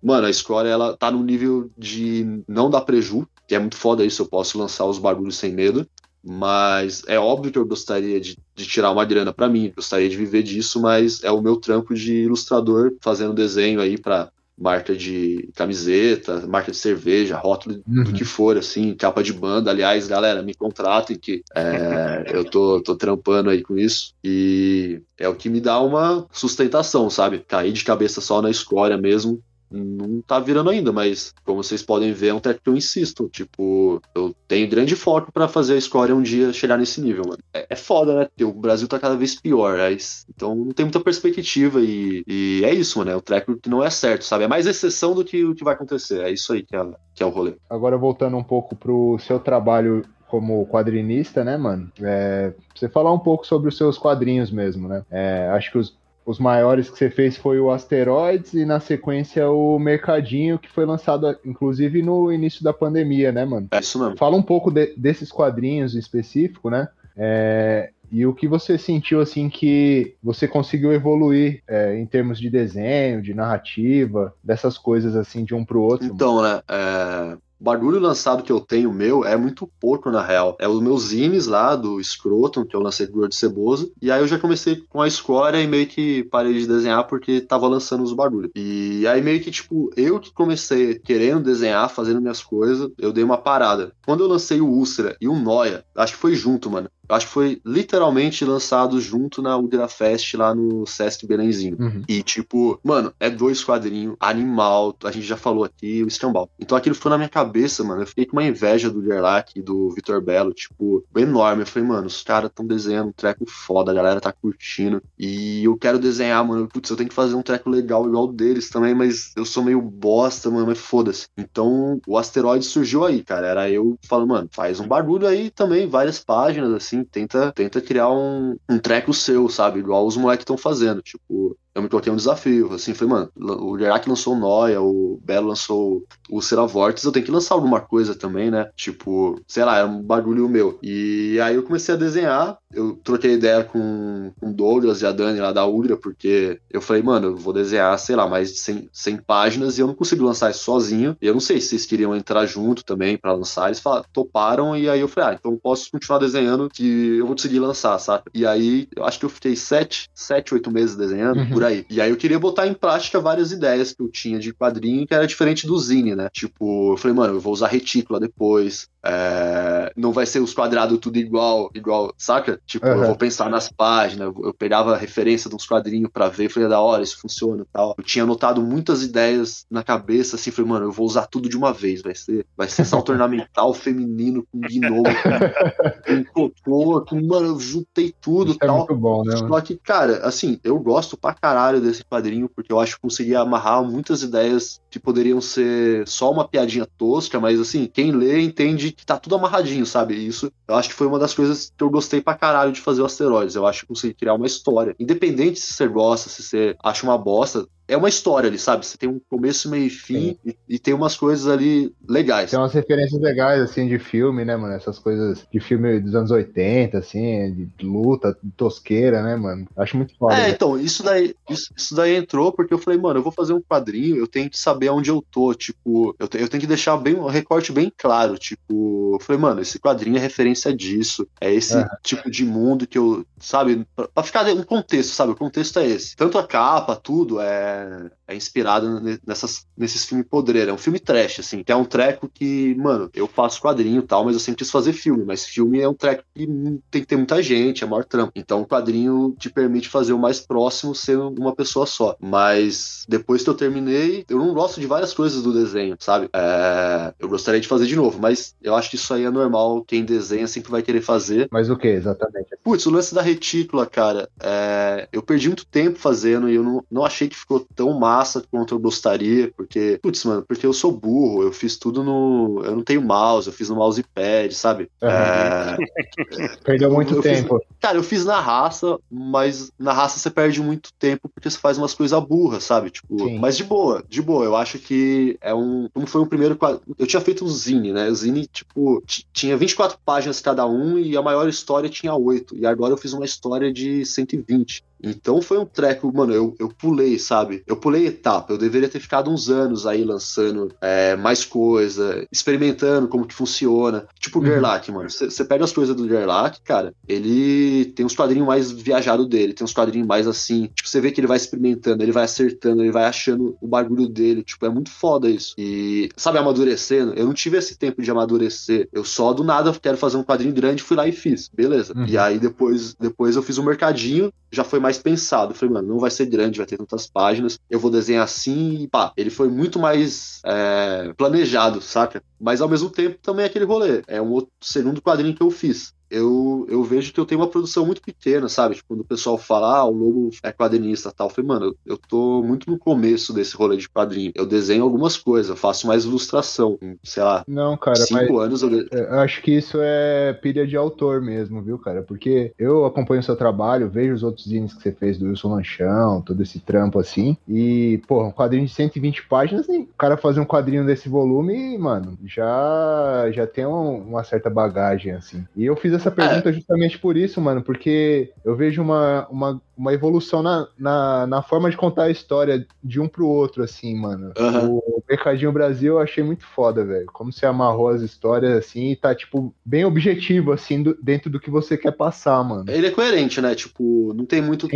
mano, a escola ela tá no nível de não dar preju, que é muito foda isso, eu posso lançar os bagulhos sem medo. Mas é óbvio que eu gostaria de, de tirar uma grana para mim, gostaria de viver disso, mas é o meu trampo de ilustrador fazendo desenho aí para marca de camiseta, marca de cerveja, rótulo uhum. do que for, assim, capa de banda. Aliás, galera, me contratem que é, eu tô, tô trampando aí com isso e é o que me dá uma sustentação, sabe? Cair de cabeça só na escória mesmo não tá virando ainda, mas como vocês podem ver, é um treco que eu insisto. Tipo, eu tenho grande foco para fazer a escória um dia chegar nesse nível, mano. É, é foda, né? O Brasil tá cada vez pior, é, então não tem muita perspectiva e, e é isso, mano. É um treco que não é certo, sabe? É mais exceção do que o que vai acontecer. É isso aí que é, que é o rolê. Agora voltando um pouco pro seu trabalho como quadrinista, né, mano? É, você falar um pouco sobre os seus quadrinhos mesmo, né? É, acho que os, os maiores que você fez foi o Asteroids e na sequência o Mercadinho, que foi lançado inclusive no início da pandemia, né, mano? É isso mesmo. Fala um pouco de, desses quadrinhos em específico, né? É, e o que você sentiu assim que você conseguiu evoluir é, em termos de desenho, de narrativa, dessas coisas assim de um pro outro? Então, né? É o lançado que eu tenho meu é muito pouco, na real. É os meus zines lá do Scrotum, que eu lancei com o de Ceboso. E aí eu já comecei com a escória e meio que parei de desenhar porque tava lançando os barulhos. E aí meio que, tipo, eu que comecei querendo desenhar, fazendo minhas coisas, eu dei uma parada. Quando eu lancei o Úlcera e o Noia, acho que foi junto, mano. Eu acho que foi literalmente lançado junto na Udra Fest lá no Sesc Belenzinho. Uhum. E, tipo, mano, é dois quadrinhos, animal, a gente já falou aqui, o escambau. Então aquilo foi na minha cabeça, mano. Eu fiquei com uma inveja do Gerlach e do Vitor Belo, tipo, enorme. Eu falei, mano, os caras estão desenhando um treco foda, a galera tá curtindo. E eu quero desenhar, mano. Putz, eu tenho que fazer um treco legal igual o deles também, mas eu sou meio bosta, mano, mas foda-se. Então o asteroide surgiu aí, cara. Era eu falando, mano, faz um barulho aí também, várias páginas, assim assim, tenta, tenta criar um, um treco seu, sabe? Igual os moleques estão fazendo. Tipo, eu me coloquei um desafio, assim, falei, mano, o Gerak lançou o Noia, o Belo lançou o Seravortes, eu tenho que lançar alguma coisa também, né? Tipo, sei lá, é um bagulho meu. E aí eu comecei a desenhar, eu troquei ideia com, com o Douglas e a Dani lá da Udra, porque eu falei, mano, eu vou desenhar, sei lá, mais de 100, 100 páginas e eu não consigo lançar isso sozinho. E eu não sei se vocês queriam entrar junto também para lançar. Eles falaram, toparam, e aí eu falei, ah, então posso continuar desenhando que eu vou conseguir lançar, sabe? E aí eu acho que eu fiquei 7, 7, 8 meses desenhando, uhum. por aí. E aí eu queria botar em prática várias ideias que eu tinha de quadrinho que era diferente do Zine, né? Tipo, eu falei, mano, eu vou usar retícula depois, é, não vai ser os quadrados tudo igual, igual, saca? Tipo, uhum. eu vou pensar nas páginas, eu pegava a referência de uns quadrinhos para ver, falei, da hora, isso funciona e tal. Eu tinha anotado muitas ideias na cabeça, assim, falei, mano, eu vou usar tudo de uma vez, vai ser, vai ser salto ornamental feminino com gnomo, com cocô, com, mano, eu juntei tudo e é tal. É muito bom, né? Só que, cara, assim, eu gosto pra caralho desse quadrinho, porque eu acho que consegui amarrar muitas ideias que poderiam ser só uma piadinha tosca, mas assim, quem lê entende que tá tudo amarradinho, sabe? Isso eu acho que foi uma das coisas que eu gostei pra caralho de fazer o Asteroides. Eu acho que consegui criar uma história. Independente se você gosta, se você acha uma bosta, é uma história ali, sabe? Você tem um começo, meio e fim e, e, tem umas coisas ali legais. Tem umas referências legais, assim, de filme, né, mano? Essas coisas de filme dos anos 80, assim, de luta, de tosqueira, né, mano? Acho muito foda. É, né? então, isso daí, isso, isso, daí entrou porque eu falei, mano, eu vou fazer um quadrinho, eu tenho que saber onde eu tô, tipo, eu, te, eu tenho que deixar bem um recorte bem claro, tipo, eu falei, mano, esse quadrinho é referência disso, é esse é. tipo de mundo que eu, sabe, pra, pra ficar um contexto, sabe? O contexto é esse. Tanto a capa, tudo, é é, inspirado nessas, nesses filmes podreiros. É um filme trash, assim. É um treco que, mano, eu faço quadrinho e tal, mas eu sempre quis fazer filme. Mas filme é um treco que tem que ter muita gente, é maior trampo. Então o quadrinho te permite fazer o mais próximo ser uma pessoa só. Mas depois que eu terminei, eu não gosto de várias coisas do desenho, sabe? É, eu gostaria de fazer de novo, mas eu acho que isso aí é normal. Quem desenha sempre vai querer fazer. Mas o que exatamente? Putz, o lance da retícula, cara, é, eu perdi muito tempo fazendo e eu não, não achei que ficou tão massa quanto eu gostaria, porque, putz, mano, porque eu sou burro, eu fiz tudo no. Eu não tenho mouse, eu fiz no mousepad, sabe? Uhum. É... Perdeu muito eu tempo. Fiz... Cara, eu fiz na raça, mas na raça você perde muito tempo porque você faz umas coisas burras, sabe? Tipo, Sim. mas de boa, de boa. Eu acho que é um. Como foi o primeiro. Eu tinha feito um Zine, né? O Zine, tipo, tinha 24 páginas cada um e a maior história tinha 8. E agora eu fiz uma história de 120. Então foi um treco, mano, eu, eu pulei, sabe? Eu pulei etapa. Eu deveria ter ficado uns anos aí lançando é, mais coisa, experimentando como que funciona. Tipo o uhum. Gerlach, mano. Você pega as coisas do Gerlach, cara, ele tem uns quadrinhos mais viajados dele, tem uns quadrinhos mais assim. Tipo, você vê que ele vai experimentando, ele vai acertando, ele vai achando o bagulho dele. Tipo, é muito foda isso. E, sabe, amadurecendo? Eu não tive esse tempo de amadurecer. Eu só do nada quero fazer um quadrinho grande, fui lá e fiz. Beleza. Uhum. E aí depois, depois eu fiz um mercadinho já foi mais pensado. Falei, mano, não vai ser grande, vai ter tantas páginas, eu vou desenhar assim e pá. Ele foi muito mais é, planejado, saca? Mas ao mesmo tempo também é aquele rolê. É um outro segundo quadrinho que eu fiz eu, eu vejo que eu tenho uma produção muito pequena, sabe? Tipo, quando o pessoal fala, ah, o Lobo é quadrinista tal, eu falei, mano, eu tô muito no começo desse rolê de quadrinho. Eu desenho algumas coisas, eu faço mais ilustração. Sei lá. Não, cara, cinco anos eu... eu acho que isso é pilha de autor mesmo, viu, cara? Porque eu acompanho o seu trabalho, vejo os outros zines que você fez do Wilson Lanchão, todo esse trampo assim. E, pô, um quadrinho de 120 páginas, o cara fazer um quadrinho desse volume, mano, já, já tem um, uma certa bagagem, assim. E eu fiz essa pergunta é. justamente por isso, mano, porque eu vejo uma, uma, uma evolução na, na, na, forma de contar a história de um pro outro, assim, mano. Uhum. O Mercadinho Brasil eu achei muito foda, velho. Como você amarrou as histórias, assim, e tá, tipo, bem objetivo, assim, do, dentro do que você quer passar, mano. Ele é coerente, né? Tipo, não tem muito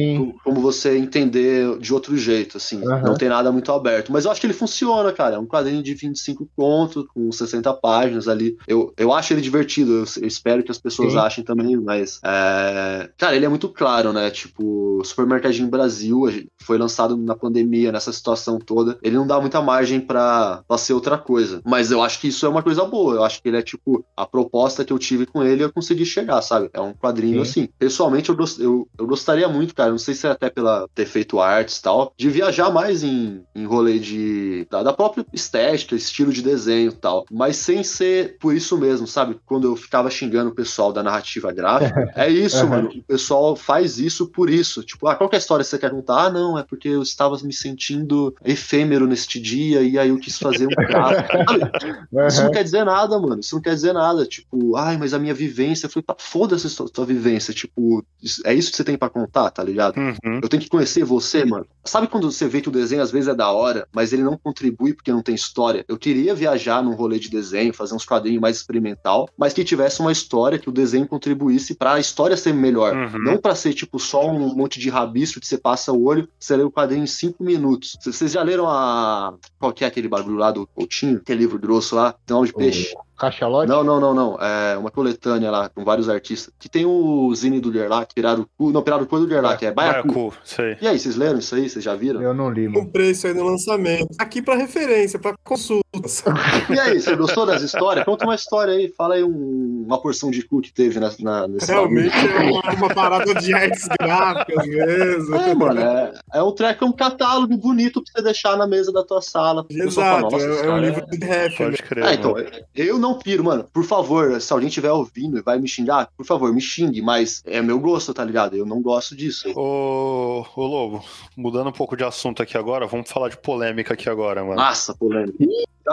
como você entender de outro jeito, assim. Uhum. Não tem nada muito aberto. Mas eu acho que ele funciona, cara. É um quadrinho de 25 contos, com 60 páginas ali. Eu, eu acho ele divertido. Eu, eu espero que as pessoas Sim. achem também, mas. É... Cara, ele é muito claro, né? Tipo, Supermercadinho Brasil foi lançado na pandemia, nessa situação toda. Ele não dá muita margem para ser outra coisa. Mas eu acho que isso é uma coisa boa. Eu acho que ele é tipo, a proposta que eu tive com ele, eu consegui chegar, sabe? É um quadrinho Sim. assim. Pessoalmente, eu, eu, eu gostaria muito, cara. Não sei se é até pela ter feito artes e tal, de viajar mais em, em rolê de. Da, da própria estética, estilo de desenho e tal. Mas sem ser por isso mesmo, sabe? Quando eu ficava xingando o pessoal da narrativa gráfica. é isso, uhum. mano. O pessoal faz isso por isso. Tipo, ah, qual que é a história que você quer contar? Ah, não, é porque eu estava me sentindo efêmero neste dia e aí eu quis fazer um gráfico. uhum. Isso não quer dizer nada, mano. Isso não quer dizer nada. Tipo, ai, mas a minha vivência. Eu falei, foda-se a tua vivência. Tipo, é isso que você tem para contar, tá ligado? Uhum. Eu tenho que conhecer você, mano. Sabe quando você vê que o desenho às vezes é da hora, mas ele não contribui porque não tem história? Eu queria viajar num rolê de desenho, fazer uns quadrinhos mais experimental, mas que tivesse uma história que o desenho contribuísse para a história ser melhor. Uhum. Não para ser, tipo, só um monte de rabisco que você passa o olho, você lê o quadrinho em cinco minutos. Vocês já leram a. Qual que é aquele bagulho lá do Coutinho? Aquele livro grosso lá? Tem nome de peixe. Cachalote? Não, não, não, não. É uma coletânea lá com vários artistas. Que tem o Zine do Lerlac, Pirarucu. Não, Pirarucu é do Lerlac, é Baiacu. Baiacu sei. E aí, vocês leram isso aí? Vocês já viram? Eu não li, mano. Comprei isso aí no lançamento. Aqui pra referência, pra consultas. e aí, você gostou das histórias? Conta uma história aí. Fala aí um, uma porção de cu que teve na, na, nesse Realmente é uma, parada de artes gráficas mesmo. É, mano. É, é um track, é um catálogo bonito pra você deixar na mesa da tua sala. Exato. Fala, é, é um livro de rap. Pode né? crer. Ah, então, eu não piro, mano. Por favor, se alguém estiver ouvindo e vai me xingar, por favor, me xingue, mas é meu gosto, tá ligado? Eu não gosto disso. Ô, ô Lobo, mudando um pouco de assunto aqui agora, vamos falar de polêmica aqui agora, mano. Massa, polêmica.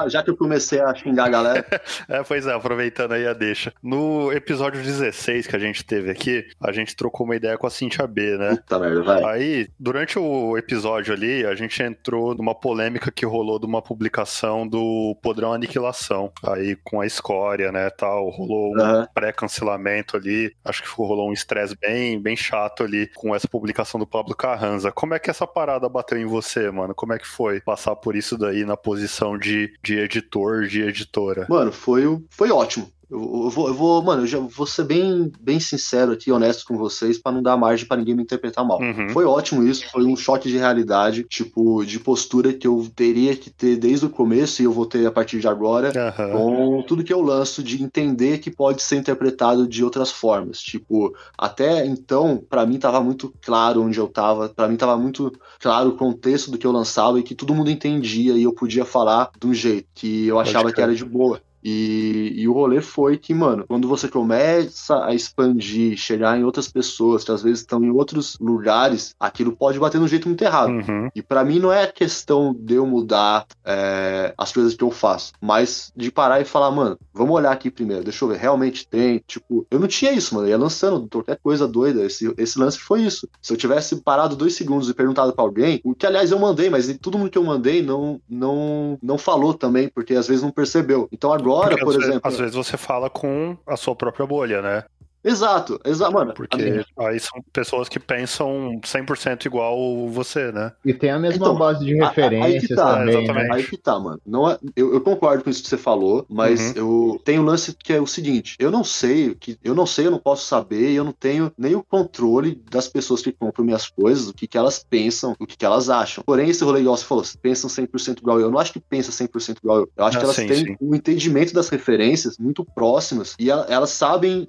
Já que eu comecei a xingar a galera. é, pois é, aproveitando aí a deixa. No episódio 16 que a gente teve aqui, a gente trocou uma ideia com a Cintia B, né? Puta merda, vai. Aí, durante o episódio ali, a gente entrou numa polêmica que rolou de uma publicação do Podrão Aniquilação, aí com a escória, né, tal. Rolou um uhum. pré-cancelamento ali, acho que rolou um estresse bem, bem chato ali com essa publicação do Pablo Carranza. Como é que essa parada bateu em você, mano? Como é que foi passar por isso daí na posição de de editor, de editora? Mano, foi, foi ótimo. Eu, eu, vou, eu vou, mano, eu já vou ser bem, bem sincero aqui, honesto com vocês, para não dar margem para ninguém me interpretar mal. Uhum. Foi ótimo isso, foi um choque de realidade, tipo, de postura que eu teria que ter desde o começo e eu vou ter a partir de agora, uhum. com tudo que eu lanço, de entender que pode ser interpretado de outras formas. Tipo, até então, para mim tava muito claro onde eu tava, para mim tava muito claro o contexto do que eu lançava e que todo mundo entendia e eu podia falar de um jeito que eu achava que era de boa. E, e, o rolê foi que, mano, quando você começa a expandir, chegar em outras pessoas que às vezes estão em outros lugares, aquilo pode bater no jeito muito errado. Uhum. E para mim não é questão de eu mudar é, as coisas que eu faço, mas de parar e falar, mano, vamos olhar aqui primeiro, deixa eu ver, realmente tem. Tipo, eu não tinha isso, mano, eu ia lançando qualquer coisa doida. Esse, esse lance foi isso. Se eu tivesse parado dois segundos e perguntado para alguém, o que aliás eu mandei, mas todo mundo que eu mandei não, não, não falou também, porque às vezes não percebeu. Então agora agora, Porque, por às exemplo. Às vezes você fala com a sua própria bolha, né? Exato, exato, mano. Porque aí são pessoas que pensam 100% igual você, né? E tem a mesma então, base de referências tá, também, né? Aí que tá, mano. Não é, eu, eu, concordo com isso que você falou, mas uhum. eu tenho um lance que é o seguinte, eu não sei, que eu não sei, eu não posso saber, eu não tenho nem o controle das pessoas que compram minhas coisas, o que, que elas pensam, o que, que elas acham. Porém, esse rolê igual você falou, pensam 100% igual eu. Eu não acho que pensa 100% igual eu. Eu acho ah, que elas sim, têm sim. um entendimento das referências muito próximas e elas sabem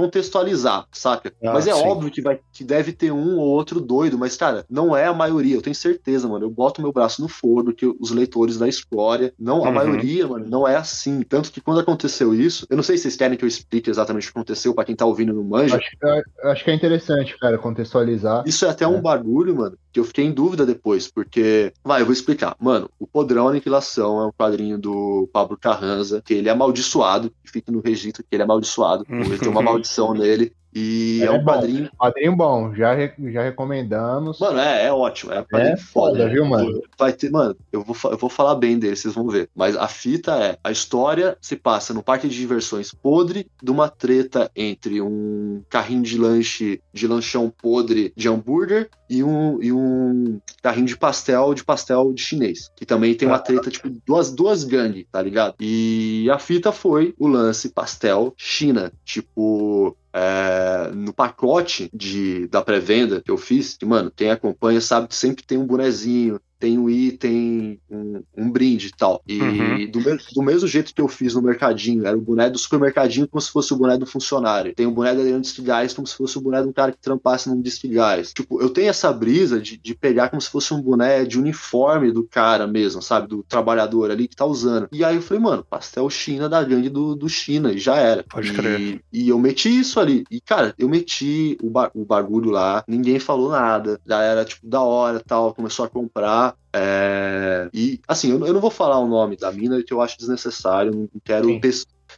contextualizar, saca? Ah, mas é sim. óbvio que, vai, que deve ter um ou outro doido, mas, cara, não é a maioria, eu tenho certeza, mano. Eu boto meu braço no forno que os leitores da história, não, a uhum. maioria, mano, não é assim. Tanto que quando aconteceu isso, eu não sei se vocês querem que eu explique exatamente o que aconteceu para quem tá ouvindo no manja. Acho, acho, que é interessante, cara, contextualizar. Isso é até é. um bagulho, mano, que eu fiquei em dúvida depois, porque. Vai, eu vou explicar. Mano, o Podrão Aniquilação é um quadrinho do Pablo Carranza, que ele é amaldiçoado, que fica no registro que ele é amaldiçoado. ele tem uma maldição nele. E é, é um bom. quadrinho. Quadrinho bom, já, já recomendamos. Mano, é, é ótimo. É, é foda, foda, viu, mano? Vai ter, mano, eu vou, eu vou falar bem dele, vocês vão ver. Mas a fita é: a história se passa no parque de diversões podre de uma treta entre um carrinho de lanche, de lanchão podre de hambúrguer e um, e um carrinho de pastel, de pastel de chinês. Que também tem uma ah. treta, tipo, duas, duas gangues, tá ligado? E a fita foi o lance pastel China. Tipo, é, no pacote de, da pré-venda que eu fiz, que, mano, quem acompanha sabe que sempre tem um bonezinho, tem um item, um, um brinde e tal. E uhum. do, do, mesmo jeito que eu fiz no mercadinho, era o boné do supermercadinho como se fosse o boné do funcionário. Tem o boné da Leandro Desfigais como se fosse o boné de um cara que trampasse num Desfigais. Tipo, eu tenho essa brisa de, de pegar como se fosse um boné de uniforme do cara mesmo, sabe? Do trabalhador ali que tá usando. E aí eu falei, mano, pastel China da gangue do, do China, e já era. Pode crer. E, e eu meti isso ali. E, cara, eu meti o, ba o bagulho lá, ninguém falou nada. Já era, tipo, da hora tal, começou a comprar. É... E, assim, eu, eu, não vou falar o nome da mina que eu acho desnecessário, não quero,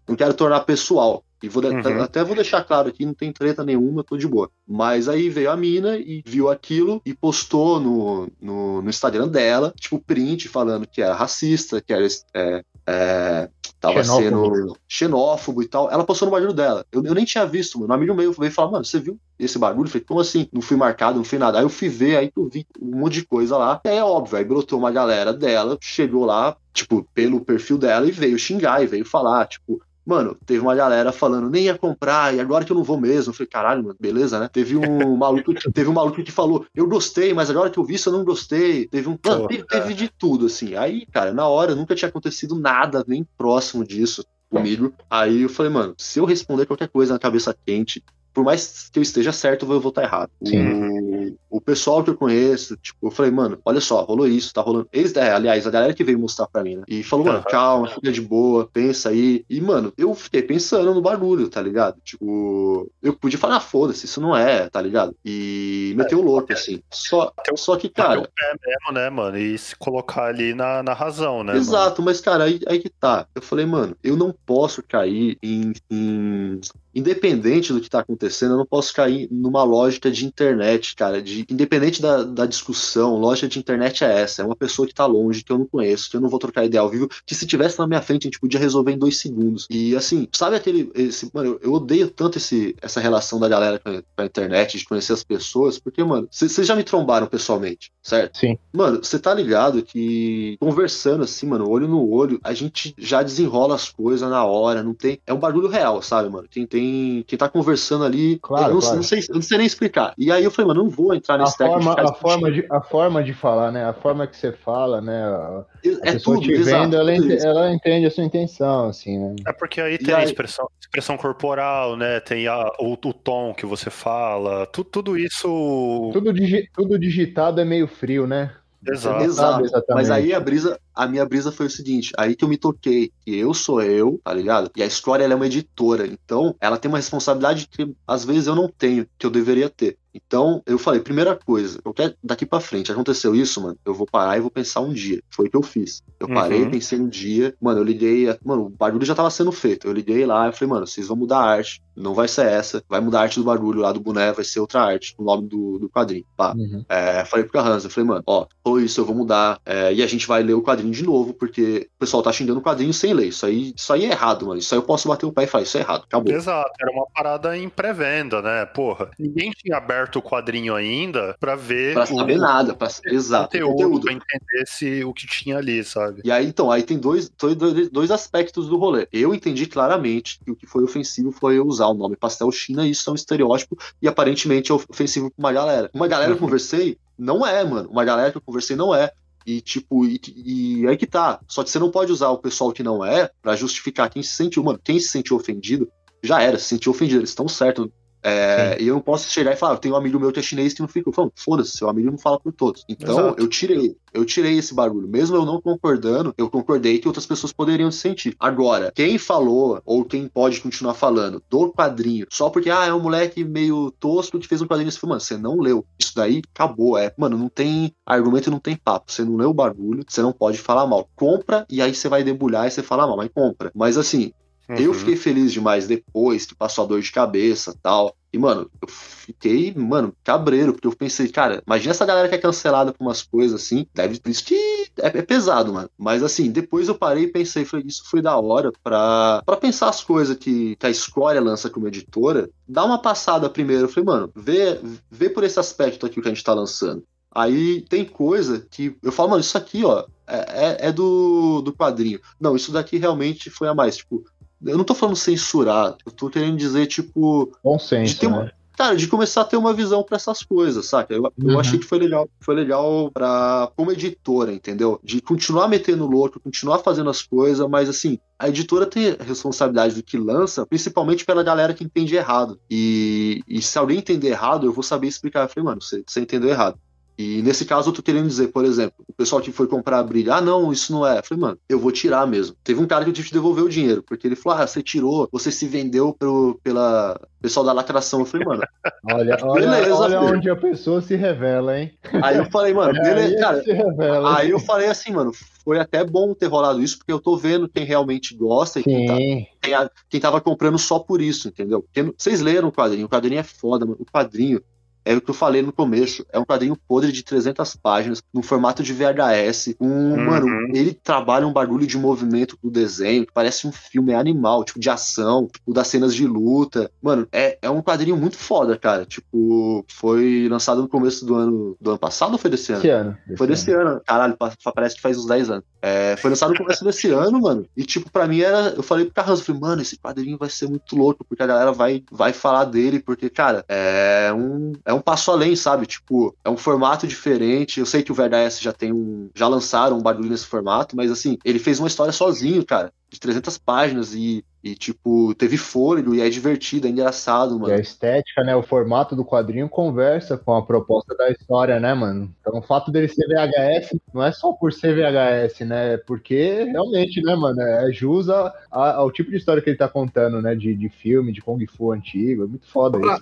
não quero tornar pessoal. E vou uhum. até vou deixar claro aqui, não tem treta nenhuma, tô de boa. Mas aí veio a mina e viu aquilo e postou no, no, no Instagram dela, tipo, print falando que era racista, que era é, é, tava xenófobo. sendo xenófobo e tal. Ela postou no bagulho dela. Eu, eu nem tinha visto, mano. Um amigo meu veio falar, mano, você viu esse bagulho? Eu falei, como assim? Não fui marcado, não fui nada. Aí eu fui ver, aí eu vi um monte de coisa lá. E aí é óbvio, aí brotou uma galera dela, chegou lá, tipo, pelo perfil dela e veio xingar e veio falar, tipo, Mano, teve uma galera falando, nem ia comprar, e agora que eu não vou mesmo. Eu falei, caralho, mano, beleza, né? Teve um maluco, teve um maluco que falou, eu gostei, mas agora que eu vi isso eu não gostei. Teve um. Mano, teve, teve de tudo, assim. Aí, cara, na hora nunca tinha acontecido nada nem próximo disso comigo. Aí eu falei, mano, se eu responder qualquer coisa na cabeça quente, por mais que eu esteja certo, eu vou estar errado. O, o, pessoal que eu conheço, tipo, eu falei, mano, olha só, rolou isso, tá rolando. Eles, é, aliás, a galera que veio mostrar pra mim, né? E falou, mano, calma, fica de boa, pensa aí. E, mano, eu fiquei pensando no barulho, tá ligado? Tipo, eu podia falar, ah, foda-se, isso não é, tá ligado? E meteu o louco, assim. Só, só que, cara. O pé mesmo, né, mano? E se colocar ali na, na razão, né? Exato, mano? mas, cara, aí, aí que tá. Eu falei, mano, eu não posso cair em, em independente do que está acontecendo, eu não posso cair numa lógica de internet, cara. De, independente da, da discussão, lógica de internet é essa. É uma pessoa que está longe, que eu não conheço, que eu não vou trocar ideia ao vivo, que se tivesse na minha frente, a gente podia resolver em dois segundos. E assim, sabe aquele. Esse, mano, eu, odeio tanto esse, essa relação da galera com a, com a internet, de conhecer as pessoas, porque, mano, vocês já me trombaram pessoalmente, certo? Sim. Mano, você tá ligado que conversando assim, mano, olho no olho, a gente já desenrola as coisas na hora, não tem. É um bagulho real, sabe, mano? Quem tem quem, quem tá conversando ali. Claro, eu não, claro. não, sei, eu não sei nem explicar. E aí eu falei, mano, não vou entrar nesse a forma, a forma de A forma de falar, né? A forma que você fala, né? A, é pessoa tudo, te exato, vendo, ela, ent, ela, entende a sua intenção, assim, né? É porque aí tem aí... expressão, expressão corporal, né? Tem a, o, o tom que você fala, tu, tudo isso. Tudo, digi, tudo digitado é meio frio, né? Exato. Exato. Mas aí a brisa, a minha brisa foi o seguinte, aí que eu me toquei, que eu sou eu, tá ligado? E a história ela é uma editora, então ela tem uma responsabilidade que às vezes eu não tenho, que eu deveria ter. Então, eu falei, primeira coisa, eu quero daqui para frente, aconteceu isso, mano, eu vou parar e vou pensar um dia. Foi o que eu fiz. Eu uhum. parei, pensei um dia, mano, eu liguei, mano, o barulho já tava sendo feito. Eu liguei lá e falei, mano, vocês vão mudar a arte, não vai ser essa, vai mudar a arte do barulho lá do boné, vai ser outra arte, o nome do, do quadrinho, pá. Uhum. É, falei pro Carranza, falei, mano, ó, falou isso, eu vou mudar, é, e a gente vai ler o quadrinho de novo, porque o pessoal tá xingando o quadrinho sem ler. Isso aí, isso aí é errado, mano. Isso aí eu posso bater o pé e falar, isso é errado, acabou. Exato, era uma parada em pré-venda, né? Porra, ninguém tinha aberto o quadrinho ainda pra ver. Pra saber o... nada, pra... exato. Conteúdo, conteúdo. Pra entender se, o que tinha ali, sabe? E aí, então, aí tem dois, dois, dois aspectos do rolê. Eu entendi claramente que o que foi ofensivo foi eu usar o nome Pastel China, e isso é um estereótipo e aparentemente é ofensivo pra uma galera. Uma galera que eu conversei, não é, mano. Uma galera que eu conversei não é. E, tipo, e, e aí que tá. Só que você não pode usar o pessoal que não é para justificar quem se sentiu. Mano, quem se sentiu ofendido, já era, se sentiu ofendido. Eles estão certos é, e eu não posso chegar e falar, eu tenho um amigo meu que é chinês que não fica. Foda-se, seu amigo não fala por todos. Então, Exato. eu tirei. Eu tirei esse barulho. Mesmo eu não concordando, eu concordei que outras pessoas poderiam se sentir. Agora, quem falou, ou quem pode continuar falando, do quadrinho, só porque, ah, é um moleque meio tosco que fez um quadrinho, você falou, mano, você não leu. Isso daí acabou. É, mano, não tem argumento, não tem papo. Você não leu o barulho, você não pode falar mal. Compra e aí você vai debulhar e você fala mal, mas compra. Mas assim, Uhum. Eu fiquei feliz demais depois que passou a dor de cabeça tal. E, mano, eu fiquei, mano, cabreiro, porque eu pensei, cara, imagina essa galera que é cancelada por umas coisas assim. Deve por isso que é, é, pesado, mano. Mas assim, depois eu parei e pensei, falei, isso foi da hora pra, pra pensar as coisas que, que a escória lança como editora. Dá uma passada primeiro. Eu falei, mano, vê, vê por esse aspecto aqui o que a gente tá lançando. Aí tem coisa que eu falo, mano, isso aqui, ó, é, é, é do, do quadrinho. Não, isso daqui realmente foi a mais. Tipo, eu não tô falando censurar, eu tô querendo dizer, tipo. Bom senso. Uma, né? Cara, de começar a ter uma visão para essas coisas, saca? Eu, uhum. eu achei que foi legal, foi legal para como editora, entendeu? De continuar metendo louco, continuar fazendo as coisas, mas assim, a editora tem a responsabilidade do que lança, principalmente pela galera que entende errado. E, e se alguém entender errado, eu vou saber explicar. Eu falei, mano, você, você entendeu errado. E nesse caso eu tô querendo dizer, por exemplo, o pessoal que foi comprar a brilha, ah, não, isso não é. Eu falei, mano, eu vou tirar mesmo. Teve um cara que eu tive que devolver o dinheiro, porque ele falou, ah, você tirou, você se vendeu pro, pela pessoal da lacração. Eu falei, mano. Olha, beleza, olha, olha onde a pessoa se revela, hein? Aí eu falei, mano, beleza, cara. Revela, aí eu falei assim, mano, foi até bom ter rolado isso, porque eu tô vendo quem realmente gosta e quem, tá, quem, quem, tava comprando só por isso, entendeu? Porque vocês leram o quadrinho, o quadrinho é foda, mano. O quadrinho, é o que eu falei no começo. É um quadrinho podre de 300 páginas, no formato de VHS. Um, uhum. Mano, ele trabalha um barulho de movimento do desenho, que parece um filme animal, tipo, de ação, tipo, das cenas de luta. Mano, é, é um quadrinho muito foda, cara. Tipo, foi lançado no começo do ano do ano passado ou foi desse ano? Desse ano. Desse foi desse ano. ano. Caralho, parece que faz uns 10 anos. É, foi lançado no começo desse ano, mano. E, tipo, pra mim era. Eu falei pro Carlos, eu falei, mano, esse quadrinho vai ser muito louco, porque a galera vai, vai falar dele, porque, cara, é um. É é um passo além, sabe? Tipo, é um formato diferente. Eu sei que o VHS já tem um. Já lançaram um barulho nesse formato, mas assim, ele fez uma história sozinho, cara de 300 páginas e, e, tipo, teve fôlego e é divertido, é engraçado, mano. E a estética, né, o formato do quadrinho conversa com a proposta da história, né, mano? Então o fato dele ser VHS não é só por ser VHS, né? É porque realmente, né, mano, é jus a, a, ao tipo de história que ele tá contando, né, de, de filme, de Kung Fu antigo, é muito foda pra,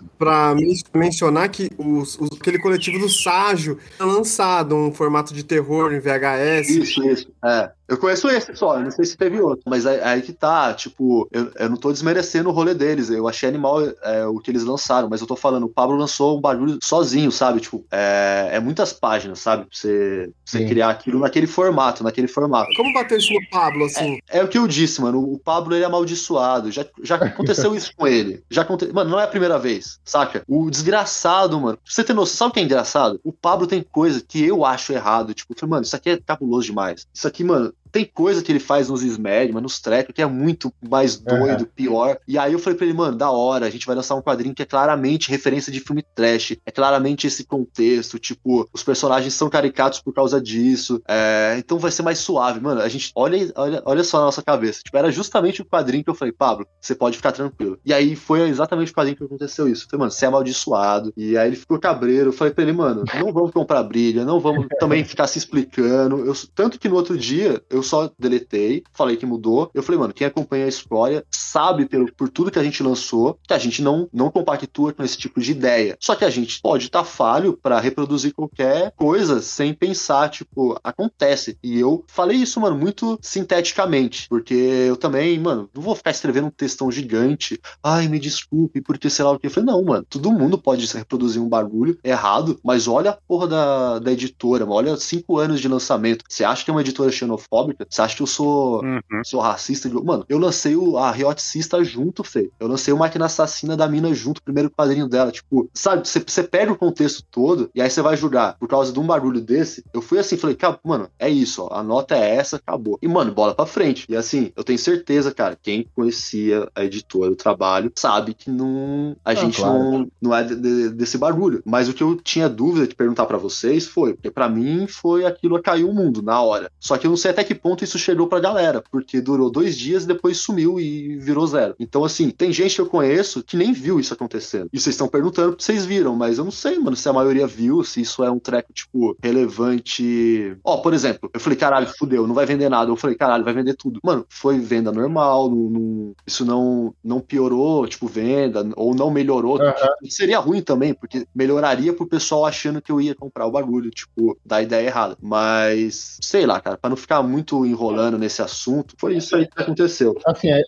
isso. Pra mencionar que os, os, aquele coletivo do Ságio é lançado um formato de terror em VHS. Isso, isso, é. Eu conheço esse só, eu não sei se teve outro, mas aí, aí que tá, tipo, eu, eu não tô desmerecendo o rolê deles, eu achei animal é, o que eles lançaram, mas eu tô falando, o Pablo lançou um barulho sozinho, sabe? Tipo, é, é muitas páginas, sabe? Pra você, você criar aquilo naquele formato, naquele formato. Como bater isso no Pablo, assim? É, é, o que eu disse, mano, o Pablo ele é amaldiçoado, já, já aconteceu isso com ele, já aconte... mano, não é a primeira vez, saca? O desgraçado, mano, pra você ter noção, sabe o que é engraçado? O Pablo tem coisa que eu acho errado, tipo, mano, isso aqui é cabuloso demais, isso aqui, mano, tem coisa que ele faz nos Smed, mas nos Trek, que é muito mais doido, uhum. pior. E aí eu falei pra ele, mano, da hora, a gente vai lançar um quadrinho que é claramente referência de filme trash. É claramente esse contexto, tipo, os personagens são caricatos por causa disso. É, então vai ser mais suave. Mano, a gente, olha, olha, olha só na nossa cabeça. Tipo, era justamente o quadrinho que eu falei, Pablo, você pode ficar tranquilo. E aí foi exatamente o quadrinho que aconteceu isso. Eu falei, mano, você é amaldiçoado. E aí ele ficou cabreiro. Eu falei pra ele, mano, não vamos comprar brilha, não vamos também ficar se explicando. Eu, tanto que no outro dia, eu eu só deletei, falei que mudou. Eu falei, mano, quem acompanha a história sabe pelo, por tudo que a gente lançou que a gente não, não compactua com esse tipo de ideia. Só que a gente pode estar tá falho para reproduzir qualquer coisa sem pensar, tipo, acontece. E eu falei isso, mano, muito sinteticamente, porque eu também, mano, não vou ficar escrevendo um textão gigante. Ai, me desculpe, porque sei lá o que. Eu falei, não, mano, todo mundo pode reproduzir um bagulho errado, mas olha a porra da, da editora, mano, olha cinco anos de lançamento. Você acha que é uma editora xenofóbica? Você acha que eu sou, uhum. sou racista? Mano, eu lancei o, a Rioticista junto, Fê. Eu lancei o Máquina Assassina da Mina junto, primeiro quadrinho dela. Tipo, sabe, você, pega o contexto todo e aí você vai julgar por causa de um barulho desse. Eu fui assim, falei, cara, mano, é isso, ó, a nota é essa, acabou. E, mano, bola pra frente. E assim, eu tenho certeza, cara, quem conhecia a editora, o trabalho, sabe que não, a ah, gente claro. não, não é de, de, desse barulho. Mas o que eu tinha dúvida de perguntar para vocês foi, porque para mim foi aquilo a cair o mundo na hora. Só que eu não sei até que ponto isso chegou pra galera, porque durou dois dias e depois sumiu e virou zero. Então, assim, tem gente que eu conheço que nem viu isso acontecendo. E vocês estão perguntando porque vocês viram, mas eu não sei, mano, se a maioria viu, se isso é um treco, tipo, relevante. Ó, por exemplo, eu falei, caralho, fudeu, não vai vender nada. Eu falei, caralho, vai vender tudo. Mano, foi venda normal, não, não... isso não, não piorou, tipo, venda, ou não melhorou. Uhum. Tipo, seria ruim também, porque melhoraria pro pessoal achando que eu ia comprar o bagulho, tipo, da ideia errada. Mas, sei lá, cara, pra não ficar muito enrolando nesse assunto, foi isso aí que aconteceu. Assim, é, é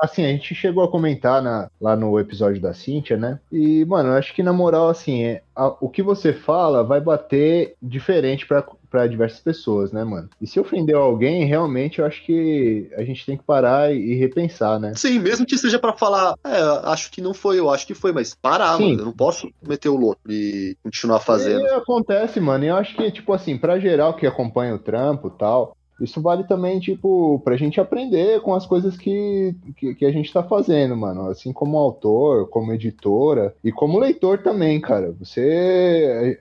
assim, a gente chegou a comentar na, lá no episódio da Cíntia, né? E, mano, eu acho que na moral, assim, é, a, o que você fala vai bater diferente para diversas pessoas, né, mano? E se ofendeu alguém, realmente eu acho que a gente tem que parar e repensar, né? Sim, mesmo que seja para falar, é, acho que não foi, eu acho que foi, mas parar, Sim. mano. Eu não posso meter o louco e continuar fazendo. E acontece, mano. E eu acho que, tipo assim, para geral que acompanha o trampo tal, isso vale também, tipo, pra gente aprender com as coisas que, que, que, a gente tá fazendo, mano. Assim como autor, como editora e como leitor também, cara. Você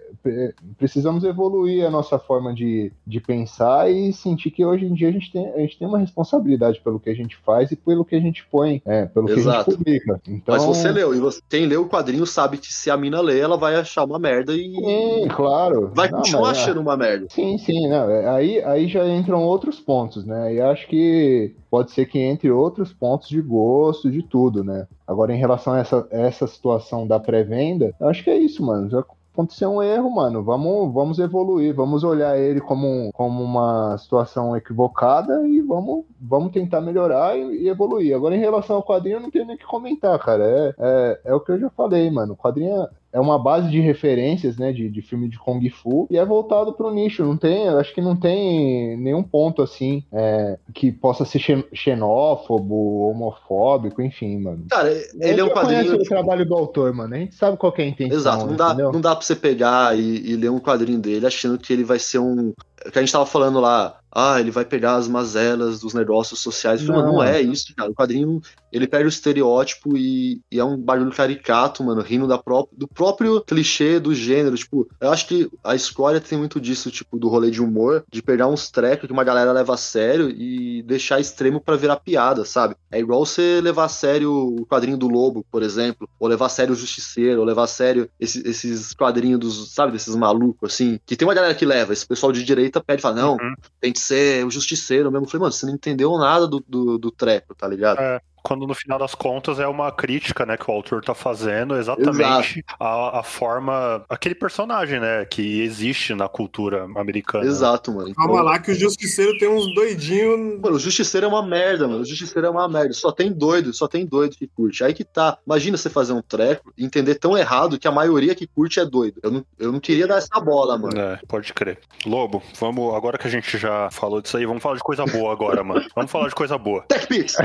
precisamos evoluir a nossa forma de, de pensar e sentir que hoje em dia a gente, tem, a gente tem uma responsabilidade pelo que a gente faz e pelo que a gente põe, é, pelo Exato. que a gente publica. Então... Mas você leu, e você, quem leu o quadrinho sabe que se a mina lê, ela vai achar uma merda e. Sim, claro. Vai não, continuar mas, é. achando uma merda. Sim, sim, não. É, aí, aí já entram outros pontos, né? E acho que pode ser que entre outros pontos de gosto, de tudo, né? Agora, em relação a essa, essa situação da pré-venda, acho que é isso, mano. Já aconteceu um erro, mano. Vamos, vamos evoluir, vamos olhar ele como, como uma situação equivocada e vamos, vamos tentar melhorar e, e evoluir. Agora, em relação ao quadrinho, eu não tenho nem o que comentar, cara. É, é, é o que eu já falei, mano. O quadrinho é uma base de referências, né, de, de filme de Kung Fu, e é voltado pro nicho, não tem, acho que não tem nenhum ponto, assim, é, que possa ser xenófobo, homofóbico, enfim, mano. Cara, ele é um quadrinho... o trabalho do autor, mano, a gente sabe qual é a intenção, Exato, não dá, não dá pra você pegar e, e ler um quadrinho dele achando que ele vai ser um... que a gente tava falando lá, ah, ele vai pegar as mazelas dos negócios sociais. Não, não é isso, cara. O quadrinho, ele pega o estereótipo e, e é um barulho caricato, mano, rindo da pró do próprio clichê do gênero. Tipo, eu acho que a escolha tem muito disso, tipo, do rolê de humor, de pegar uns trecos que uma galera leva a sério e deixar extremo para virar piada, sabe? É igual você levar a sério o quadrinho do Lobo, por exemplo, ou levar a sério o Justiceiro, ou levar a sério esse, esses quadrinhos dos, sabe, desses malucos, assim, que tem uma galera que leva, esse pessoal de direita pede e fala, não, uhum. tem que ser o justiceiro mesmo. Eu falei, mano, você não entendeu nada do, do, do treco, tá ligado? É quando no final das contas é uma crítica, né, que o autor tá fazendo exatamente a, a, forma, aquele personagem, né, que existe na cultura americana. Exato, mano. Calma então... lá que o Justiceiro tem uns doidinhos. Mano, o Justiceiro é uma merda, mano. O Justiceiro é uma merda. Só tem doido, só tem doido que curte. Aí que tá. Imagina você fazer um treco e entender tão errado que a maioria que curte é doido. Eu não, eu não queria dar essa bola, mano. É, pode crer. Lobo, vamos, agora que a gente já falou disso aí, vamos falar de coisa boa agora, mano. Vamos falar de coisa boa. TechPix!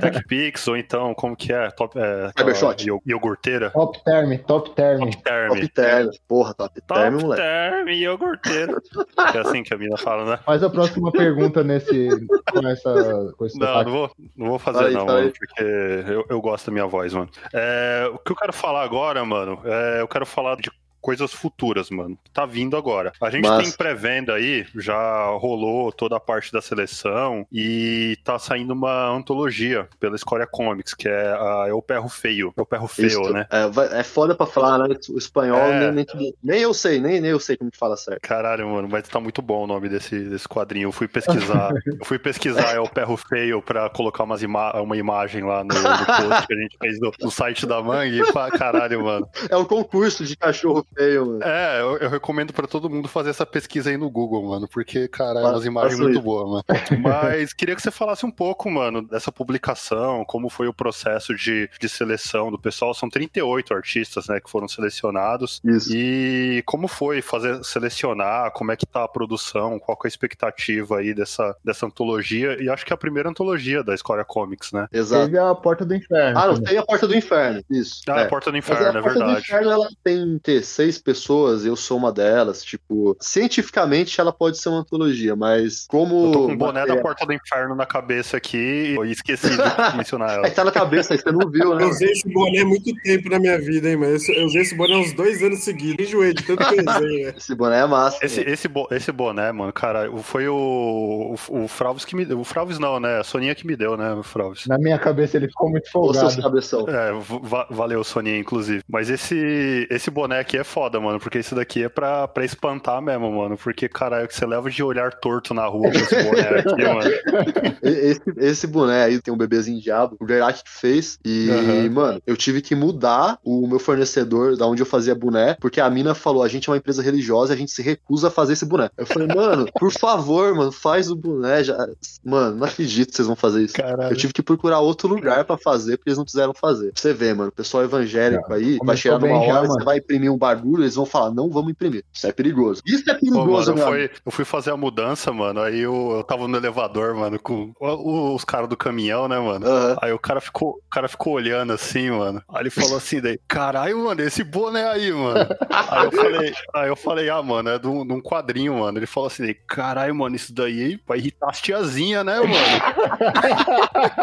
TechPix Pix, ou então, como que é? Top, é Cybershot. Iogurteira? Top Term, Top Term. Top Term. Top Term. Porra, Top, top Term, moleque. Top Term, iogurteira. é assim que a mina fala, né? Faz a próxima pergunta nesse, com essa... Com esse não, não vou, não vou fazer aí, não, mano, porque eu, eu gosto da minha voz, mano. É, o que eu quero falar agora, mano, é, eu quero falar de coisas futuras, mano. Tá vindo agora. A gente Mas- tem pré-venda aí, já rolou toda a parte da seleção e tá saindo uma antologia pela Escória Comics, que é, a, é o Perro Feio. É o Perro Feio, Isso, né? É, é foda pra falar, né? O espanhol, É. nem, nem, nem eu sei, nem, nem eu sei como que fala certo. Caralho, mano, mas tá muito bom o nome desse, desse quadrinho. Eu fui pesquisar, eu fui pesquisar é o Perro Feio pra colocar umas ima uma imagem lá no, no post que a gente fez no, no site da Mangue e caralho, mano. É um concurso de cachorro feio, mano. É, eu, eu recomendo pra todo mundo fazer essa pesquisa aí no Google, mano, porque, cara, é umas imagens muito isso. boas, mano. Mas queria que você falasse um pouco, mano, dessa publicação, como foi o processo de, de seleção do pessoal. São 38 artistas, né, que foram selecionados. Isso. E como foi fazer selecionar, como é que tá a produção, qual que é a expectativa aí dessa, dessa antologia? E acho que é a primeira antologia da Escória Comics, né? Exato. Teve a Porta do Inferno. Ah, não, tem a Porta do Inferno. Isso. Ah, é. a Porta do Mas Inferno, a é Porta do verdade. Inferno, ela tem ter seis pessoas, eu sou uma delas. Tipo, cientificamente ela pode ser uma antologia, mas como. Eu tô com o boné da material- Porta do Inferno na cabeça aqui e esqueci de mencionar ela. Aí tá na cabeça, aí você não viu, né? Eu usei esse boné há muito tempo na minha vida, hein, mano. Eu usei esse boné uns dois anos seguidos. Enjoei de tanto que eu usei, velho. Esse boné é massa. Esse, esse, bo- esse boné, mano, cara, foi o, o, o Fralves que me deu. O Fralves não, né? A Soninha que me deu, né, o Fralves? Na minha cabeça ele ficou muito Ô, seus folgado. cabeção. É, va- valeu, Soninha, inclusive. Mas esse, esse boné aqui é foda, mano, porque esse daqui é pra, pra espantar mesmo, mano. Porque, caralho, que você leva de olhar torto na rua com esse boné aqui, mano. Esse, esse boné aí tem um bebezinho diabo, o Gerac que fez. E, Aham. mano, eu tive que mudar o meu fornecedor da onde eu fazia boné, porque a mina falou: a gente é uma empresa religiosa, a gente se recusa a fazer esse boné. Eu falei, mano, por favor, mano, faz o boné. Já... Mano, não acredito que vocês vão fazer isso. Caralho. Eu tive que procurar outro lugar pra fazer, porque eles não quiseram fazer. Pra você ver, mano, o pessoal evangélico aí vai chegar numa bem já, hora, você vai imprimir um bagulho, eles vão falar, não vamos imprimir. Isso é perigoso. Isso é Pô, perigoso, mano, meu amigo. foi, eu fui fazer a mudança, mano. Aí eu, eu tava no elevador, mano, com os caras do caminhão, né, mano? Aham. Aí o cara ficou, o cara ficou olhando assim, mano. Aí ele falou assim, daí, caralho, mano, esse boné aí, mano. Aí eu falei, aí eu falei, ah, mano, é de um, de um quadrinho, mano. Ele falou assim, daí, caralho, mano, isso daí vai irritar as tiazinhas, né, mano?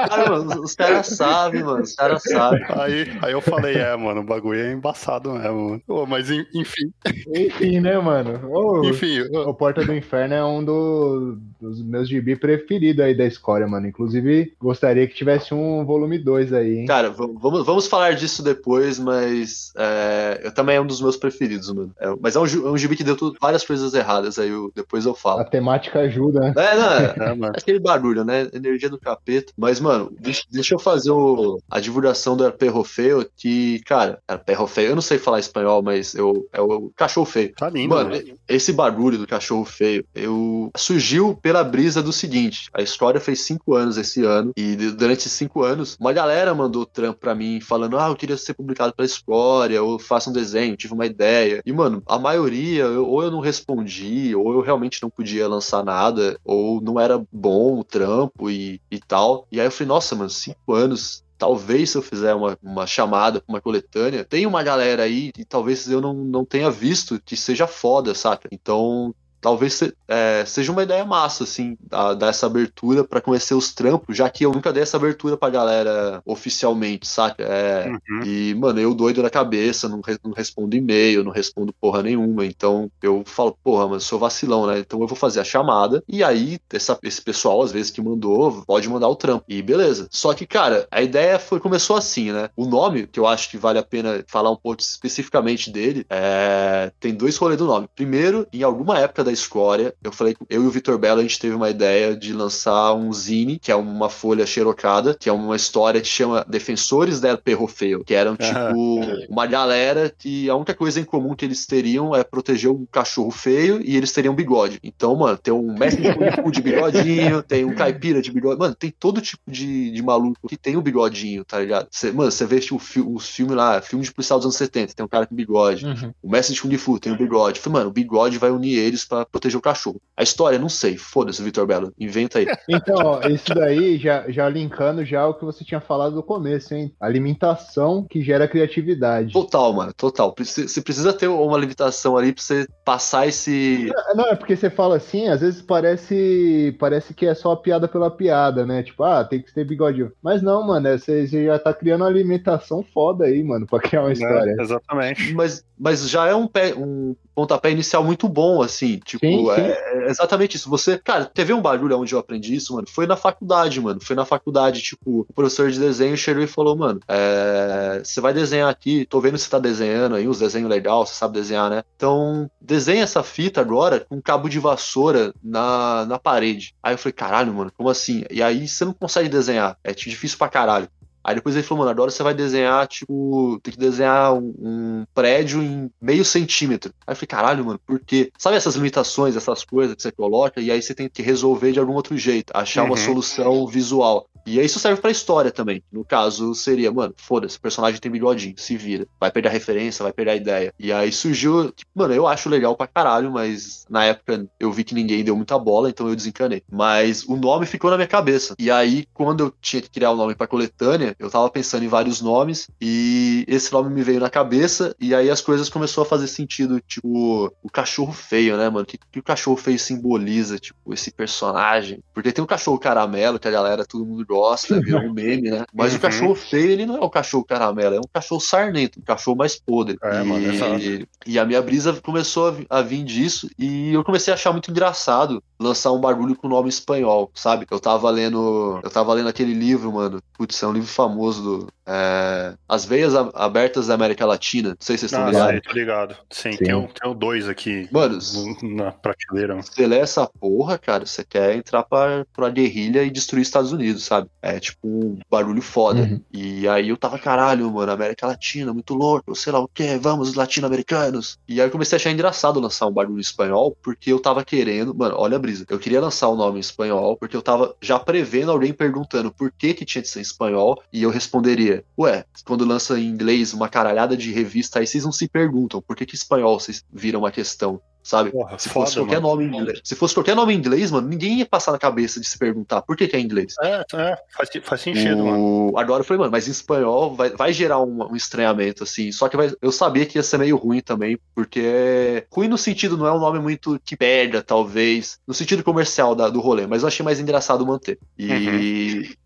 Cara, mano, os caras sabem, mano, os caras sabem. Aí, aí eu falei, é, mano, o bagulho é embaçado mesmo, mano. Ô, mas en- enfim, Enfim, né, mano? Ô, enfim, O Porta do Inferno é um do- dos meus gibi preferidos aí da escória, mano. Inclusive, gostaria que tivesse um volume 2 aí, hein? Cara, vamos, vamos falar disso depois, mas é, eu também é um dos meus preferidos, mano. É, mas é um, é um gibi que deu tudo- várias coisas erradas, aí eu- depois eu A falo. temática ajuda, né? É, não, é, é, aquele barulho, né? Energia do capeta. Mas, mano, deixa, deixa eu fazer o- a divulgação do Perro Feio, que, cara, era Perro Feio, eu não sei falar espanhol, mas eu, é o cachorro feio. Tá lindo, Mano, mano. esse barulho do cachorro feio, eu surgiu pela brisa do seguinte: a história fez cinco anos esse ano, e durante cinco anos, uma galera mandou trampo pra mim, falando: Ah, eu queria ser publicado pela história, ou faça um desenho, tive uma ideia. E, mano, a maioria, eu- ou eu não respondi, ou eu realmente não podia lançar nada, ou não era bom o trampo e, e tal. E aí eu falei: Nossa, mano, cinco anos. Talvez se eu fizer uma, uma chamada uma coletânea, tem uma galera aí e talvez eu não, não tenha visto que seja foda, saca? Então, talvez é, seja uma ideia massa, assim, da- dar essa abertura pra conhecer os trampos, já que eu nunca dei essa abertura pra galera oficialmente, saca? É, Uhum. e, mano, eu doido na cabeça, não, não respondo e-mail, não respondo porra nenhuma. Então eu falo, porra, mas sou vacilão, né? Então eu vou fazer a chamada. E aí, essa- esse pessoal, às vezes, que mandou, pode mandar o trampo. E beleza. Só que, cara, a ideia foi, começou assim, né? O nome, que eu acho que vale a pena falar um pouco especificamente dele, é, tem dois rolês do nome. Primeiro, em alguma época da escória, eu falei, eu e o Vitor Belo, a gente teve uma ideia de lançar um zine, que é uma folha xerocada, que é uma história que chama Defensores del Perro Feio, que eram tipo uma galera que a única coisa em comum que eles teriam é proteger um cachorro feio e eles teriam bigode. Então, mano, tem um mestre de bigodinho, tem um caipira de bigode. Mano, tem todo tipo de, de maluco que tem o bigodinho, tá ligado? Cê, mano, você vê tipo, fi- os filmes lá, filme de policial dos anos 70, tem um cara com bigode. Uhum. O mestre de Kung Fu tem o bigode. Eu falei, mano, o bigode vai unir eles pra pra proteger o cachorro. A história, não sei. Foda-se, Vitor Belo. Inventa aí. Então, ó, isso daí, já, já linkando já o que você tinha falado no começo, hein? Alimentação que gera criatividade. Total, mano, total. Você precisa ter uma limitação ali pra você passar esse. Não, é porque você fala assim, às vezes parece parece que é só a piada pela piada, né? Tipo, ah, tem que ter bigodinho. Mas não, mano, é, você, você já tá criando uma alimentação foda aí, mano, pra criar uma história. É, exatamente. Mas, mas já é um, pé, um pontapé inicial muito bom, assim. Tipo, Sim, sim. É, é exatamente isso. Você, cara, teve um bagulho onde eu aprendi isso, mano. Foi na faculdade, mano. Foi na faculdade, tipo, o professor de desenho chegou e falou, mano, é, você vai desenhar aqui, tô vendo que você tá desenhando aí, uns desenhos legais, você sabe desenhar, né? Então, desenha essa fita agora com um cabo de vassoura na, na parede. Aí eu falei, caralho, mano, como assim? E aí você não consegue desenhar. É tipo, difícil pra caralho. Aí depois ele falou, mano, agora você vai desenhar, tipo, tem que desenhar um, um prédio em meio centímetro. Aí eu falei, caralho, mano, por quê? Sabe essas limitações, essas coisas que você coloca, e aí você tem que resolver de algum outro jeito, achar uma Uhum. solução visual. E aí isso serve pra história também. No caso, seria, mano, foda-se, o personagem tem bigodinho, se vira. Vai perder a referência, vai perder a ideia. E aí surgiu, tipo, mano, eu acho legal pra caralho, mas na época eu vi que ninguém deu muita bola, então eu desencanei. Mas o nome ficou na minha cabeça. E aí, quando eu tinha que criar o nome pra coletânea, eu tava pensando em vários nomes, e esse nome me veio na cabeça, e aí as coisas começou a fazer sentido, tipo, o cachorro feio, né, mano? O que, que o cachorro feio simboliza, tipo, esse personagem? Porque tem o cachorro caramelo, que a galera, todo mundo gosta, virou um meme, né? Mas Uhum. o cachorro feio, ele não é o cachorro caramelo, é um cachorro sarnento, um cachorro mais podre. É, e, mano, exato. e a minha brisa começou a a vir disso, e eu comecei a achar muito engraçado lançar um bagulho com nome espanhol, sabe? Eu tava lendo. Eu tava lendo aquele livro, mano. Putz, é um livro famoso do. é, As Veias Abertas da América Latina. Não sei se vocês estão Ah, ligados. sei, tô ligado. Sim, Sim. Tem, um, tem um dois aqui Mano, no- na prateleira. você lê essa porra, cara, você quer entrar pra, pra guerrilha e destruir os Estados Unidos, sabe? É tipo um barulho foda. Uhum. E aí eu tava, caralho, mano, América Latina, muito louco, sei lá o que, vamos, os latino-americanos. E aí eu comecei a achar engraçado lançar um barulho em espanhol, porque eu tava querendo, mano, olha a brisa. Eu queria lançar o nome em espanhol, porque eu tava já prevendo alguém perguntando por que que tinha de ser em espanhol, e eu responderia, ué, quando lança em inglês uma caralhada de revista, aí vocês não se perguntam por que que espanhol vocês viram uma questão. Sabe? Porra, Se foda, fosse qualquer mano. nome em inglês. Se fosse qualquer nome em inglês, mano, ninguém ia passar na cabeça de se perguntar por que, que é inglês. É, é, faz, faz sentido, mano. O... Agora eu falei, mano, mas em espanhol vai, vai gerar um, um estranhamento, assim. Só que vai- eu sabia que ia ser meio ruim também, porque. Ruim no sentido, não é um nome muito que pega, talvez. No sentido comercial da- do rolê, mas eu achei mais engraçado manter. E, Uhum.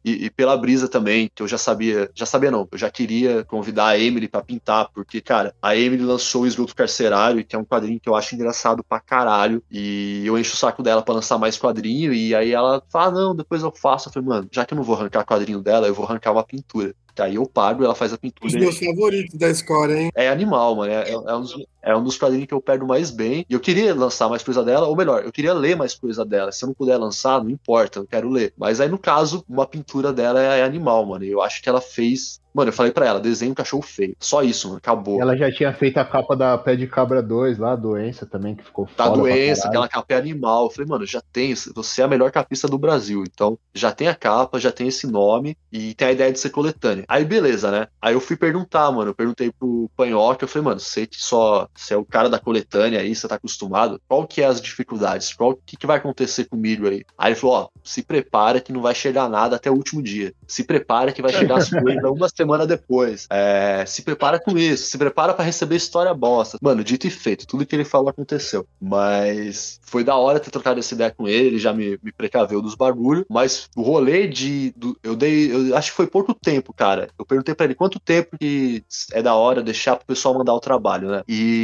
e, e pela brisa também, que eu já sabia. Já sabia não, eu já queria convidar a Emily pra pintar, porque, cara, a Emily lançou o Esgoto Carcerário, que é um quadrinho que eu acho engraçado pra caralho. E eu encho o saco dela pra lançar mais quadrinho. E aí ela fala: ah, não, depois eu faço. Eu falei, mano, já que eu não vou arrancar quadrinho dela, eu vou arrancar uma pintura. Aí eu pago, ela faz a Os pintura. meus favoritos da escola, hein? É animal, mano. É, é- é um dos, é um dos quadrinhos que eu pego mais bem. E eu queria lançar mais coisa dela, ou melhor, eu queria ler mais coisa dela. Se eu não puder lançar, não importa, eu quero ler. Mas aí, no caso, uma pintura dela é, é animal, mano. E eu acho que ela fez. Mano, eu falei pra ela, desenha um cachorro feio. Só isso, mano. Acabou. Ela já tinha feito a capa da Pé de Cabra 2 lá, a doença também, que ficou da doença, aquela capa é animal. Eu falei, mano, já tem, você é a melhor capista do Brasil. Então, já tem a capa, já tem esse nome e tem a ideia de ser coletânea. Aí, beleza, né? Aí eu fui perguntar, mano. Eu perguntei pro Panhoca, eu falei, mano, você que só. Você é o cara da coletânea aí, você tá acostumado. Qual que é as dificuldades? Qual que, que vai acontecer comigo aí? Aí ele falou, ó, se prepara que não vai chegar nada até o último dia. Se prepara que vai chegar as coisas uma semana depois. É, se prepara com isso, se prepara pra receber história bosta. Mano, dito e feito, tudo que ele falou aconteceu. Mas foi da hora ter trocado essa ideia com ele, ele já me, me precaveu dos bagulhos. Mas o rolê de. do- eu dei. Eu acho que foi pouco tempo, cara. Eu perguntei pra ele quanto tempo que é da hora deixar pro pessoal mandar o trabalho, né? E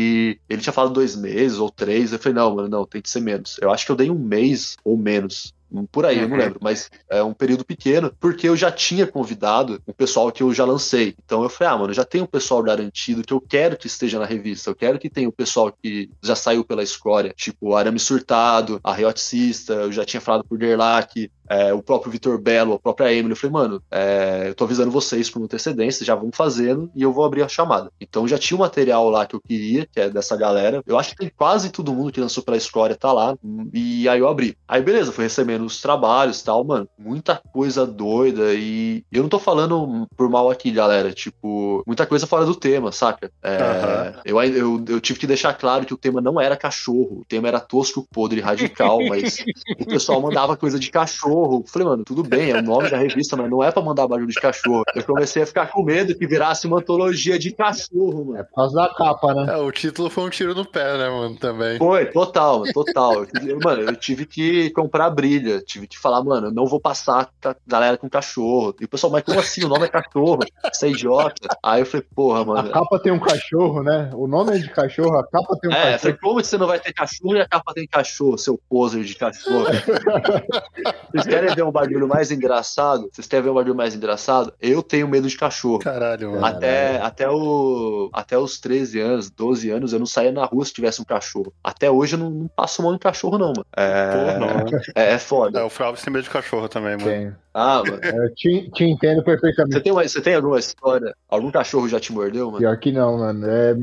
ele tinha falado dois meses ou três. Eu falei, não, mano, não, tem que ser menos. Eu acho que eu dei um mês ou menos. Por aí, eu não Uhum. lembro, mas é um período pequeno, porque eu já tinha convidado o pessoal que eu já lancei. Então eu falei, ah, mano, já tem um pessoal garantido que eu quero que esteja na revista, eu quero que tenha o pessoal que já saiu pela escória, tipo o Arame Surtado, a Rioticista, eu já tinha falado por Derlac, é, o próprio Vitor Belo, a própria Emily, eu falei, mano, é, eu tô avisando vocês com antecedência, já vão fazendo e eu vou abrir a chamada. Então já tinha o material lá que eu queria, que é dessa galera. Eu acho que tem quase todo mundo que lançou pela Escória tá lá. E aí eu abri. Aí beleza, fui recebendo os trabalhos e tal, mano. Muita coisa doida. E eu não tô falando por mal aqui, galera. Tipo, muita coisa fora do tema, saca? É, uhum. eu, eu, eu tive que deixar claro que o tema não era cachorro. O tema era tosco, podre, radical, mas o pessoal mandava coisa de cachorro. Eu falei, mano, tudo bem, é o nome da revista, mas não é pra mandar barulho de cachorro. Eu comecei a ficar com medo que virasse uma antologia de cachorro, mano. É por causa da capa, né? É, o título foi um tiro no pé, né, mano, também. Foi, total, total. Eu, mano, eu tive que comprar brilha, tive que falar, mano, eu não vou passar a galera com cachorro. E o pessoal, mas como assim? O nome é cachorro, você é idiota. Aí eu falei, porra, mano. A capa tem um cachorro, né? O nome é de cachorro, a capa tem um é, cachorro. É, falei, como você não vai ter cachorro e a capa tem cachorro, seu poser de cachorro? Vocês querem ver um bagulho mais engraçado? Vocês querem ver um bagulho mais engraçado? Eu tenho medo de cachorro. Caralho, mano. Até, até, o, até os 13 anos, 12 anos, eu não saía na rua se tivesse um cachorro. Até hoje eu não, não passo mão em cachorro, não, mano. É, Porra, não. é, é foda. É, o Flávio tem medo de cachorro também, mano. Tenho. Ah, mano. Eu te, te entendo perfeitamente. Você tem, uma, você tem alguma história? Algum cachorro já te mordeu, mano? Pior que não, mano. É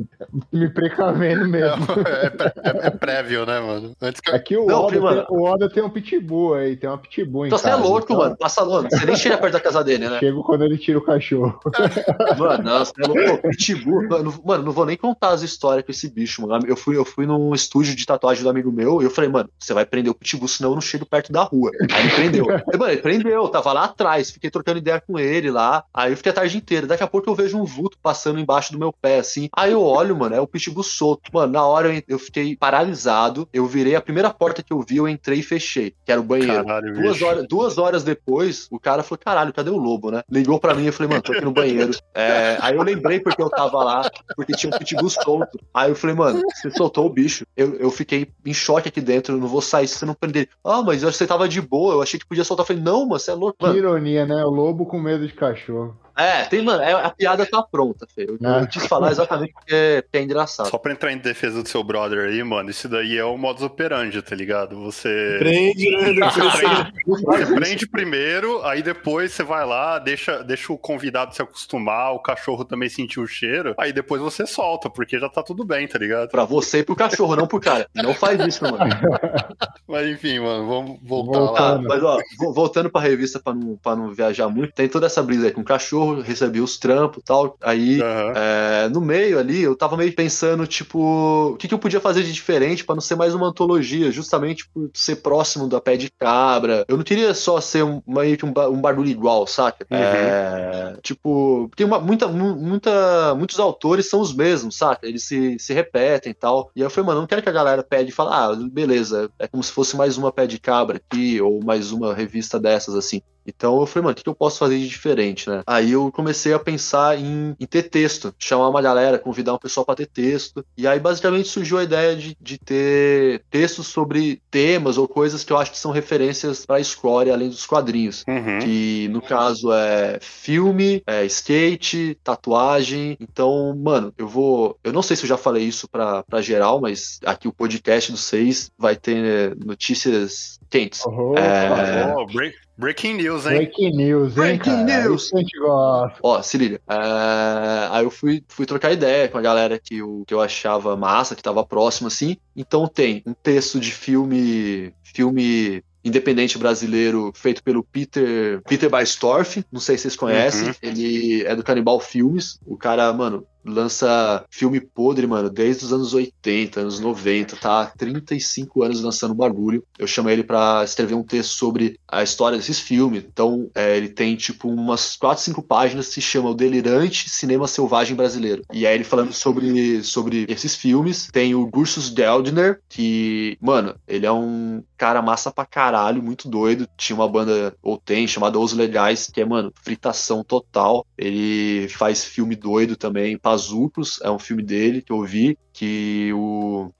me precavendo mesmo. É, é, é, prévio, né, mano? Antes que... Aqui o, não, Oda tem, o Oda tem um pitbull aí, tem uma pitbull em então, casa. Você é louco, então... mano. Passa longe. Você nem chega perto da casa dele, né? Chego quando ele tira o cachorro. Mano, nossa, é louco. Pitbull. Mano, mano, não vou nem contar as histórias com esse bicho, mano. Eu fui, eu fui num estúdio de tatuagem do amigo meu e eu falei, mano, você vai prender o pitbull, senão eu não chego perto da rua. Aí ele prendeu. Mano, ele prendeu, tava lá atrás, fiquei trocando ideia com ele lá. Aí eu fiquei a tarde inteira. Daqui a pouco eu vejo um vulto passando embaixo do meu pé, assim. Aí eu olho, mano, é o pitbull solto. Mano, na hora eu fiquei paralisado. Eu virei a primeira porta que eu vi, eu entrei e fechei, que era o banheiro. Caralho, duas, horas, duas horas depois, o cara falou: caralho, cadê o lobo, né? Ligou pra mim, eu falei, mano, tô aqui no banheiro. É, aí eu lembrei porque eu tava lá, porque tinha um pitbull solto. Aí eu falei, mano, você soltou o bicho. Eu, eu fiquei em choque aqui dentro, eu não vou sair se você não prender. Ah, mas você tava de boa, eu achei que podia soltar. Eu falei, não, mano, você é louco. Mano. Que ironia, né? O lobo com medo de cachorro. É, tem, mano, é, a piada tá pronta, Fê. Eu, é. eu quis falar exatamente porque é, porque é, engraçado. Só pra entrar em defesa do seu brother aí, mano, isso daí é o modus operandi, tá ligado? Você. Prende, né? Você prende primeiro, aí depois você vai lá, deixa, deixa o convidado se acostumar, o cachorro também sentir o cheiro, aí depois você solta, porque já tá tudo bem, tá ligado? Pra você e pro cachorro, não pro cara. Não faz isso, mano. Mas enfim, mano, vamos voltar voltando. lá. Mas ó, voltando pra revista pra não, pra não viajar muito, tem toda essa brisa aí com o cachorro cachorro, recebi os trampos e tal. Aí, uhum. é, no meio ali, eu tava meio pensando, tipo, o que, que eu podia fazer de diferente para não ser mais uma antologia, justamente por ser próximo da pé de cabra. Eu não queria só ser um, meio que um, um barulho igual, saca? Uhum. É, tipo, tem uma, muita, muita, muitos autores são os mesmos, saca? Eles se, se repetem e tal. E eu falei, mano, não quero que a galera pede e fale, ah, beleza, é como se fosse mais uma pé de cabra aqui, ou mais uma revista dessas, assim. Então eu falei, mano, o que eu posso fazer de diferente, né? Aí eu comecei a pensar em, em ter texto, chamar uma galera, convidar um pessoal para ter texto. E aí basicamente surgiu a ideia de, de ter textos sobre temas ou coisas que eu acho que são referências pra Score, além dos quadrinhos. Uhum. Que no caso é filme, é skate, tatuagem. Então, mano, eu vou. Eu não sei se eu já falei isso pra, pra geral, mas aqui o podcast do seis vai ter notícias quentes. Oh, é... oh, break, Breaking news, hein? Breaking news, hein? Breaking cara? news. Isso a gente gosta. Ó, se liga. É... Aí eu fui, fui trocar ideia com a galera que eu, que eu achava massa, que tava próximo, assim. Então tem um texto de filme. Filme independente brasileiro feito pelo Peter Peter Baistorff, não sei se vocês conhecem, uhum. ele é do Canibal Filmes. O cara, mano, lança filme podre, mano, desde os anos 80, anos 90, tá há 35 anos lançando bagulho. Eu chamei ele para escrever um texto sobre a história desses filmes. Então, é, ele tem, tipo, umas 4, 5 páginas que se chama O Delirante Cinema Selvagem Brasileiro. E aí ele falando sobre, sobre esses filmes. Tem o Gursus Geldner, que, mano, ele é um cara massa pra caralho, muito doido. Tinha uma banda, ou tem, chamada Os Legais, que é, mano, fritação total. Ele faz filme doido também, Azulcos, é um filme dele que eu vi, que o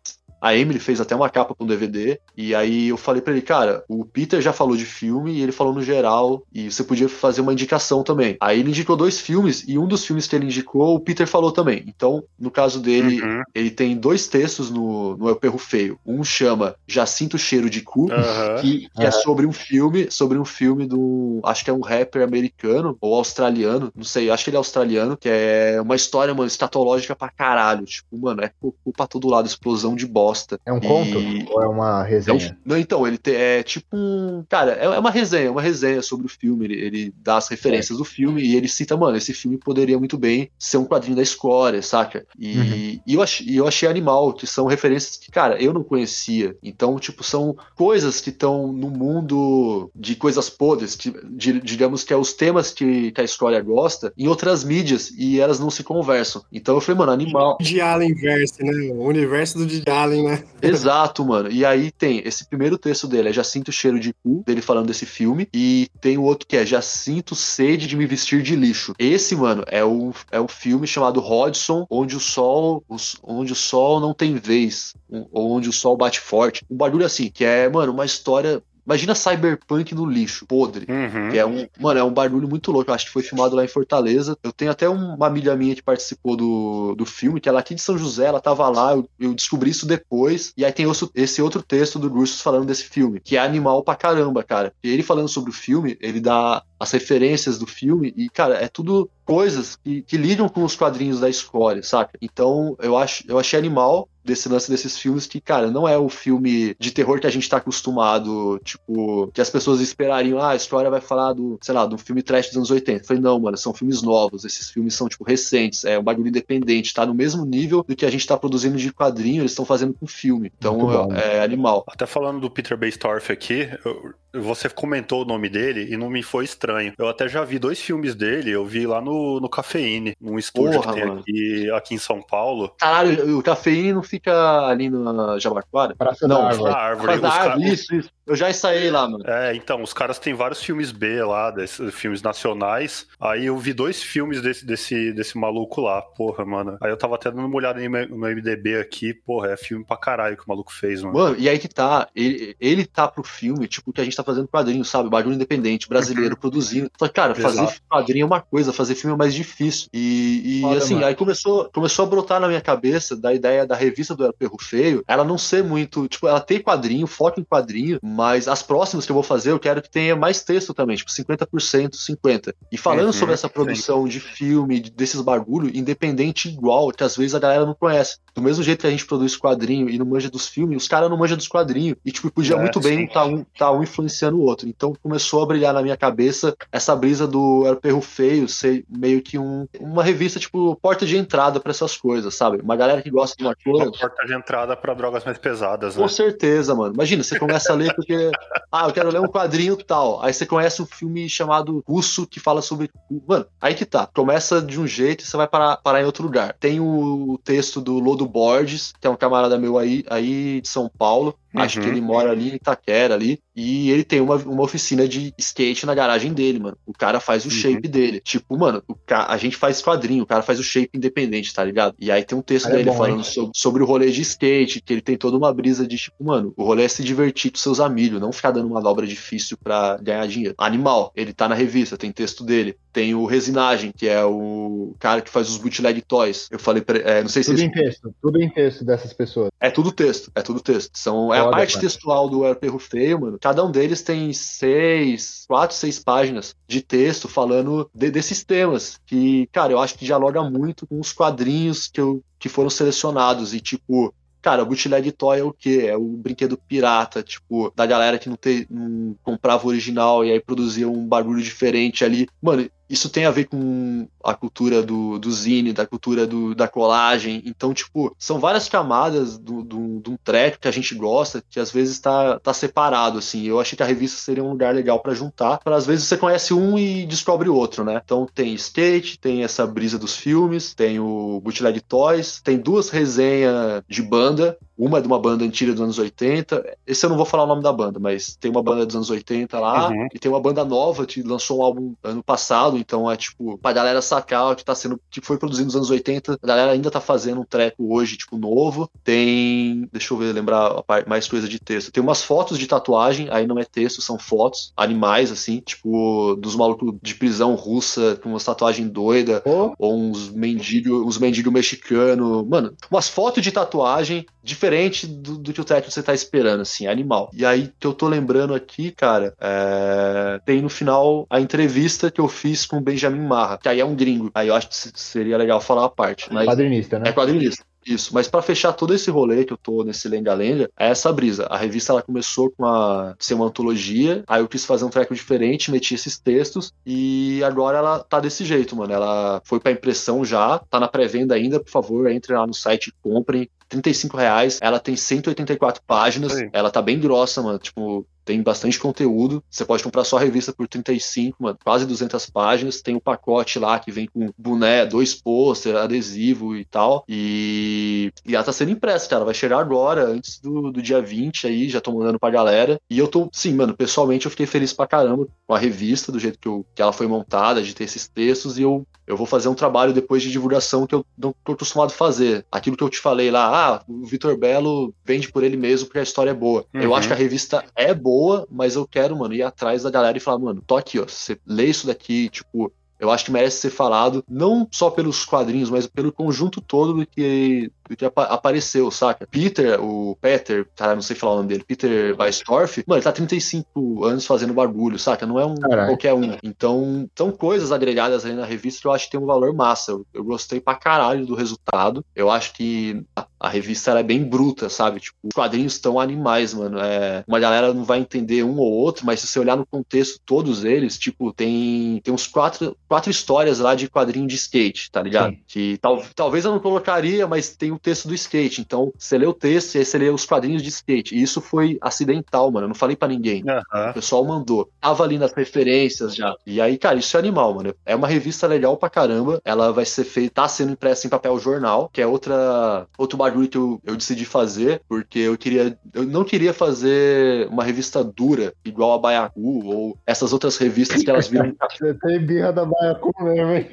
A Emily fez até uma capa com DVD. E aí eu falei para ele, cara, o Peter já falou de filme e ele falou no geral. E você podia fazer uma indicação também. Aí ele indicou dois filmes e um dos filmes que ele indicou, o Peter falou também. Então, no caso dele, uhum. ele tem dois textos no, no El Perro Feio. Um chama Já Sinto Cheiro de Cu, uhum. que, que é sobre um filme, sobre um filme do. Acho que é um rapper americano ou australiano, não sei, acho que ele é australiano, que é uma história, mano, estatológica pra caralho. Tipo, mano, é cu pra todo lado, explosão de bosta. É um e... conto? Ou é uma resenha? É não, então, ele te, é tipo um. Cara, é, é uma resenha, uma resenha sobre o filme. Ele, ele dá as referências é. do filme e ele cita, mano, esse filme poderia muito bem ser um quadrinho da escória, saca? E, uhum. e eu, achei, eu achei animal, que são referências que, cara, eu não conhecia. Então, tipo, são coisas que estão no mundo de coisas podres, que, de, digamos que é os temas que, que a escória gosta, em outras mídias, e elas não se conversam. Então eu falei, mano, animal. De Allen verse, né? O universo do Didi Allen, né? Exato, mano. E aí tem esse primeiro texto dele, é Já Sinto Cheiro de Cu, dele falando desse filme, e tem o outro que é Já Sinto Sede de Me Vestir de Lixo. Esse, mano, é um, é um filme chamado Hodgson, onde o sol, os, onde o sol não tem vez, onde o sol bate forte. Um bagulho assim, que é, mano, uma história Imagina Cyberpunk no lixo, podre. Uhum. Que é um. Mano, é um barulho muito louco. Eu acho que foi filmado lá em Fortaleza. Eu tenho até uma amiga minha que participou do, do filme, que ela é aqui de São José, ela tava lá, eu, eu descobri isso depois. E aí tem esse outro texto do Russos falando desse filme, que é animal pra caramba, cara. E ele falando sobre o filme, ele dá as referências do filme, e, cara, é tudo coisas que, que lidam com os quadrinhos da escola, saca? Então, eu, acho, eu achei animal desse lance desses filmes que, cara, não é o filme de terror que a gente tá acostumado, tipo, que as pessoas esperariam, ah, a história vai falar do, sei lá, do filme trash dos anos 80. Eu falei, não, mano, são filmes novos, esses filmes são, tipo, recentes, é um bagulho independente, tá no mesmo nível do que a gente tá produzindo de quadrinho, eles estão fazendo com filme. Então, é, é animal. Até falando do Peter Baystorff aqui, eu, você comentou o nome dele e não me foi estranho. Eu até já vi dois filmes dele, eu vi lá no, no Cafeine, num estúdio Porra, que tem aqui, aqui, em São Paulo. Caralho, o Cafeine não fica ali na Jabaquara? Praça não, da Árvore. Na árvore. Da árvore. Isso, isso. Eu já ensaiei lá, mano. É, então, os caras têm vários filmes B lá, desses filmes nacionais. Aí eu vi dois filmes desse, desse, desse maluco lá, porra, mano. Aí eu tava até dando uma olhada no meu MDB aqui, porra, é filme pra caralho que o maluco fez, mano. Mano, e aí que tá, ele, ele tá pro filme, tipo, que a gente tá fazendo quadrinho, sabe? Bagulho independente, brasileiro, produzindo. Só que, cara, fazer Exato. quadrinho é uma coisa, fazer filme é mais difícil. E, e Foda, assim, mano. aí começou, começou a brotar na minha cabeça da ideia da revista do Perro Feio, ela não ser muito, tipo, ela tem quadrinho, foco em quadrinho, mas as próximas que eu vou fazer, eu quero que tenha mais texto também, tipo, 50%, 50%. E falando uhum, sobre essa produção sim. de filme, desses bagulho, independente igual, que às vezes a galera não conhece. Do mesmo jeito que a gente produz quadrinho e não manja dos filmes, os caras não manjam dos quadrinhos. E, tipo, podia é, muito bem estar tá um, tá um influenciando o outro. Então começou a brilhar na minha cabeça essa brisa do Era Perro Feio ser meio que um, uma revista, tipo, porta de entrada para essas coisas, sabe? Uma galera que gosta de uma coisa. Porta de entrada para drogas mais pesadas, né? Com certeza, mano. Imagina, você começa a ler porque. ah, eu quero ler um quadrinho tal. Aí você conhece um filme chamado Russo que fala sobre. Mano, aí que tá. Começa de um jeito e você vai parar, parar em outro lugar. Tem o texto do Lodo Borges, que é um camarada meu aí, aí de São Paulo. Uhum. Acho que ele mora ali em Itaquera ali. E ele tem uma, uma oficina de skate na garagem dele, mano. O cara faz o uhum. shape dele. Tipo, mano, ca... a gente faz quadrinho, o cara faz o shape independente, tá ligado? E aí tem um texto dele é bom, falando sobre, sobre, o rolê de skate, que ele tem toda uma brisa de tipo, mano, o rolê é se divertir com seus amigos, não ficar dando uma dobra difícil para ganhar dinheiro. Animal, ele tá na revista, tem texto dele. Tem o Resinagem, que é o cara que faz os bootleg toys. Eu falei, pra, é, não sei se. Tudo em texto, tudo em texto dessas pessoas. É tudo texto, é tudo texto. São, é a parte textual do El Perro Feio, mano. Cada um deles tem seis, quatro, seis páginas de texto falando de, desses temas. Que, cara, eu acho que dialoga muito com os quadrinhos que, eu, que foram selecionados. E, tipo, Cara, o bootleg toy é o quê? É o brinquedo pirata, tipo, da galera que não, te, não comprava o original e aí produzia um barulho diferente ali. Mano, isso tem a ver com a cultura do, do zine, da cultura do, da colagem. Então, tipo, são várias camadas do, do, de um treco que a gente gosta, que às vezes tá, tá separado, assim. Eu achei que a revista seria um lugar legal para juntar, para às vezes você conhece um e descobre o outro, né? Então tem skate, tem essa brisa dos filmes, tem o Bootleg Toys, tem duas resenhas de banda, uma é de uma banda antiga dos anos 80. Esse eu não vou falar o nome da banda, mas tem uma banda dos anos 80 lá. Uhum. E tem uma banda nova que lançou um álbum ano passado, então é tipo, pra galera sacar que tá sendo, que foi produzido nos anos 80, a galera ainda tá fazendo um treco hoje, tipo, novo. Tem, deixa eu ver, lembrar mais coisa de texto. Tem umas fotos de tatuagem, aí não é texto, são fotos, animais, assim, tipo, dos malucos de prisão russa, com umas tatuagens doidas, oh. ou uns mendigos, uns mendigos mexicanos. Mano, umas fotos de tatuagem diferente do, do que o treco você tá esperando, assim, animal. E aí, que eu tô lembrando aqui, cara, é... tem no final a entrevista que eu fiz com o Benjamin Marra, que aí é um gringo. Aí eu acho que seria legal falar a parte. Mas... Quadrinista, né? É quadrinista. Isso, mas para fechar todo esse rolê que eu tô nesse lenga-lenga, é essa brisa. A revista ela começou com a ser uma antologia, aí eu quis fazer um treco diferente, meti esses textos e agora ela tá desse jeito, mano. Ela foi para impressão já, tá na pré-venda ainda, por favor, entre lá no site e comprem. 35 reais, ela tem 184 páginas, Sim. ela tá bem grossa, mano. Tipo, tem bastante conteúdo. Você pode comprar só a revista por 35, mano, quase 200 páginas. Tem o um pacote lá que vem com boné, dois pôster, adesivo e tal. E, e ela tá sendo impressa, cara. Vai chegar agora, antes do, do dia 20 aí, já tô mandando pra galera. E eu tô, sim, mano, pessoalmente eu fiquei feliz pra caramba com a revista, do jeito que, eu, que ela foi montada, de ter esses textos. E eu, eu vou fazer um trabalho depois de divulgação que eu não tô acostumado a fazer. Aquilo que eu te falei lá, ah, o Vitor Belo vende por ele mesmo porque a história é boa. Uhum. Eu acho que a revista é boa boa, mas eu quero, mano, ir atrás da galera e falar, mano, tô aqui, ó. Você lê isso daqui, tipo, eu acho que merece ser falado, não só pelos quadrinhos, mas pelo conjunto todo do que, que apareceu, saca? Peter, o Peter, cara, não sei falar o nome dele, Peter Weistorff, mano, ele tá 35 anos fazendo barulho, saca? Não é um Caraca. qualquer um. Então, são coisas agregadas ali na revista que eu acho que tem um valor massa. Eu, eu gostei pra caralho do resultado. Eu acho que a, a revista é bem bruta, sabe? Tipo, os quadrinhos estão animais, mano. É, uma galera não vai entender um ou outro, mas se você olhar no contexto, todos eles, tipo, tem, tem uns quatro, quatro histórias lá de quadrinho de skate, tá ligado? Sim. Que tal, talvez eu não colocaria, mas tem o texto do skate. Então, você lê o texto e aí você lê os quadrinhos de skate. E isso foi acidental, mano. Eu não falei para ninguém. Uhum. O pessoal mandou. Tava ali nas referências já. E aí, cara, isso é animal, mano. É uma revista legal pra caramba. Ela vai ser feita, tá sendo impressa em papel jornal, que é outra outro bagulho que eu, eu decidi fazer, porque eu queria. Eu não queria fazer uma revista dura, igual a Baiacu, ou essas outras revistas que elas viram. Você tem birra da Baiacu mesmo, hein?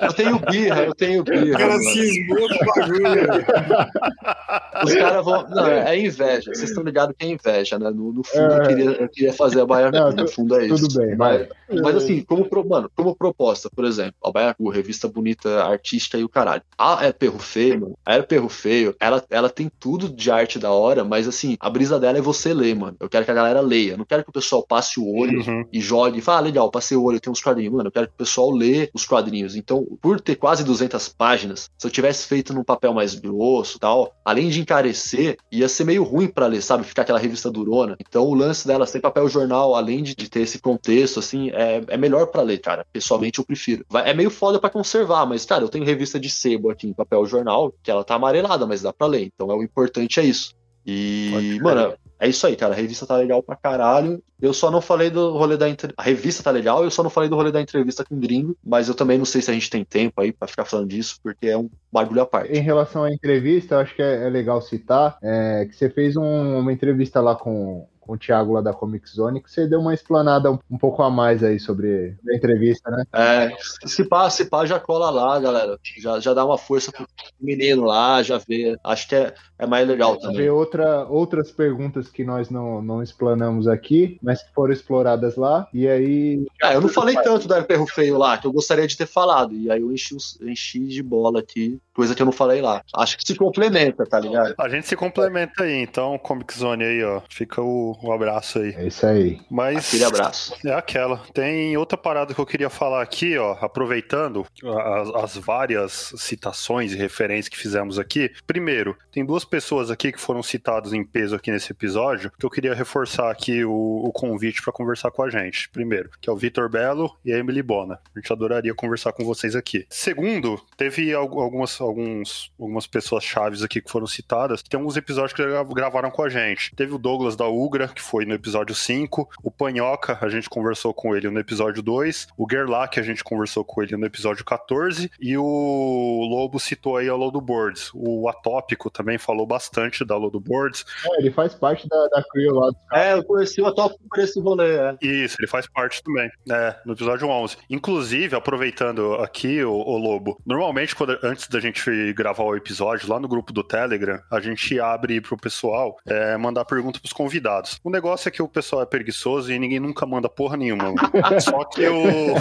Eu tenho birra, eu tenho birra. O cara cismou do bagulho. Os caras vão. Não, é inveja. Vocês estão ligados que é inveja, né? No, no fundo, é... eu, queria, eu queria fazer a Baiacu. Não, no fundo é isso. Tudo bem, mas, mas assim, como, mano, como proposta, por exemplo, a Baiacu, revista bonita, artística e o caralho. A é perro feio, mano. A é perro feio. Ela, ela tem tudo de arte da hora, mas assim, a brisa dela é você ler, mano. Eu quero que a galera leia. Não quero que o pessoal passe o olho uhum. e jogue e fale, ah, legal, passei o olho, tem uns quadrinhos. Mano, eu quero que o pessoal lê os quadrinhos. Então, por ter quase 200 páginas, se eu tivesse feito num papel mais grosso tal, além de encarecer, ia ser meio ruim para ler, sabe? Ficar aquela revista durona. Então, o lance dela ser papel jornal, além de, de ter esse contexto, assim, é, é melhor para ler, cara. Pessoalmente, eu prefiro. Vai, é meio foda para conservar, mas, cara, eu tenho revista de sebo aqui em papel jornal, que ela tá amarelada, mas dá pra ler. Então, é o importante é isso. E, mano, é isso aí, cara. A revista tá legal pra caralho. Eu só não falei do rolê da entrevista. A revista tá legal, eu só não falei do rolê da entrevista com o gringo, mas eu também não sei se a gente tem tempo aí pra ficar falando disso, porque é um bagulho à parte. Em relação à entrevista, eu acho que é, é legal citar é, que você fez um, uma entrevista lá com, com o Thiago lá da Comic Zone, que você deu uma explanada um, um pouco a mais aí sobre a entrevista, né? É, se pá, se pá, já cola lá, galera. Já, já dá uma força pro menino lá, já vê. Acho que é, é mais legal também. Vê outra, outras perguntas que nós não, não explanamos aqui, mas que foram exploradas lá, e aí... Ah, eu não falei tanto da Perro Feio lá, que eu gostaria de ter falado, e aí eu enchi, enchi de bola aqui, coisa que eu não falei lá. Acho que se complementa, tá ligado? A gente se complementa aí, então, Comic Zone aí, ó. Fica o um abraço aí. É isso aí. Mas. Aquele abraço. É aquela. Tem outra parada que eu queria falar aqui, ó, aproveitando as, as várias citações e referências que fizemos aqui. Primeiro, tem duas pessoas aqui que foram citadas em peso aqui nesse episódio, que eu queria reforçar aqui o, o convite para conversar com a gente. Primeiro, que é o Vitor Belo e a Emily Bona. A gente adoraria conversar com vocês aqui. Segundo, teve algumas, alguns, algumas pessoas chaves aqui que foram citadas. Tem alguns episódios que gravaram com a gente. Teve o Douglas da Ugra, Que foi no episódio 5. O Panhoca, a gente conversou com ele no episódio 2. O Gerlach, a gente conversou com ele no episódio 14. E o Lobo citou aí a Lodo Boards. O Atópico também falou bastante da Lodo Boards. É, ele faz parte da, da crew lá É, eu conheci o Atópico por esse rolê, é. Isso, ele faz parte também, é, no episódio 11. Inclusive, aproveitando aqui, o, o Lobo, normalmente, quando, antes da gente gravar o episódio, lá no grupo do Telegram, a gente abre pro pessoal é, mandar pergunta pros convidados. O negócio é que o pessoal é preguiçoso e ninguém nunca manda porra nenhuma. só que o.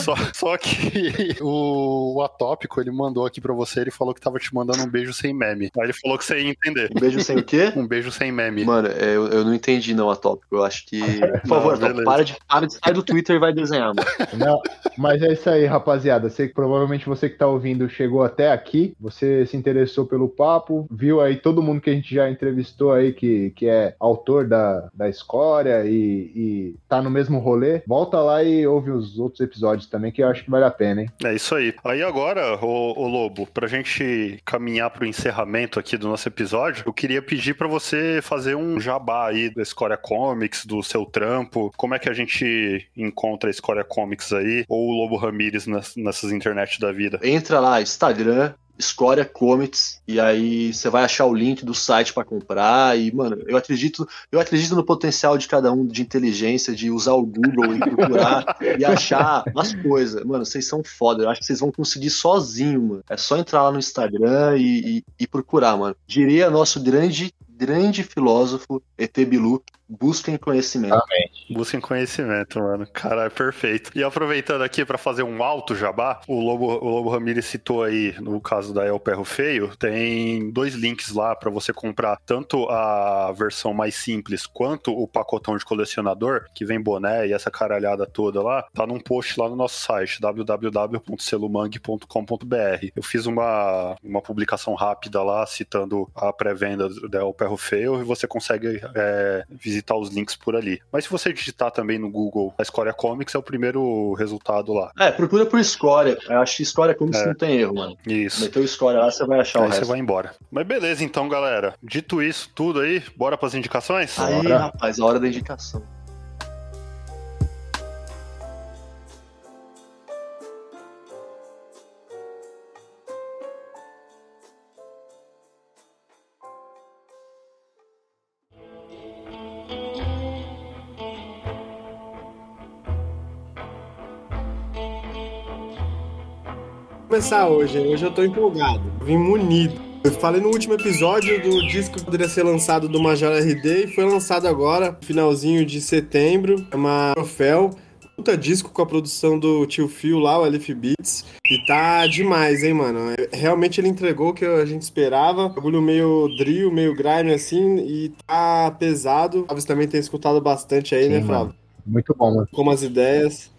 Só, só que o, o Atópico, ele mandou aqui pra você, ele falou que tava te mandando um beijo sem meme. Aí ele falou que você ia entender. Um beijo sem o quê? Um beijo sem meme. Mano, eu, eu não entendi não, Atópico. Eu acho que. Por favor, Não, Atópico, para de, para de sair do Twitter e vai desenhar, mano. Não, mas é isso aí, rapaziada. Sei que provavelmente você que tá ouvindo chegou até aqui, você se interessou pelo papo, viu aí todo mundo que a gente já entrevistou aí que, que é autor da, da escória e, e tá no mesmo rolê. Volta lá e ouve os outros episódios também, que eu acho que vale a pena, hein? É isso aí. Aí agora, ô, ô Lobo, pra gente caminhar pro encerramento aqui do nosso episódio, eu queria pedir pra você fazer um jabá aí da Escória Comics, do seu trampo. Como é que a gente encontra a Escória Comics aí? Ou o Lobo Ramírez nas- nessas internet da vida? Entra lá, Instagram, Escória Comics, e aí você vai achar o link do site pra comprar. E, mano, eu acredito, eu acredito no potencial de cada um de inteligência, de usar o Google e procurar e achar as coisas. Mano, vocês são foda. Eu acho que vocês vão conseguir sozinho, mano. É só entrar lá no Instagram e, e- e procurar, mano. Diria nosso grande, grande filósofo, ET Bilu, busquem conhecimento. Busquem conhecimento, mano. Cara, é perfeito. E aproveitando aqui pra fazer um alto jabá, o Lobo, o Lobo Ramirez citou aí, no caso da El Perro Feio, tem dois links lá pra você comprar tanto a versão mais simples quanto o pacotão de colecionador, que vem boné e essa caralhada toda lá, tá num post lá no nosso site, www.selumang.com.br. Eu fiz uma, uma publicação rápida lá, citando a pré-venda da El Perro Feio, e você consegue é, visitar os links por ali. Mas se você digitar também no Google a Escória Comics, é o primeiro resultado lá. É, procura por Escória. Eu acho que Escória Comics É. não tem erro, mano. Isso. Meteu Escória lá, você vai achar o Aí você resto. vai embora. Mas beleza, então, galera. Dito isso tudo aí, bora pras indicações? Aí, Bora. rapaz, a hora da indicação. Começar hoje, hoje eu tô empolgado. Vim munido. Eu falei no último episódio do disco que poderia ser lançado do Major RD e foi lançado agora, finalzinho de setembro. É uma troféu. Puta disco com a produção do tio Phil lá, o Elif Beats. E tá demais, hein, mano? É, Realmente ele entregou o que a gente esperava. Bagulho meio drill, meio grime assim. E tá pesado. Você também tem escutado bastante aí, Sim, né. Flávio? Muito bom, mano. como as ideias.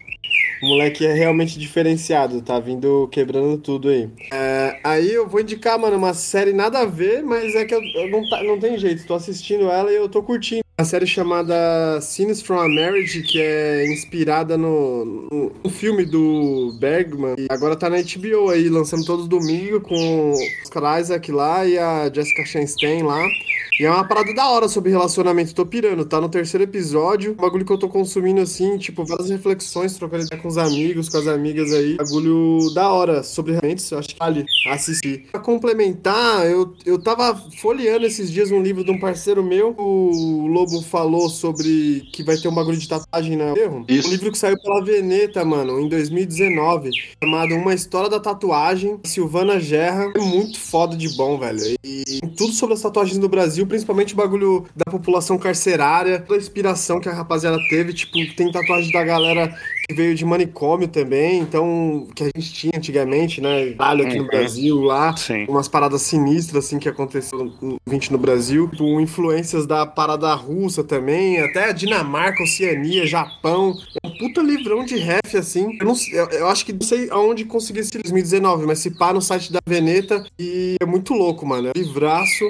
O moleque é realmente diferenciado, tá vindo quebrando tudo aí. É, aí eu vou indicar, mano, uma série nada a ver, mas é que eu, eu não, tá- não tem jeito. Tô assistindo ela e eu tô curtindo. Uma série chamada Scenes from a Marriage, que é inspirada no, no, no filme do Bergman. E agora tá na HBO aí, lançando todo domingo com Oscar Isaac lá e a Jessica Chastain lá. E é uma parada da hora sobre relacionamento. Tô pirando, tá no terceiro episódio. Bagulho que eu tô consumindo assim, tipo, várias reflexões, trocando ideia com os amigos, com as amigas aí. Bagulho da hora sobre. Eu acho que vale assistir. Pra complementar, eu, eu tava folheando esses dias um livro de um parceiro meu. O Lobo falou sobre que vai ter um bagulho de tatuagem na erro. Isso. Um livro que saiu pela Veneta, mano, em 2019. Chamado Uma História da Tatuagem. Silvana Gerra. É muito foda de bom, velho. E tudo sobre as tatuagens do Brasil, principalmente o bagulho da população carcerária, toda a inspiração que a rapaziada teve, tipo, tem tatuagem da galera que veio de manicômio também, então, que a gente tinha antigamente, né, Vale aqui no Uhum. Brasil, lá, Sim. umas paradas sinistras, assim, que aconteceram no 20 no Brasil, tipo, influências da parada russa também, até a Dinamarca, Oceania, Japão, é um puta livrão de ref, assim, eu, não, eu, eu acho que não sei aonde consegui esse 2019, mas se pá no site da Veneta, e é muito louco, mano, é um livraço,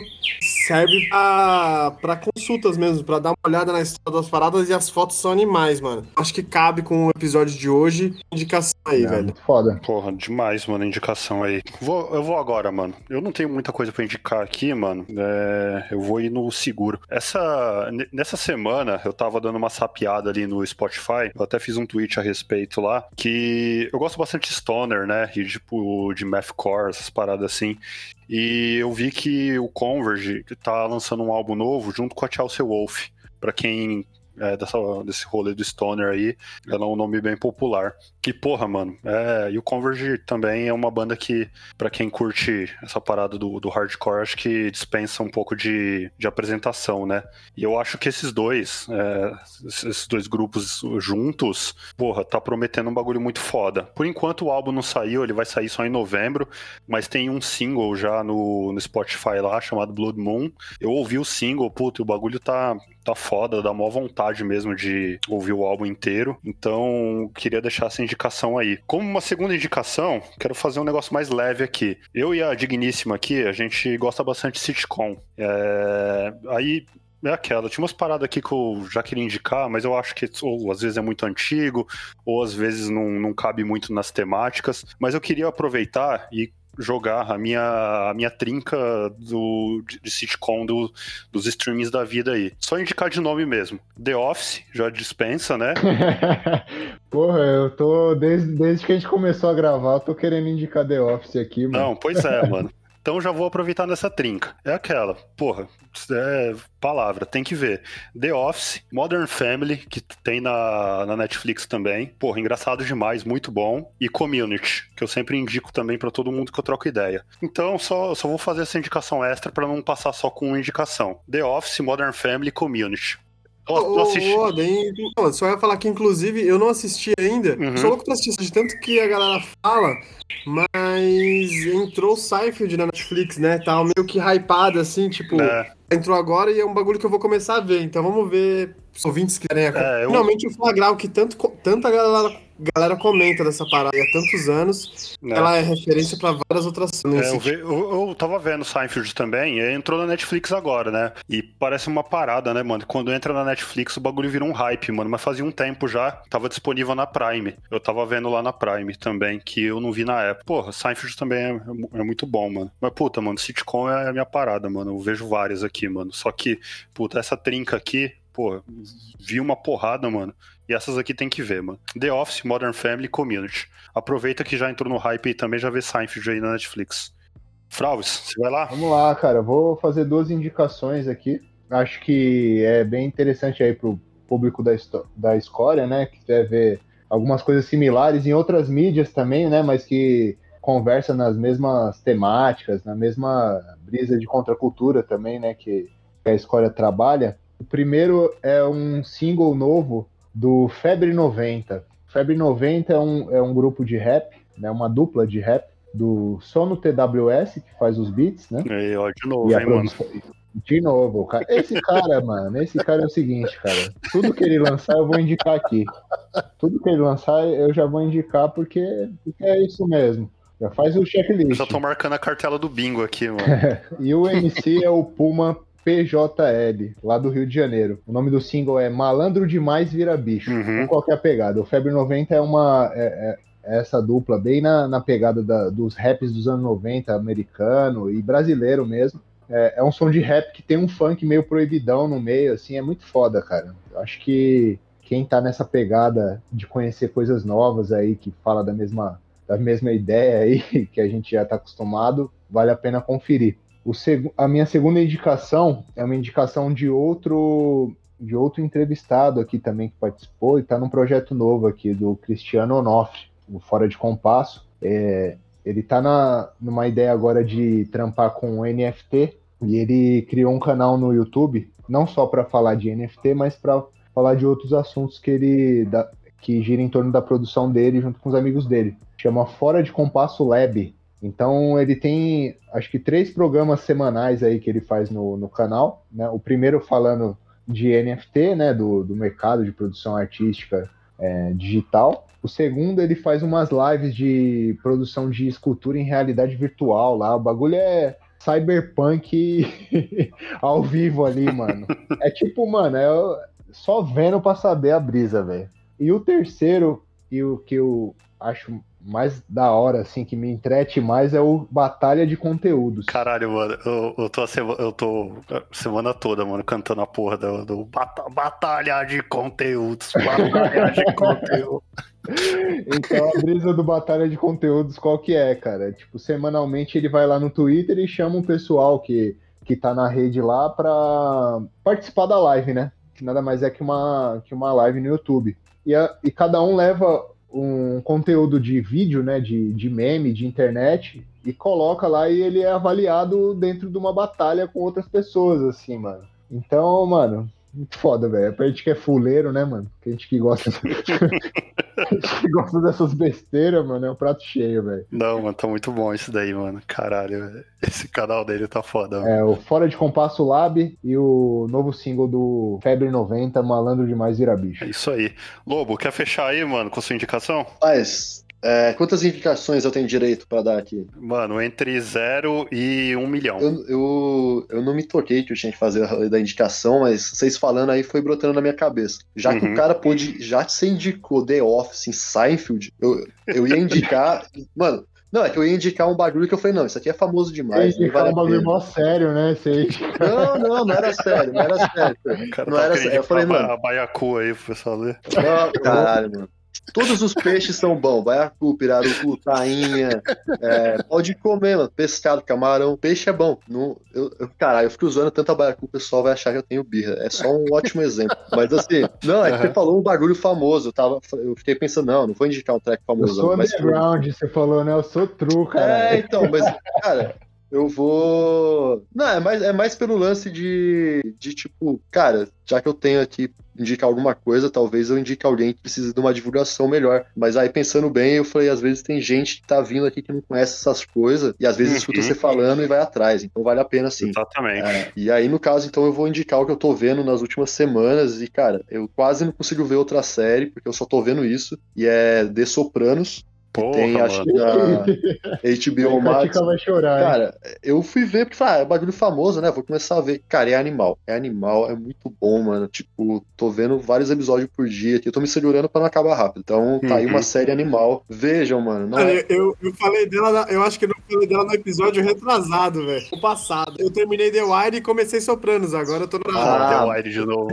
serve pra, pra consultas mesmo, pra dar uma olhada na história das paradas e as fotos são animais, mano. Acho que cabe com o episódio de hoje. Indicação aí, É, velho. foda. Porra, demais, mano, indicação aí. Vou, eu vou agora, mano. Eu não tenho muita coisa pra indicar aqui, mano. É, eu vou ir no seguro. Essa, nessa semana, eu tava dando uma sapiada ali no Spotify. Eu até fiz um tweet a respeito lá. Que eu gosto bastante de Stoner, né? E tipo, de Mathcore, essas paradas assim. E eu vi que o Converge tá lançando um álbum novo junto com a Chelsea Wolf. Pra quem é dessa, desse rolê do Stoner aí, ela é um nome bem popular. E porra, mano, é, e o Converge também é uma banda que, pra quem curte essa parada do, do hardcore, acho que dispensa um pouco de, de apresentação, né? E eu acho que esses dois, é, esses dois grupos juntos, porra, tá prometendo um bagulho muito foda. Por enquanto o álbum não saiu, ele vai sair só em novembro, mas tem um single já no, no Spotify lá, chamado Blood Moon. Eu ouvi o single, puta, e o bagulho tá, tá foda, dá mó vontade mesmo de ouvir o álbum inteiro. Então, queria deixar essa indicação aí. Como uma segunda indicação, quero fazer um negócio mais leve aqui. Eu e a Digníssima aqui, a gente gosta bastante de sitcom. É... Aí é aquela, tinha umas paradas aqui que eu já queria indicar, mas eu acho que ou às vezes é muito antigo, ou às vezes não, não cabe muito nas temáticas. Mas eu queria aproveitar e jogar a minha, a minha trinca do, de, de sitcom do, dos streamings da vida aí. Só indicar de nome mesmo. The Office, já dispensa, né? Porra, eu tô. Desde, desde que a gente começou a gravar, eu tô querendo indicar The Office aqui, mano. Não, pois é, mano. Então já vou aproveitar nessa trinca. É aquela, porra, é palavra, tem que ver. The Office, Modern Family, que tem na, na Netflix também. Porra, engraçado demais, muito bom. E Community, que eu sempre indico também pra todo mundo que eu troco ideia. Então só, só vou fazer essa indicação extra pra não passar só com uma indicação. The Office, Modern Family, Community. Eu, eu Ô, assisti. ô, Oden, não, só ia falar que, inclusive, eu não assisti ainda. Uhum. Sou louco pra assistir, de tanto que a galera fala, mas entrou o Seinfeld na Netflix, né? Tá meio que hypado, assim, tipo, É, entrou agora e é um bagulho que eu vou começar a ver. Então vamos ver os ouvintes que querem É, eu- Finalmente o flagrar o que tanto, tanta galera, galera comenta dessa parada há tantos anos. né. Ela é referência pra várias outras É, eu, ve- eu, eu tava vendo Seinfeld também, entrou na Netflix agora, né? E parece uma parada, né, mano? Quando entra na Netflix, o bagulho vira um hype, mano. Mas fazia um tempo já, tava disponível na Prime. Eu tava vendo lá na Prime também, que eu não vi na época. Porra, Seinfeld também é, é muito bom, mano. Mas, puta, mano, sitcom é a minha parada, mano. Eu vejo várias aqui, mano. Só que, puta, essa trinca aqui, porra, vi uma porrada, mano. E essas aqui tem que ver, mano. The Office, Modern Family, Community. Aproveita que já entrou no hype e também já vê Seinfeld aí na Netflix. Fraudes, você vai lá? Vamos lá, cara. Vou fazer duas indicações aqui. Acho que é bem interessante aí pro público da, da escória, né? Que quer ver algumas coisas similares em outras mídias também, né? Mas que conversa nas mesmas temáticas, na mesma brisa de contracultura também, né? Que, que a escória trabalha. O primeiro é um single novo do Febre 90. Febre 90 é um, é um grupo de rap, né? Uma dupla de rap do Sono TWS, que faz os beats, né? Aí, ó, de novo, E hein, mano. De novo, cara. Esse cara, mano, esse cara é o seguinte, cara. Tudo que ele lançar, eu vou indicar aqui. Tudo que ele lançar, eu já vou indicar porque, porque é isso mesmo. Já faz o Eu checklist. já tô marcando a cartela do bingo aqui, mano. E o MC é o Puma PJL, lá do Rio de Janeiro. O nome do single é Malandro Demais Vira Bicho. Uhum. Com qualquer pegada. O Febre 90 é uma. É, é- é essa dupla bem na, na pegada da- dos raps dos anos 90, americano e brasileiro mesmo. É, é um som de rap que tem um funk meio proibidão no meio, assim, é muito foda, cara. Eu acho que quem tá nessa pegada de conhecer coisas novas aí, que fala da mesma, da mesma ideia aí, que a gente já tá acostumado, vale a pena conferir. Seg- a minha segunda indicação é uma indicação de outro de outro entrevistado aqui também que participou e está num projeto novo aqui do Cristiano Onofre, o Fora de Compasso. É, ele está na, numa ideia agora de trampar com NFT e ele criou um canal no YouTube, não só para falar de NFT, mas para falar de outros assuntos que ele da, que gira em torno da produção dele junto com os amigos dele. Chama Fora de Compasso Lab. Então ele tem acho que três programas semanais aí que ele faz no, no canal. Né? O primeiro falando de NFT, né, do, do mercado de produção artística é, digital. O segundo, ele faz umas lives de produção de escultura em realidade virtual lá. O bagulho é cyberpunk ao vivo ali, mano. É tipo, mano, é só vendo pra saber a brisa, velho. E o terceiro e o que eu acho mais da hora, assim, que me entrete mais é o Batalha de Conteúdos. Caralho, mano, eu, eu, tô, a semana, eu tô semana toda, mano, cantando a porra do, do bata, Batalha de Conteúdos. Batalha de Conteúdos. Então a brisa do Batalha de Conteúdos, qual que é, cara? Tipo, semanalmente ele vai lá no Twitter e chama um pessoal que, que tá na rede lá pra participar da live, né? Que nada mais é que uma, que uma live no YouTube. E, a, e cada um leva um conteúdo de vídeo, né, de, de meme, de internet, e coloca lá e ele é avaliado dentro de uma batalha com outras pessoas, assim, mano. Então, mano, muito foda, velho. Pra gente que é fuleiro, né, mano? Que a gente que gosta. a gente que gosta dessas besteiras, mano, é um prato cheio, velho. Não, mano, tá muito bom isso daí, mano. Caralho, véio. esse canal dele tá foda, mano. É, o Fora de Compasso Lab e o novo single do Febre 90, Malandro Demais Vira Bicho. É isso aí. Lobo, quer fechar aí, mano, com sua indicação? Mas, é, quantas indicações eu tenho direito pra dar aqui? Mano, entre zero e um milhão. Eu, eu, eu não me toquei que eu tinha que fazer a da indicação, mas vocês falando aí foi brotando na minha cabeça. Já que Uhum. o cara pôde. Já que você indicou The Office em Seinfeld, eu, eu ia indicar. mano, não, é que eu ia indicar um bagulho que eu falei, não, isso aqui é famoso demais. Não, vale um bagulho mó sério, né? Sei. não, não, não era sério, não era sério. O cara Não tá era sério. Eu falei, mano, a baiacu aí pro pessoal ler. Não, caralho, mano. Todos os peixes são bons. Baiacu, pirarucu, tainha. É, pode comer, mano. Pescado, camarão. Peixe é bom. Não, eu, eu- caralho, eu fico usando tanta baiacu, o pessoal vai achar que eu tenho birra. É só um ótimo exemplo. Mas assim, não, é que você falou um bagulho famoso. Eu, tava, eu fiquei pensando, não, não vou indicar um track Eu famoso. sou mas underground, você falou, né? Eu sou true, cara. é, então, mas, cara, eu vou. Não, é mais, é mais pelo lance de, de tipo, cara, já que eu tenho aqui indicar alguma coisa, talvez eu indique alguém que precisa de uma divulgação melhor. Mas aí, pensando bem, eu falei, às vezes tem gente que tá vindo aqui que não conhece essas coisas, e às vezes Uhum. escuta você falando e vai atrás. Então vale a pena sim. Exatamente. É, e aí, no caso, então, eu vou indicar o que eu tô vendo nas últimas semanas. E, cara, eu quase não consigo ver outra série, porque eu só tô vendo isso. E é The Sopranos. Porra, tem, acho que na HBO Max. Vai chorar. hein? Cara, eu fui ver porque ah, é bagulho famoso, né? Vou começar a ver. Cara, é animal. É animal, é muito bom, mano. Tipo, tô vendo vários episódios por dia aqui. Eu tô me segurando pra não acabar rápido. Então, tá aí Uhum. uma série animal. Vejam, mano. Não é... eu, eu, falei dela, na- eu acho que eu não falei dela no episódio retrasado, velho. O passado. Eu terminei The Wire e comecei Sopranos, agora eu tô no Ah, The Wire de novo.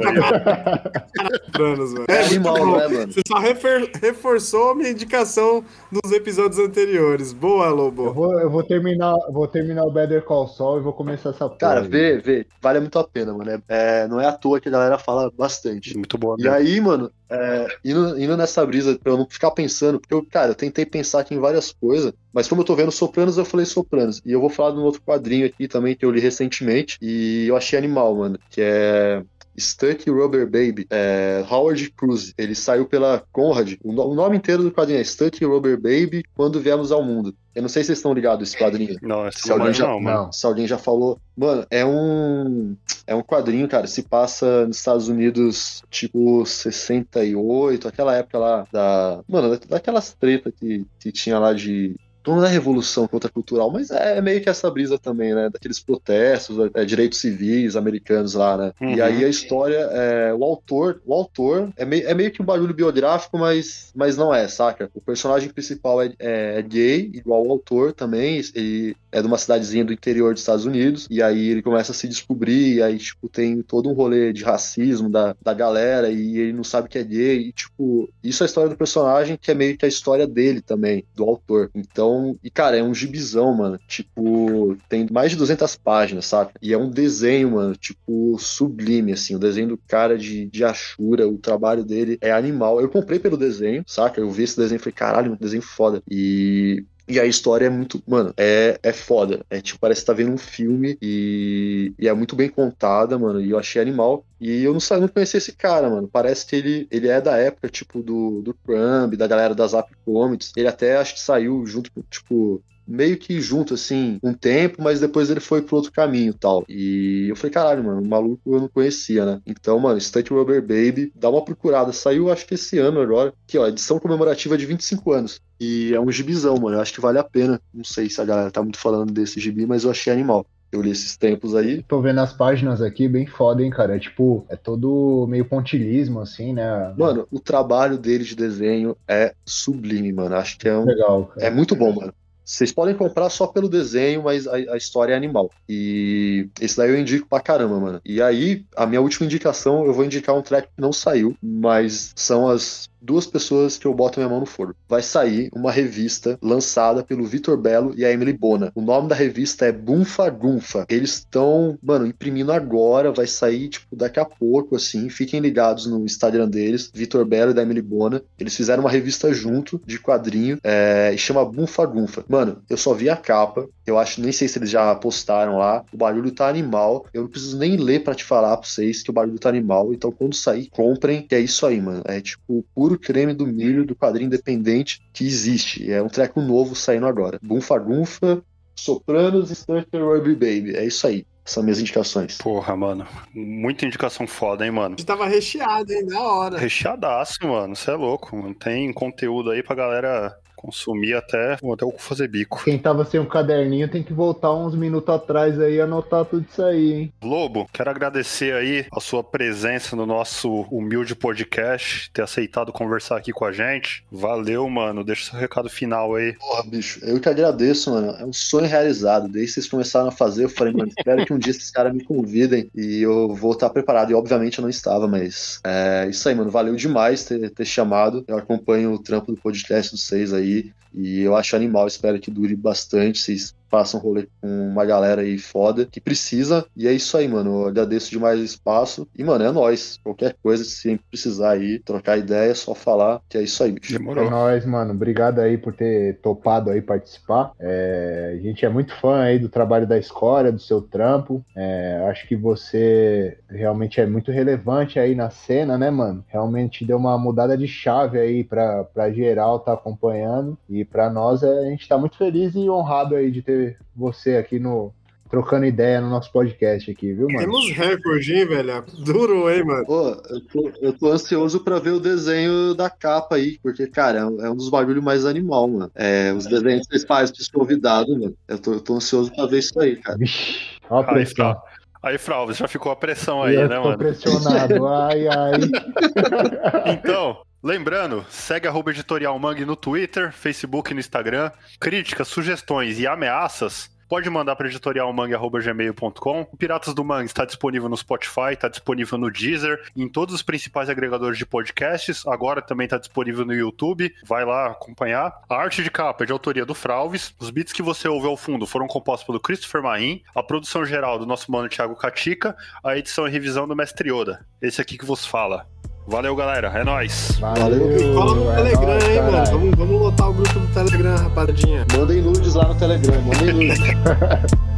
Sopranos, mano. É animal, bom. né, mano? Você só refer- reforçou a minha indicação nos episódios anteriores. Boa, Eu Lobo. vou, eu vou terminar, vou terminar o Better Call Saul e vou começar essa. Cara, aí. vê, vê. Vale muito a pena, mano. É, é- não é à toa que a galera fala bastante. Muito boa E mesmo. aí, mano, é, indo, indo nessa brisa, pra eu não ficar pensando, porque eu, cara, eu tentei pensar aqui em várias coisas, mas como eu tô vendo Sopranos, eu falei Sopranos. E eu vou falar de um outro quadrinho aqui também que eu li recentemente, e eu achei animal, mano, que é. Stuck Rubber Baby, é, Howard Cruz. Ele saiu pela Conrad. O, no- o nome inteiro do quadrinho é Stuck Rubber Baby Quando Viemos ao Mundo. Eu não sei se vocês estão ligados esse quadrinho. Não, esse Se não alguém já- não, mano. Se alguém já falou. Mano, é um. É um quadrinho, cara. Se passa nos Estados Unidos, tipo, 68, aquela época lá da. Mano, da- daquelas tretas que, que tinha lá de. Não é revolução contracultural, mas é meio que essa brisa também, né? Daqueles protestos, é, direitos civis americanos lá, né? E Uhum. aí a história, é, o autor, o autor é meio, é meio que um bagulho biográfico, mas, mas não é, saca? O personagem principal é, é, é gay, igual o autor também, ele é de uma cidadezinha do interior dos Estados Unidos, e aí ele começa a se descobrir, e aí, tipo, tem todo um rolê de racismo da, da galera, e ele não sabe que é gay, e, tipo, isso é a história do personagem, que é meio que a história dele também, do autor. Então, e, cara, é um gibizão, mano, tipo, tem mais de 200 páginas, saca? E é um desenho, mano, tipo, sublime, assim, o desenho do cara de, de Ashura, o trabalho dele é animal. Eu comprei pelo desenho, saca? Eu vi esse desenho e falei, caralho, um desenho foda. E e a história é muito, mano, é, é foda. É tipo, parece que tá vendo um filme e, e é muito bem contada, mano. E eu achei animal. E eu não sabia, não conhecia esse cara, mano. Parece que ele, ele é da época, tipo, do, do Crumb, da galera das Zap Comics. Ele até acho que saiu junto, com, tipo, meio que junto, assim, um tempo, mas depois ele foi pro outro caminho e tal. E eu falei, caralho, mano, o maluco eu não conhecia, né? Então, mano, Stunt Rubber Baby, dá uma procurada. Saiu, acho que esse ano agora. Aqui, ó, edição comemorativa de 25 anos. E é um gibizão, mano. Eu acho que vale a pena. Não sei se a galera tá muito falando desse gibi, mas eu achei animal. eu li esses tempos aí. Tô vendo as páginas aqui, bem foda, hein, cara? É tipo, é todo meio pontilismo, assim, né? Mano, o trabalho dele de desenho é sublime, mano. Acho que é um. Legal. Cara. É muito bom, mano. Vocês podem comprar só pelo desenho, mas a, a, história é animal. E esse daí eu indico pra caramba, mano. E aí, a minha última indicação, eu vou indicar um track que não saiu, mas são as duas pessoas que eu boto minha mão no forno. Vai sair uma revista lançada pelo Vitor Belo e a Emily Bona. O nome da revista é Bunfa Gunfa. Eles estão, mano, imprimindo agora, vai sair, tipo, daqui a pouco, assim. Fiquem ligados no Instagram deles, Vitor Belo e da Emily Bona. Eles fizeram uma revista junto, de quadrinho, é, e chama Bunfa Gunfa. Mano, eu só vi a capa, eu acho, nem sei se eles já postaram lá. O barulho tá animal. Eu não preciso nem ler para te falar pra vocês que o barulho tá animal. Então, quando sair, comprem, que é isso aí, mano. É tipo puro creme do milho do quadrinho independente que existe. É um treco novo saindo agora. Bunfa Gunfa, Sopranos e Stutter Ruby Baby. É isso aí. São minhas indicações. Porra, mano. Muita indicação foda, hein, mano. A gente tava recheado, hein, da hora. Recheadaço, mano. Você é louco, mano. Tem conteúdo aí pra galera consumir até, até o fazer bico. Quem tava sem o um caderninho tem que voltar uns minutos atrás aí e anotar tudo isso aí, hein? Lobo, quero agradecer aí a sua presença no nosso humilde podcast, ter aceitado conversar aqui com a gente. Valeu, mano. Deixa seu recado final aí. Porra, bicho, eu que agradeço, mano. É um sonho realizado. Desde que vocês começaram a fazer, eu falei, mano, espero que um dia esses caras me convidem e eu vou estar preparado. E obviamente eu não estava, mas é isso aí, mano. Valeu demais ter, ter chamado. Eu acompanho o trampo do podcast dos seis aí e eu acho animal, espero que dure bastante. Vocês façam um rolê com uma galera aí foda que precisa. E é isso aí, mano. Eu agradeço demais o espaço. E, mano, é nóis. Qualquer coisa, se sempre precisar aí, trocar ideia, é só falar que é isso aí, bicho. Demorou. É nóis, mano. Obrigado aí por ter topado aí participar. É... a gente é muito fã aí do trabalho da escola, do seu trampo. É... acho que você realmente é muito relevante aí na cena, né, mano? Realmente deu uma mudada de chave aí pra, pra geral tá acompanhando. E pra nós, é... a gente tá muito feliz e honrado aí de ter você aqui no trocando ideia no nosso podcast aqui, viu, mano? Temos recorde, hein, velho? Duro, hein, mano? Pô, eu tô, eu tô ansioso pra ver o desenho da capa aí, porque, cara, é um é dos bagulhos mais animal, mano. É, os desenhos que vocês fazem pros convidados, mano. Eu tô, eu tô ansioso pra ver isso aí, cara. Vixe, ó a pressão. Aí, Frau, já ficou a pressão aí, eu né, tô mano? pressionado, ai, ai. então, Lembrando, segue a Editorial no Twitter, Facebook e no Instagram. Críticas, sugestões e ameaças pode mandar para editorialmangue.gmail.com. O Piratas do Mangue está disponível no Spotify, está disponível no Deezer, em todos os principais agregadores de podcasts. Agora também está disponível no YouTube. Vai lá acompanhar. A arte de capa é de autoria do Fralves. Os beats que você ouve ao fundo foram compostos pelo Christopher Marim. A produção geral do nosso mano Thiago Catica. A edição e revisão do Mestre Yoda. Esse aqui que vos fala. Valeu, galera. É nóis. Valeu. Fala no Telegram, nóis, hein, mano. Vamos, vamos lotar o grupo do Telegram, rapaziadinha. Mandem nudes lá no Telegram. Mandem nudes.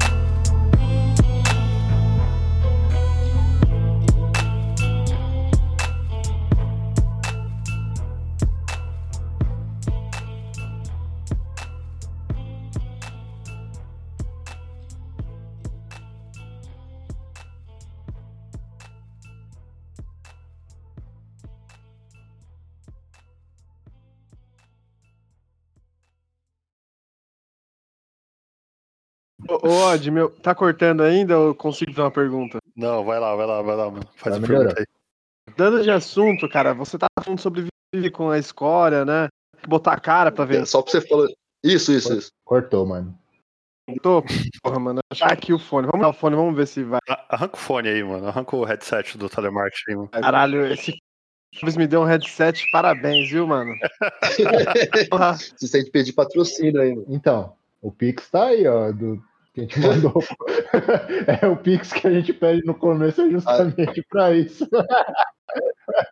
Ô, Odd, meu, tá cortando ainda ou consigo fazer uma pergunta? Não, vai lá, vai lá, vai lá, mano. Faz a pergunta aí. Dando de assunto, cara, você tá falando sobre viver com a escória, né? Botar a cara pra ver. É, só pra você falar. Isso, isso, isso. Cortou, mano. Tô, porra, mano. Achar aqui o fone. Vamos dar o fone, vamos ver se vai. Arranca o fone aí, mano. Arranca o headset do telemarketing, mano. Caralho, esse Chaves me deu um headset, parabéns, viu, mano? Você tem que pedir patrocínio aí, mano. Então, o Pix tá aí, ó, do que a gente mandou. é o Pix que a gente pede no começo é justamente ah. para isso.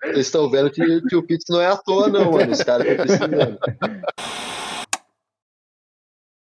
Vocês estão vendo que, que, o Pix não é à toa, não, mano. Os caras estão precisando.